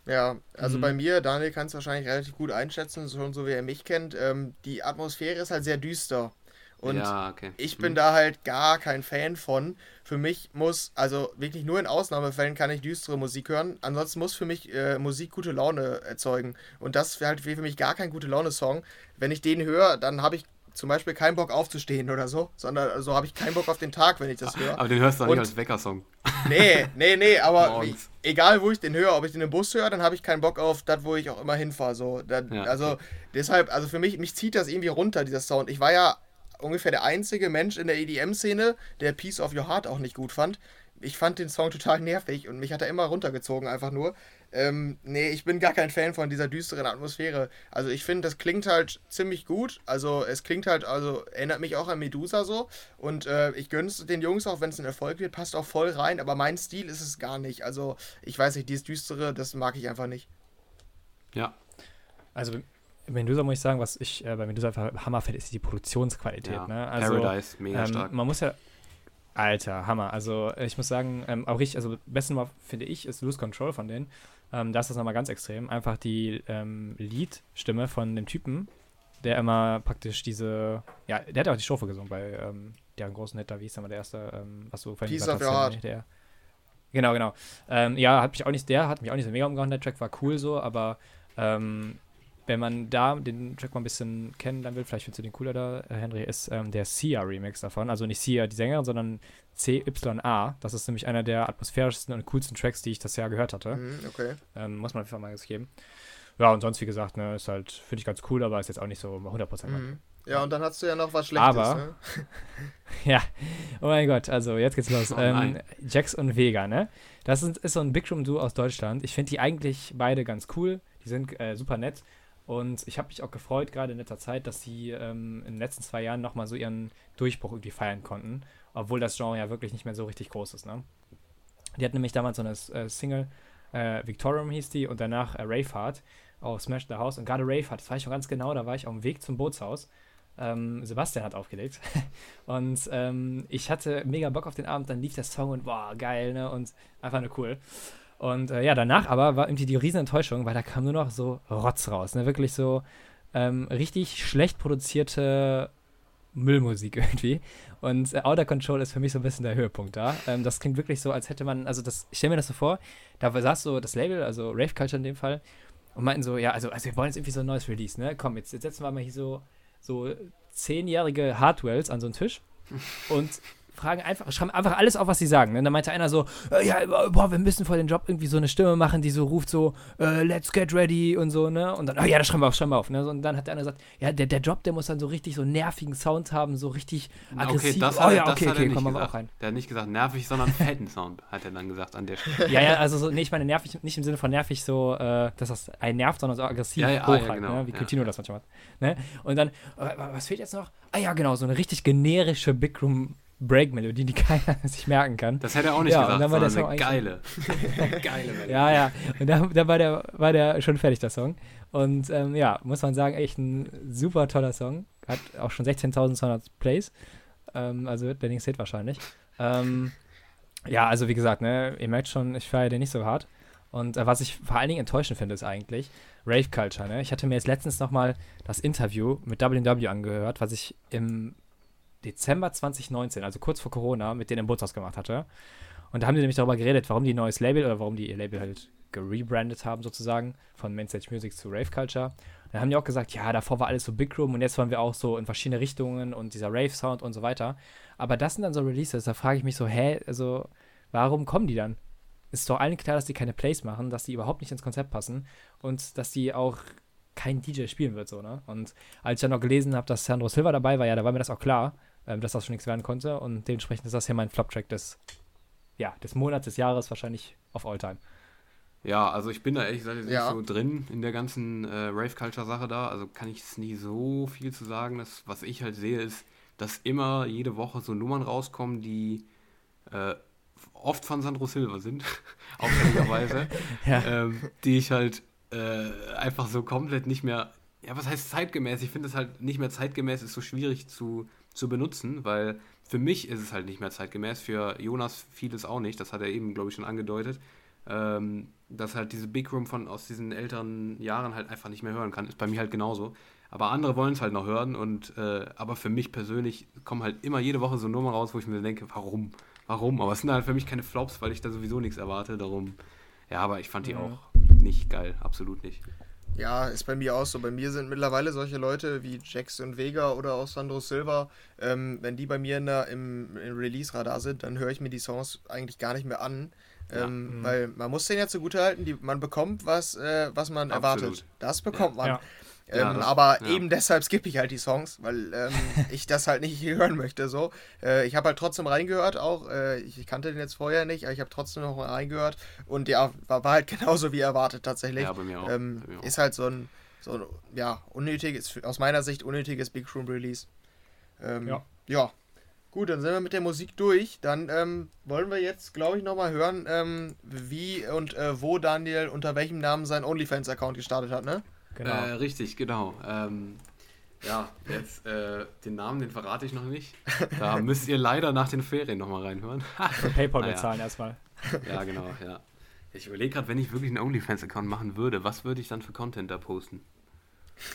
Ja, also Mhm. bei mir, Daniel kann es wahrscheinlich relativ gut einschätzen, schon so wie er mich kennt. Ähm, die Atmosphäre ist halt sehr düster. Und ja, okay. Ich bin Hm. da halt gar kein Fan von. Für mich muss, also wirklich nur in Ausnahmefällen kann ich düstere Musik hören. Ansonsten muss für mich äh, Musik gute Laune erzeugen. Und das wäre halt für mich gar kein gute Laune-Song. Wenn ich den höre, dann habe ich zum Beispiel keinen Bock aufzustehen oder so, sondern also habe ich keinen Bock auf den Tag, wenn ich das höre. Aber den hörst du auch nicht als Weckersong. Nee, nee, nee, aber wie, egal wo ich den höre, ob ich den im Bus höre, dann habe ich keinen Bock auf das, wo ich auch immer hinfahre. So. Ja, also deshalb, also für mich, mich zieht das irgendwie runter, dieser Sound. Ich war ja ungefähr der einzige Mensch in der EDM-Szene, der Piece of Your Heart auch nicht gut fand. Ich fand den Song total nervig und mich hat er immer runtergezogen, einfach nur. Ähm, nee, ich bin gar kein Fan von dieser düsteren Atmosphäre. Also ich finde, das klingt halt ziemlich gut. Also es klingt halt, also erinnert mich auch an Medusa so. Und äh, ich gönn's den Jungs auch, wenn es ein Erfolg wird, passt auch voll rein. Aber mein Stil ist es gar nicht. Also ich weiß nicht, dieses Düstere, das mag ich einfach nicht. Ja, Also bei Medusa muss ich sagen, was ich äh, bei Medusa einfach Hammer finde, ist die Produktionsqualität. ja. Ne? Also, Paradise, mega ähm, stark. Man muss ja. Alter, Hammer. Also ich muss sagen, ähm, auch richtig, also besten Mal finde ich, ist Lose Control von denen. Ähm, da ist das nochmal ganz extrem. Einfach die ähm, Liedstimme von dem Typen, der immer praktisch diese, ja, der hat auch die Strophe gesungen bei ähm, deren großen Hit da, wie hieß der mal der erste, ähm, was du vorhin Piece gesagt hast, Your der, Genau, genau. Ähm, ja, hat mich auch nicht, der hat mich auch nicht so mega umgehauen, der Track war cool so, aber ähm, wenn man da den Track mal ein bisschen kennenlernen will, vielleicht findest du den cooler da, äh, Henry, ist ähm, der Sia-Remix davon. Also nicht Sia, die Sängerin, sondern CYA. Das ist nämlich einer der atmosphärischsten und coolsten Tracks, die ich das Jahr gehört hatte. Mhm, okay. Ähm, muss man einfach mal geben. Ja, und sonst, wie gesagt, ne, ist halt, finde ich ganz cool, aber ist jetzt auch nicht so 100% mein Mhm. Ja, und dann hast du ja noch was Schlechtes, Aber- ne? Ja, oh mein Gott, also jetzt geht's los. Oh ähm. Jax und Vega, ne? Das ist, ist so ein Big Room Duo aus Deutschland. Ich finde die eigentlich beide ganz cool. Die sind äh, super nett. Und ich habe mich auch gefreut, gerade in letzter Zeit, dass sie ähm, in den letzten zwei Jahren nochmal so ihren Durchbruch irgendwie feiern konnten. Obwohl das Genre ja wirklich nicht mehr so richtig groß ist, ne? Die hatten nämlich damals so eine äh, Single Äh, Victorium hieß die und danach äh, Raveheart auf Smash the House. Und gerade Raveheart, das weiß ich noch ganz genau, da war ich auf dem Weg zum Bootshaus. Ähm, Sebastian hat aufgelegt. und ähm, ich hatte mega Bock auf den Abend, dann lief der Song und boah, geil, ne? Und einfach nur cool. Und äh, ja, danach aber war irgendwie die Riesenenttäuschung, weil da kam nur noch so Rotz raus, ne? Wirklich so ähm, richtig schlecht produzierte Müllmusik irgendwie. Und äh, Outer Control ist für mich so ein bisschen der Höhepunkt da. Ähm, das klingt wirklich so, als hätte man, also das, ich stelle mir das so vor, da saß so das Label, also Rave Culture in dem Fall, und meinten so, ja, also, also wir wollen jetzt irgendwie so ein neues Release, ne? Komm, jetzt, jetzt setzen wir mal hier so, so zehnjährige Hardwells an so einen Tisch und fragen einfach, schreiben einfach alles auf, was sie sagen. Und dann meinte einer so, äh, ja, boah, wir müssen vor den Job irgendwie so eine Stimme machen, die so ruft so, äh, let's get ready und so, ne? Und dann, oh ja, das schreiben wir auf, schreiben wir auf, ne? Und dann hat der eine gesagt, ja, der, der Job, der muss dann so richtig so nervigen Sound haben, so richtig aggressiv. Okay, das oh hat, ja, das okay, hat okay, er wir gesagt. auch rein. Der hat nicht gesagt nervig, sondern fetten Sound, hat er dann gesagt an der Stelle. Ja, ja, also so, nee, ich meine nervig, nicht im Sinne von nervig so, äh, dass das einen nervt, sondern so aggressiv Ja, ja, hoch ah, ja, halt, genau, ne? wie ja. Coutinho das manchmal macht. Ne? Und dann, äh, was fehlt jetzt noch? Ah ja, genau, so eine richtig generische Big Room Break-Melodie, die keiner sich merken kann. Das hätte er auch nicht Ja, und gesagt, dann war der Song eine geile. geile Melodie. Ja, ja. Und da, da war, der, war der schon fertig, der Song. Und ähm, ja, muss man sagen, echt ein super toller Song. Hat auch schon 16.200 Plays. Ähm, also wird der nächste Hit wahrscheinlich. Ähm, ja, also wie gesagt, ne, ihr merkt schon, ich feiere den nicht so hart. Und äh, was ich vor allen Dingen enttäuschend finde, ist eigentlich Rave Culture. Ne? Ich hatte mir jetzt letztens nochmal das Interview mit WW angehört, was ich im Dezember 2019, also kurz vor Corona, mit denen im Bootshaus gemacht hatte. Und da haben die nämlich darüber geredet, warum die ein neues Label oder warum die ihr Label halt gerebrandet haben, sozusagen, von Mainstage Music zu Rave Culture. Da haben die auch gesagt, ja, davor war alles so Big Room und jetzt wollen wir auch so in verschiedene Richtungen und dieser Rave-Sound und so weiter. Aber das sind dann so Releases, da frage ich mich so, hä, also, warum kommen die dann? Ist doch allen klar, dass die keine Plays machen, dass die überhaupt nicht ins Konzept passen und dass die auch kein DJ spielen wird, so, ne? Und als ich dann noch gelesen habe, dass Sandro Silva dabei war, ja, da war mir das auch klar, ähm, dass das schon nichts werden konnte und dementsprechend ist das hier mein Flop-Track des, ja, des Monats, des Jahres wahrscheinlich auf All-Time. Ja, also ich bin da ehrlich gesagt jetzt Ja. nicht so drin in der ganzen äh, Rave-Culture-Sache da. Also kann ich es nie so viel zu sagen. Das, was ich halt sehe, ist, dass immer jede Woche so Nummern rauskommen, die äh, oft von Sandro Silva sind, auffälligerweise, Ja. ähm, die ich halt äh, einfach so komplett nicht mehr, ja, was heißt zeitgemäß? Ich finde es halt nicht mehr zeitgemäß, ist so schwierig zu, zu benutzen, weil für mich ist es halt nicht mehr zeitgemäß, für Jonas vieles auch nicht, das hat er eben, glaube ich, schon angedeutet, ähm, dass halt diese Big Room von aus diesen älteren Jahren halt einfach nicht mehr hören kann, ist bei mir halt genauso. Aber andere wollen es halt noch hören und äh, aber für mich persönlich kommen halt immer jede Woche so Nummern raus, wo ich mir denke, warum? Warum? Aber es sind halt für mich keine Flops, weil ich da sowieso nichts erwarte, darum. Ja, aber ich fand die Ja. auch nicht geil, absolut nicht. Ja, ist bei mir auch so. Bei mir sind mittlerweile solche Leute wie Jackson Vega oder auch Sandro Silva, ähm, wenn die bei mir in der, im, im Release-Radar sind, dann höre ich mir die Songs eigentlich gar nicht mehr an. Ja. Ähm, Mhm. Weil man muss denen ja zugutehalten, die, man bekommt was, äh, was man Absolut. erwartet. Das bekommt man. Ja. Ja, Ähm, das- aber ja. eben deshalb skippe ich halt die Songs, weil ähm, ich das halt nicht hören möchte. So, äh, ich habe halt trotzdem reingehört, auch äh, ich kannte den jetzt vorher nicht, aber ich habe trotzdem noch reingehört und ja, war, war halt genauso wie erwartet tatsächlich. Ja, bei mir auch. Ähm, Bei mir auch. ist halt so ein, so ein ja unnötiges, aus meiner Sicht unnötiges Big Room Release. Ähm, Ja. ja. Gut, dann sind wir mit der Musik durch. Dann ähm, wollen wir jetzt, glaube ich, nochmal hören, ähm, wie und äh, wo Daniel unter welchem Namen sein OnlyFans-Account gestartet hat, ne? Genau. Äh, richtig, genau. Ähm, ja, jetzt äh, den Namen, den verrate ich noch nicht. Da müsst ihr leider nach den Ferien nochmal reinhören. Für PayPal naja. bezahlen erstmal. ja, genau, ja. Ich überlege gerade, wenn ich wirklich einen OnlyFans-Account machen würde, was würde ich dann für Content da posten?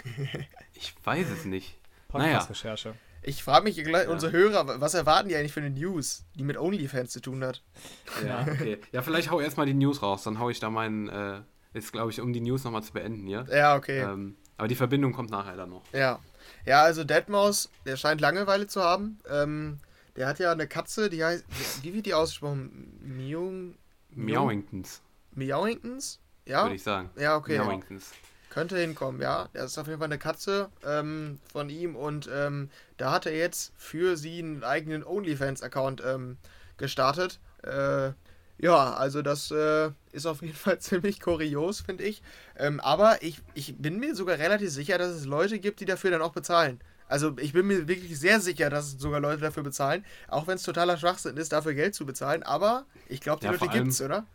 Ich weiß es nicht. Naja. Podcast-Recherche. Ich frage mich gleich, Ja. unsere Hörer, was erwarten die eigentlich für eine News, die mit OnlyFans zu tun hat? Ja, okay. Ja, vielleicht hau erstmal die News raus, dann hau ich da meinen, äh, jetzt glaube ich, um die News nochmal zu beenden hier. Ja, okay. Ähm, aber die Verbindung kommt nachher dann noch. Ja. Ja, also Deadmaus, der scheint Langeweile zu haben. Ähm, der hat ja eine Katze, die heißt, wie wird die ausgesprochen? Meung, Meowingtons, Meowingtons? Ja? würde ich sagen. Ja, okay. Meowingtons. Könnte hinkommen, ja. Das ist auf jeden Fall eine Katze ähm, von ihm und ähm, da hat er jetzt für sie einen eigenen OnlyFans-Account ähm, gestartet. Äh, ja, also das äh, ist auf jeden Fall ziemlich kurios, finde ich. Ähm, aber ich, ich bin mir sogar relativ sicher, dass es Leute gibt, die dafür dann auch bezahlen. Also ich bin mir wirklich sehr sicher, dass es sogar Leute dafür bezahlen, auch wenn es totaler Schwachsinn ist, dafür Geld zu bezahlen. Aber ich glaube, die Ja, Leute allem- gibt's, oder?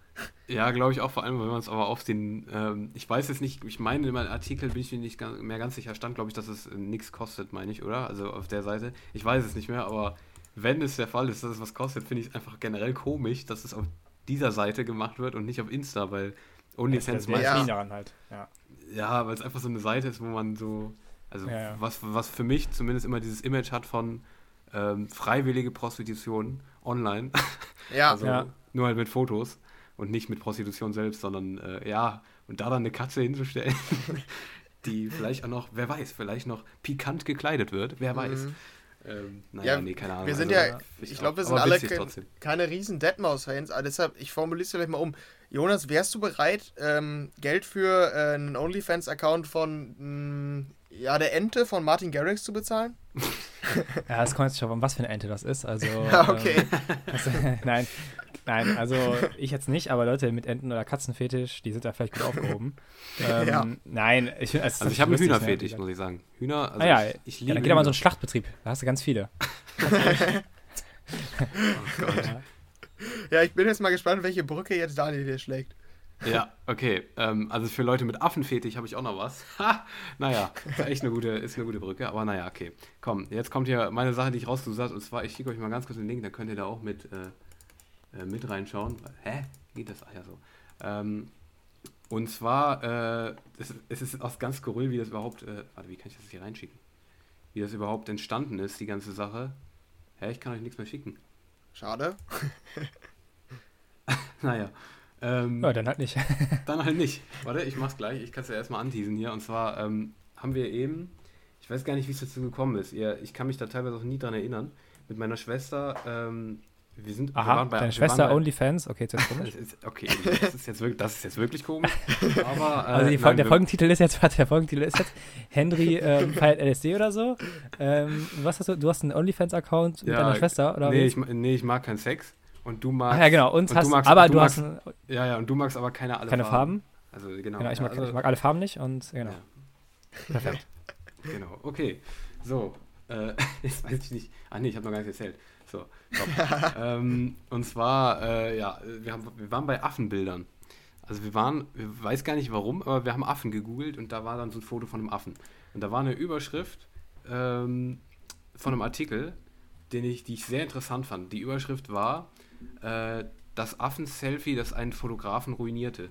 Ja, glaube ich auch, vor allem, wenn man es aber auf den, ähm, ich weiß jetzt nicht, ich meine, in meinem Artikel bin ich mir nicht ganz, mehr ganz sicher, stand, glaube ich, dass es äh, nichts kostet, meine ich, oder? Also auf der Seite. Ich weiß es nicht mehr, aber wenn es der Fall ist, dass es was kostet, finde ich es einfach generell komisch, dass es auf dieser Seite gemacht wird und nicht auf Insta, weil OnlyFans ja, ja. daran halt. Ja. Ja, weil es einfach so eine Seite ist, wo man so, also Ja, ja. Was, was für mich zumindest immer dieses Image hat von ähm, freiwillige Prostitution online. Ja, Also Ja. nur halt mit Fotos und nicht mit Prostitution selbst, sondern äh, ja, und da dann eine Katze hinzustellen, die vielleicht auch noch, wer weiß, vielleicht noch pikant gekleidet wird, wer weiß. Mhm. Ähm, naja, Ja, nee, keine Ahnung. wir sind also, ja- ich ich glaube, wir sind alle trotzdem. keine riesen Deadmaus-Fans, aber deshalb, ich formuliere es vielleicht mal um. Jonas, wärst du bereit, ähm, Geld für äh, einen OnlyFans-Account von mh, ja, der Ente von Martin Garrix zu bezahlen? Ja, es kommt jetzt schon an, was für eine Ente das ist. Also, Ja, okay. Ähm, also, nein, nein, also ich jetzt nicht, aber Leute mit Enten- oder Katzenfetisch, die sind da vielleicht gut aufgehoben. ähm, Ja. Nein, ich finde Also ich habe einen ne, Hühnerfetisch, muss ich sagen. Hühner, also Ah ja, ich, ich Ja, liebe dann geht da mal so ein. Schlachtbetrieb. Da hast du ganz viele. Oh Gott. Ja. Ja, ich bin jetzt mal gespannt, welche Brücke jetzt Daniel hier schlägt. Ja, okay. Ähm, also für Leute mit Affenfetisch habe ich auch noch was. Ha, naja, ist echt eine gute, ist eine gute Brücke, aber naja, okay. Komm, jetzt kommt hier meine Sache, die ich rausgesucht habe, und zwar, ich schicke euch mal ganz kurz den Link, dann könnt ihr da auch mit, äh, äh, mit reinschauen. Hä? Geht das? Ach ja, so. Ähm, und zwar, äh, es, es ist auch ganz skurril, wie das überhaupt, äh, warte, wie kann ich das hier reinschicken? Wie das überhaupt entstanden ist, die ganze Sache. Hä, ich kann euch nichts mehr schicken. Schade. Naja. Ähm, Ja, dann halt nicht. Dann halt nicht. Warte, ich mach's gleich. Ich kann es ja erstmal anteasen hier. Und zwar ähm, haben wir eben, ich weiß gar nicht, wie es dazu gekommen ist. Ihr, ich kann mich da teilweise auch nie dran erinnern. Mit meiner Schwester, ähm, wir sind. wir Aha, waren bei- deine wir Schwester bei- OnlyFans, okay, jetzt komisch. ist, okay, das ist, jetzt wirklich, das ist jetzt wirklich komisch. Aber, äh, Also die nein, der wir- Folgentitel ist jetzt, warte, der Folgentitel ist jetzt Henry ähm, feiert LSD oder so. Ähm, was hast du? Du hast einen OnlyFans-Account mit Ja, deiner Schwester oder nee, ich, nee, ich mag keinen Sex. Und du magst. Ach ja, genau. Und und hast, du magst- aber du magst- hast einen, Ja, ja, und du magst aber keine alle keine Farben. Also genau. Genau, ich ja, mag, also, ich mag alle Farben nicht und genau. Ja. Perfekt. Genau, okay. So, äh, jetzt weiß ich nicht. Ah, nee, ich habe noch gar nicht erzählt. So, ähm, und zwar, äh, ja, wir, haben, wir waren bei Affenbildern. Also wir waren, ich weiß gar nicht warum, aber wir haben Affen gegoogelt und da war dann so ein Foto von einem Affen. Und da war eine Überschrift ähm, von einem Artikel, den ich, die ich sehr interessant fand. Die Überschrift war, äh, das Affen-Selfie, das einen Fotografen ruinierte.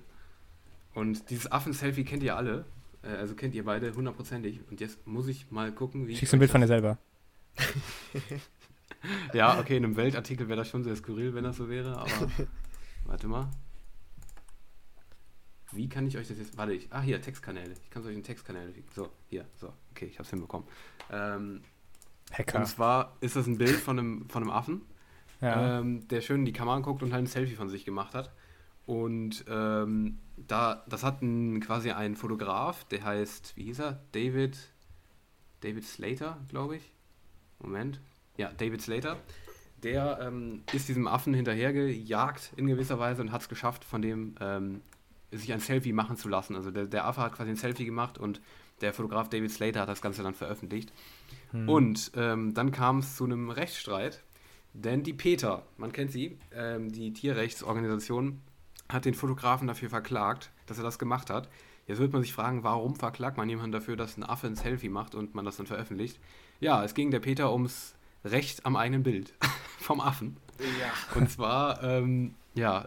Und dieses Affen-Selfie kennt ihr alle. Äh, also kennt ihr beide hundertprozentig. Und jetzt muss ich mal gucken, wie. ich Schickst du ein Bild von dir selber. Ja, okay, in einem Weltartikel wäre das schon sehr skurril, wenn das so wäre, aber. warte mal. Wie kann ich euch das jetzt. Warte, ich. Ah, hier, Textkanäle. Ich kann es euch in Textkanäle schicken. So, hier, so. Okay, ich hab's hinbekommen. Ähm, Hacker. und zwar ist das ein Bild von einem, von einem Affen, Ja. ähm, der schön in die Kamera guckt und halt ein Selfie von sich gemacht hat. Und ähm, da, das hat ein, quasi ein Fotograf, der heißt, wie hieß er? David, David Slater, glaube ich. Moment. Ja, David Slater. Der ähm, ist diesem Affen hinterhergejagt in gewisser Weise und hat es geschafft, von dem ähm, sich ein Selfie machen zu lassen. Also der, der Affe hat quasi ein Selfie gemacht und der Fotograf David Slater hat das Ganze dann veröffentlicht. Hm. Und ähm, dann kam es zu einem Rechtsstreit, denn die PETA, man kennt sie, ähm, die Tierrechtsorganisation, hat den Fotografen dafür verklagt, dass er das gemacht hat. Jetzt wird man sich fragen, warum verklagt man jemanden dafür, dass ein Affe ein Selfie macht und man das dann veröffentlicht? Ja, es ging der PETA ums Recht am eigenen Bild vom Affen. Ja. Und zwar, ähm, ja,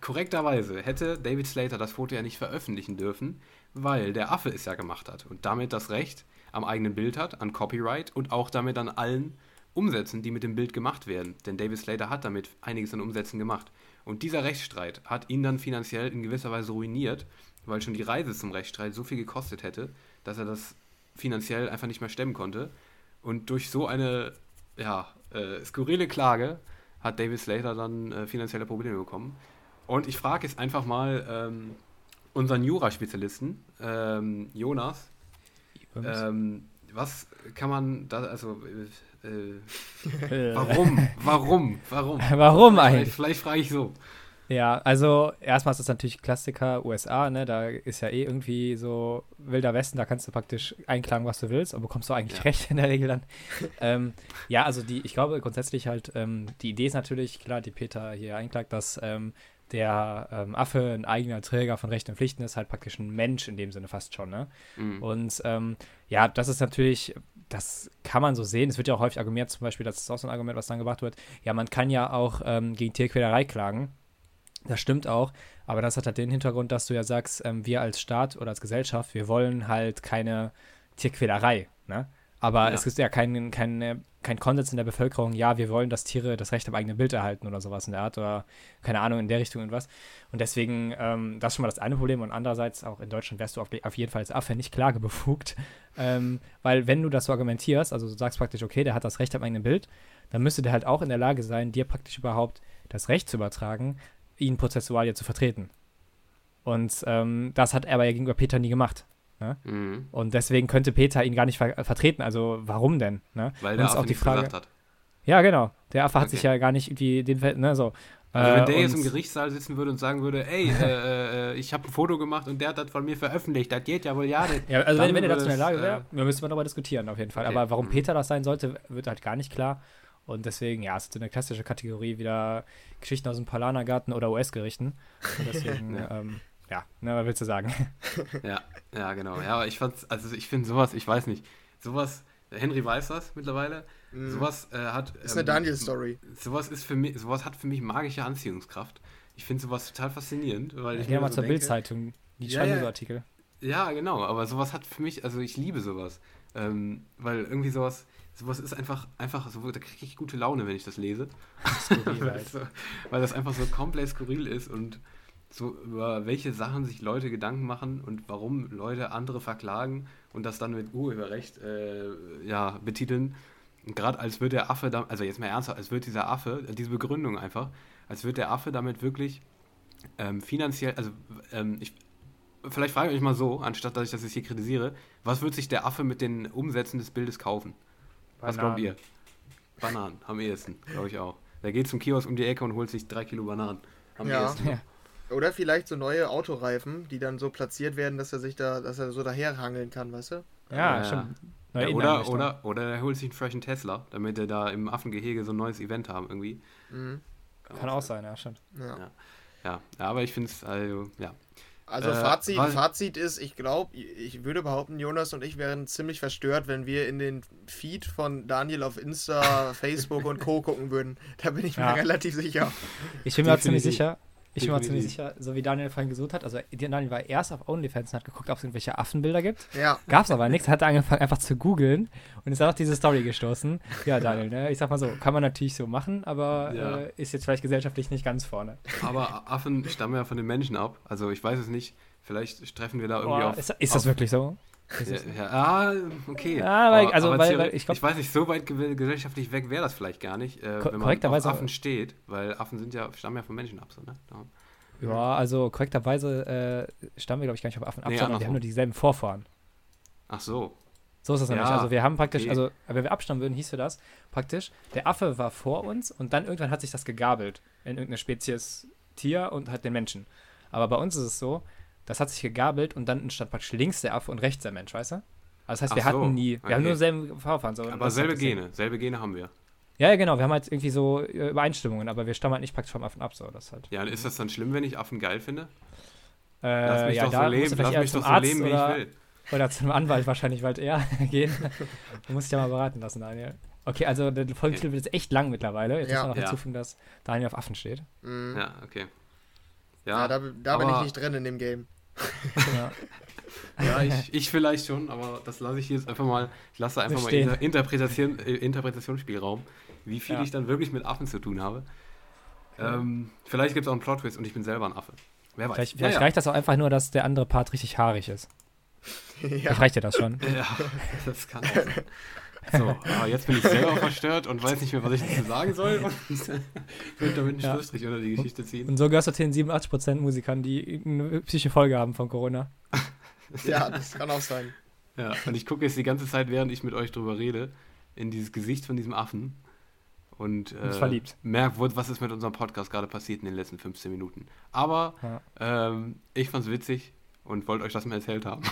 korrekterweise hätte David Slater das Foto ja nicht veröffentlichen dürfen, weil der Affe es ja gemacht hat und damit das Recht am eigenen Bild hat, an Copyright und auch damit an allen Umsätzen, die mit dem Bild gemacht werden. Denn David Slater hat damit einiges an Umsätzen gemacht. Und dieser Rechtsstreit hat ihn dann finanziell in gewisser Weise ruiniert, weil schon die Reise zum Rechtsstreit so viel gekostet hätte, dass er das finanziell einfach nicht mehr stemmen konnte. Und durch so eine ja, äh, skurrile Klage hat David Slater dann äh, finanzielle Probleme bekommen. Und ich frage jetzt einfach mal ähm, unseren Jura-Spezialisten, ähm, Jonas, ähm, was kann man da, also, äh, äh, warum, warum, warum? Warum Vielleicht, eigentlich? vielleicht frage ich so. Ja, also erstmal ist das natürlich Klassiker USA, ne? Da ist ja eh irgendwie so Wilder Westen, da kannst du praktisch einklagen, was du willst und bekommst du eigentlich Ja. recht in der Regel dann. ähm, ja, also die, ich glaube grundsätzlich halt, ähm, die Idee ist natürlich, klar, die Peter hier einklagt, dass ähm, der ähm, Affe ein eigener Träger von Rechten und Pflichten ist, halt praktisch ein Mensch in dem Sinne fast schon. Ne? Mhm. Und ähm, ja, das ist natürlich, das kann man so sehen. Es wird ja auch häufig argumentiert, zum Beispiel, das ist auch so ein Argument, was dann gebracht wird. Ja, man kann ja auch ähm, gegen Tierquälerei klagen. Das stimmt auch, aber das hat halt den Hintergrund, dass du ja sagst, ähm, wir als Staat oder als Gesellschaft, wir wollen halt keine Tierquälerei. Ne? Aber Ja. es ist ja kein, kein, kein Konsens in der Bevölkerung, ja, wir wollen, dass Tiere das Recht am eigenen Bild erhalten oder sowas in der Art oder keine Ahnung, in der Richtung und was. Und deswegen, ähm, das ist schon mal das eine Problem. Und andererseits, auch in Deutschland wärst du auf, auf jeden Fall als Affe nicht klagebefugt. Ähm, weil wenn du das so argumentierst, also du sagst praktisch, okay, der hat das Recht am eigenen Bild, dann müsste der halt auch in der Lage sein, dir praktisch überhaupt das Recht zu übertragen, ihn prozessual hier zu vertreten. Und ähm, das hat er aber ja gegenüber Peter nie gemacht. Mhm. Und deswegen könnte Peter ihn gar nicht ver vertreten. Also warum denn? Ne? Weil der Affe auch die Frage. gesagt hat. Ja, genau. Der Affe hat Okay. sich ja gar nicht irgendwie den, Ver- ne, so. Also Äh, wenn der jetzt und- im Gerichtssaal sitzen würde und sagen würde, ey, äh, äh, ich habe ein Foto gemacht und der hat das von mir veröffentlicht, das geht ja wohl ja nicht. Ja, also Dann wenn, wenn er dazu in der Lage wäre, dann müsste man darüber diskutieren, auf jeden Fall. Okay. Aber warum Mhm. Peter das sein sollte, wird halt gar nicht klar. Und deswegen, ja, es ist so eine klassische Kategorie wieder Geschichten aus dem Palanergarten oder US-Gerichten. Und deswegen, Ja. ähm, ja, ne, was willst du sagen? Ja, ja, genau. Ja, aber ich fand's, also ich finde sowas, ich weiß nicht, sowas, Henry weiß das mittlerweile, Mhm. sowas äh, hat. ist eine ähm, Daniel-Story. Sowas ist für mich, sowas hat für mich magische Anziehungskraft. Ich finde sowas total faszinierend, weil Ich ich mir mal so zur denke- Bildzeitung. Die Ja, schreiben ja. so Artikel. Ja, genau, aber sowas hat für mich, also ich liebe sowas. Ähm, weil irgendwie sowas, sowas ist einfach, einfach so, da kriege ich gute Laune, wenn ich das lese. Skurril weil, halt. das so, weil das einfach so komplett skurril ist und so über welche Sachen sich Leute Gedanken machen und warum Leute andere verklagen und das dann mit Urheberrecht äh, ja, betiteln. Gerade als würde der Affe, da, also jetzt mal ernsthaft, als würde dieser Affe, äh, diese Begründung einfach, als würde der Affe damit wirklich ähm, finanziell, also ähm, ich, vielleicht frage ich euch mal so, anstatt dass ich das jetzt hier kritisiere, was wird sich der Affe mit den Umsätzen des Bildes kaufen? Was Bananen. glaubt ihr? Bananen, am ehesten, glaube ich auch. Der geht zum Kiosk um die Ecke und holt sich drei Kilo Bananen. Am Ja. ehesten. Ja. Oder vielleicht so neue Autoreifen, die dann so platziert werden, dass er sich da, dass er so daherhangeln kann, weißt du? Ja, Ja. Neue Ja, oder, oder, oder er holt sich einen freshen Tesla, damit er da im Affengehege so ein neues Event haben irgendwie. Mhm. Kann auch sein, ja, stimmt. Ja. Ja. Ja, ja aber ich finde es, also, ja. Also Äh, Fazit, Fazit ist, ich glaube, ich würde behaupten, Jonas und ich wären ziemlich verstört, wenn wir in den Feed von Daniel auf Insta, Facebook und Co. gucken würden. Da bin ich mir Ja. relativ sicher. Ich bin mir auch ziemlich sicher, ich bin mir ziemlich sicher, so wie Daniel vorhin gesucht hat, also Daniel war erst auf OnlyFans und hat geguckt, ob es irgendwelche Affenbilder gibt. Ja. Gab's aber nichts, hat angefangen einfach zu googeln und ist dann auf diese Story gestoßen. Ja, Daniel, ne? ich sag mal so, kann man natürlich so machen, aber Ja. äh, ist jetzt vielleicht gesellschaftlich nicht ganz vorne. Aber Affen stammen ja von den Menschen ab. Also ich weiß es nicht. Vielleicht treffen wir da irgendwie Boah, auf. ist, ist das auf, wirklich so? Ja, ah, okay. Ja, weil- also, weil- weil ich glaub- ich weiß nicht, so weit ge- gesellschaftlich weg wäre das vielleicht gar nicht, äh, wenn man auf Affen steht, weil Affen sind ja, stammen ja von Menschen ab, so, ne? Ja. Ja, also korrekterweise äh, stammen wir, glaube ich, gar nicht auf Affen ab, Nee, sondern wir haben nur dieselben Vorfahren. Ach so. So ist es nämlich. Ja, Also wir haben praktisch, okay. also wenn wir abstammen würden, hieß für das praktisch, der Affe war vor uns und dann irgendwann hat sich das gegabelt in irgendeine Spezies Tier und hat den Menschen. Aber bei uns ist es so, das hat sich gegabelt und dann entstand praktisch links der Affe und rechts der Mensch, weißt du? Also das heißt, wir Ach so, hatten nie, wir okay. haben nur selben Vorfahren. So, Aber selbe Gene, selbe Gene haben wir. Ja, ja, genau, wir haben halt irgendwie so äh, Übereinstimmungen, aber wir stammen halt nicht praktisch vom Affen ab, so das halt. Ja, ist das dann schlimm, wenn ich Affen geil finde? Äh, Lass mich ja, doch da so leben, lass mich doch so Arzt leben, wie oder, ich will. Oder zum Anwalt wahrscheinlich bald eher gehen. Du musst dich ja mal beraten lassen, Daniel. Okay, also der Folgentitel wird jetzt echt lang mittlerweile. Jetzt Ja. muss man noch Ja. hinzufügen, dass Daniel auf Affen steht. Mhm. Ja. Ja, okay. Ja, da, da bin ich nicht drin in dem Game. Ja. Ja, ich, ich vielleicht schon, aber das lasse ich hier jetzt einfach mal, ich lasse einfach mal Stehen. Inter Interpretation, äh, Interpretationsspielraum, wie viel Ja. ich dann wirklich mit Affen zu tun habe. Ähm, vielleicht gibt es auch einen Plot-Twist und ich bin selber ein Affe. Wer weiß. Vielleicht, Ja, vielleicht ja. reicht das auch einfach nur, dass der andere Part richtig haarig ist. ja. Vielleicht reicht dir das schon. Ja, das kann auch sein. So, aber jetzt bin ich selber verstört und weiß nicht mehr, was ich dazu sagen soll. Und würde damit einen Ja. Schlussstrich unter die Geschichte ziehen. Und so gehörst du zu den 87% Musikern, die eine psychische Folge haben von Corona. ja, das kann auch sein. Ja, und ich gucke jetzt die ganze Zeit, während ich mit euch drüber rede, in dieses Gesicht von diesem Affen und äh, verliebt. merke, wo- was ist mit unserem Podcast gerade passiert in den letzten 15 Minuten. Aber Ja. ähm, ich fand's witzig und wollte euch das mal erzählt haben.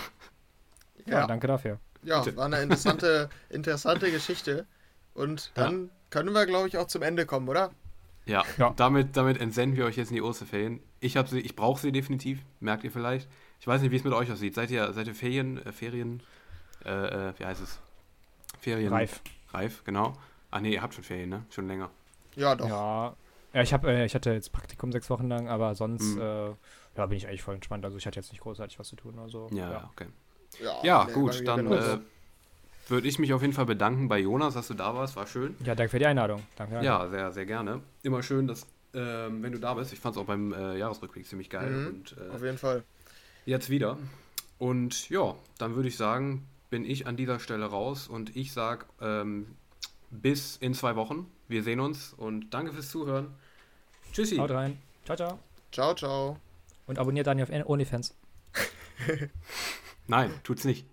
Ja, Ja, danke dafür. Ja war eine interessante, interessante Geschichte. Und dann können wir, glaube ich, auch zum Ende kommen, oder? Ja, Ja. Damit, damit entsenden wir euch jetzt in die Osterferien. Ich, hab sie, ich brauche sie definitiv, merkt ihr vielleicht. Ich weiß nicht, wie es mit euch aussieht. Seid ihr, seid ihr Ferien, äh, Ferien, äh, äh, wie heißt es? Ferien. Reif. Reif, genau. Ach nee, ihr habt schon Ferien, ne? Schon länger. Ja, doch. Ja. Ja, ich, hab, äh, ich hatte jetzt Praktikum sechs Wochen lang, aber sonst Mhm. äh, ja, bin ich eigentlich voll entspannt. Also ich hatte jetzt nicht großartig was zu tun. Also, Ja, ja. okay. Ja, Ja, nee, gut, dann äh, würde ich mich auf jeden Fall bedanken bei Jonas, dass du da warst. War schön. ja, danke für die Einladung. Danke. Ja, sehr, sehr gerne. Immer schön, dass, ähm, wenn du da bist. Ich fand es auch beim äh, Jahresrückblick ziemlich geil. Mhm, Und äh, Auf jeden Fall. jetzt wieder. Und ja, dann würde ich sagen, bin ich an dieser Stelle raus und ich sage ähm, bis in zwei Wochen. Wir sehen uns und danke fürs Zuhören. Tschüssi. Haut rein. Ciao, ciao. Ciao, ciao. Und abonniert Dani auf OnlyFans. Nein, tut's nicht.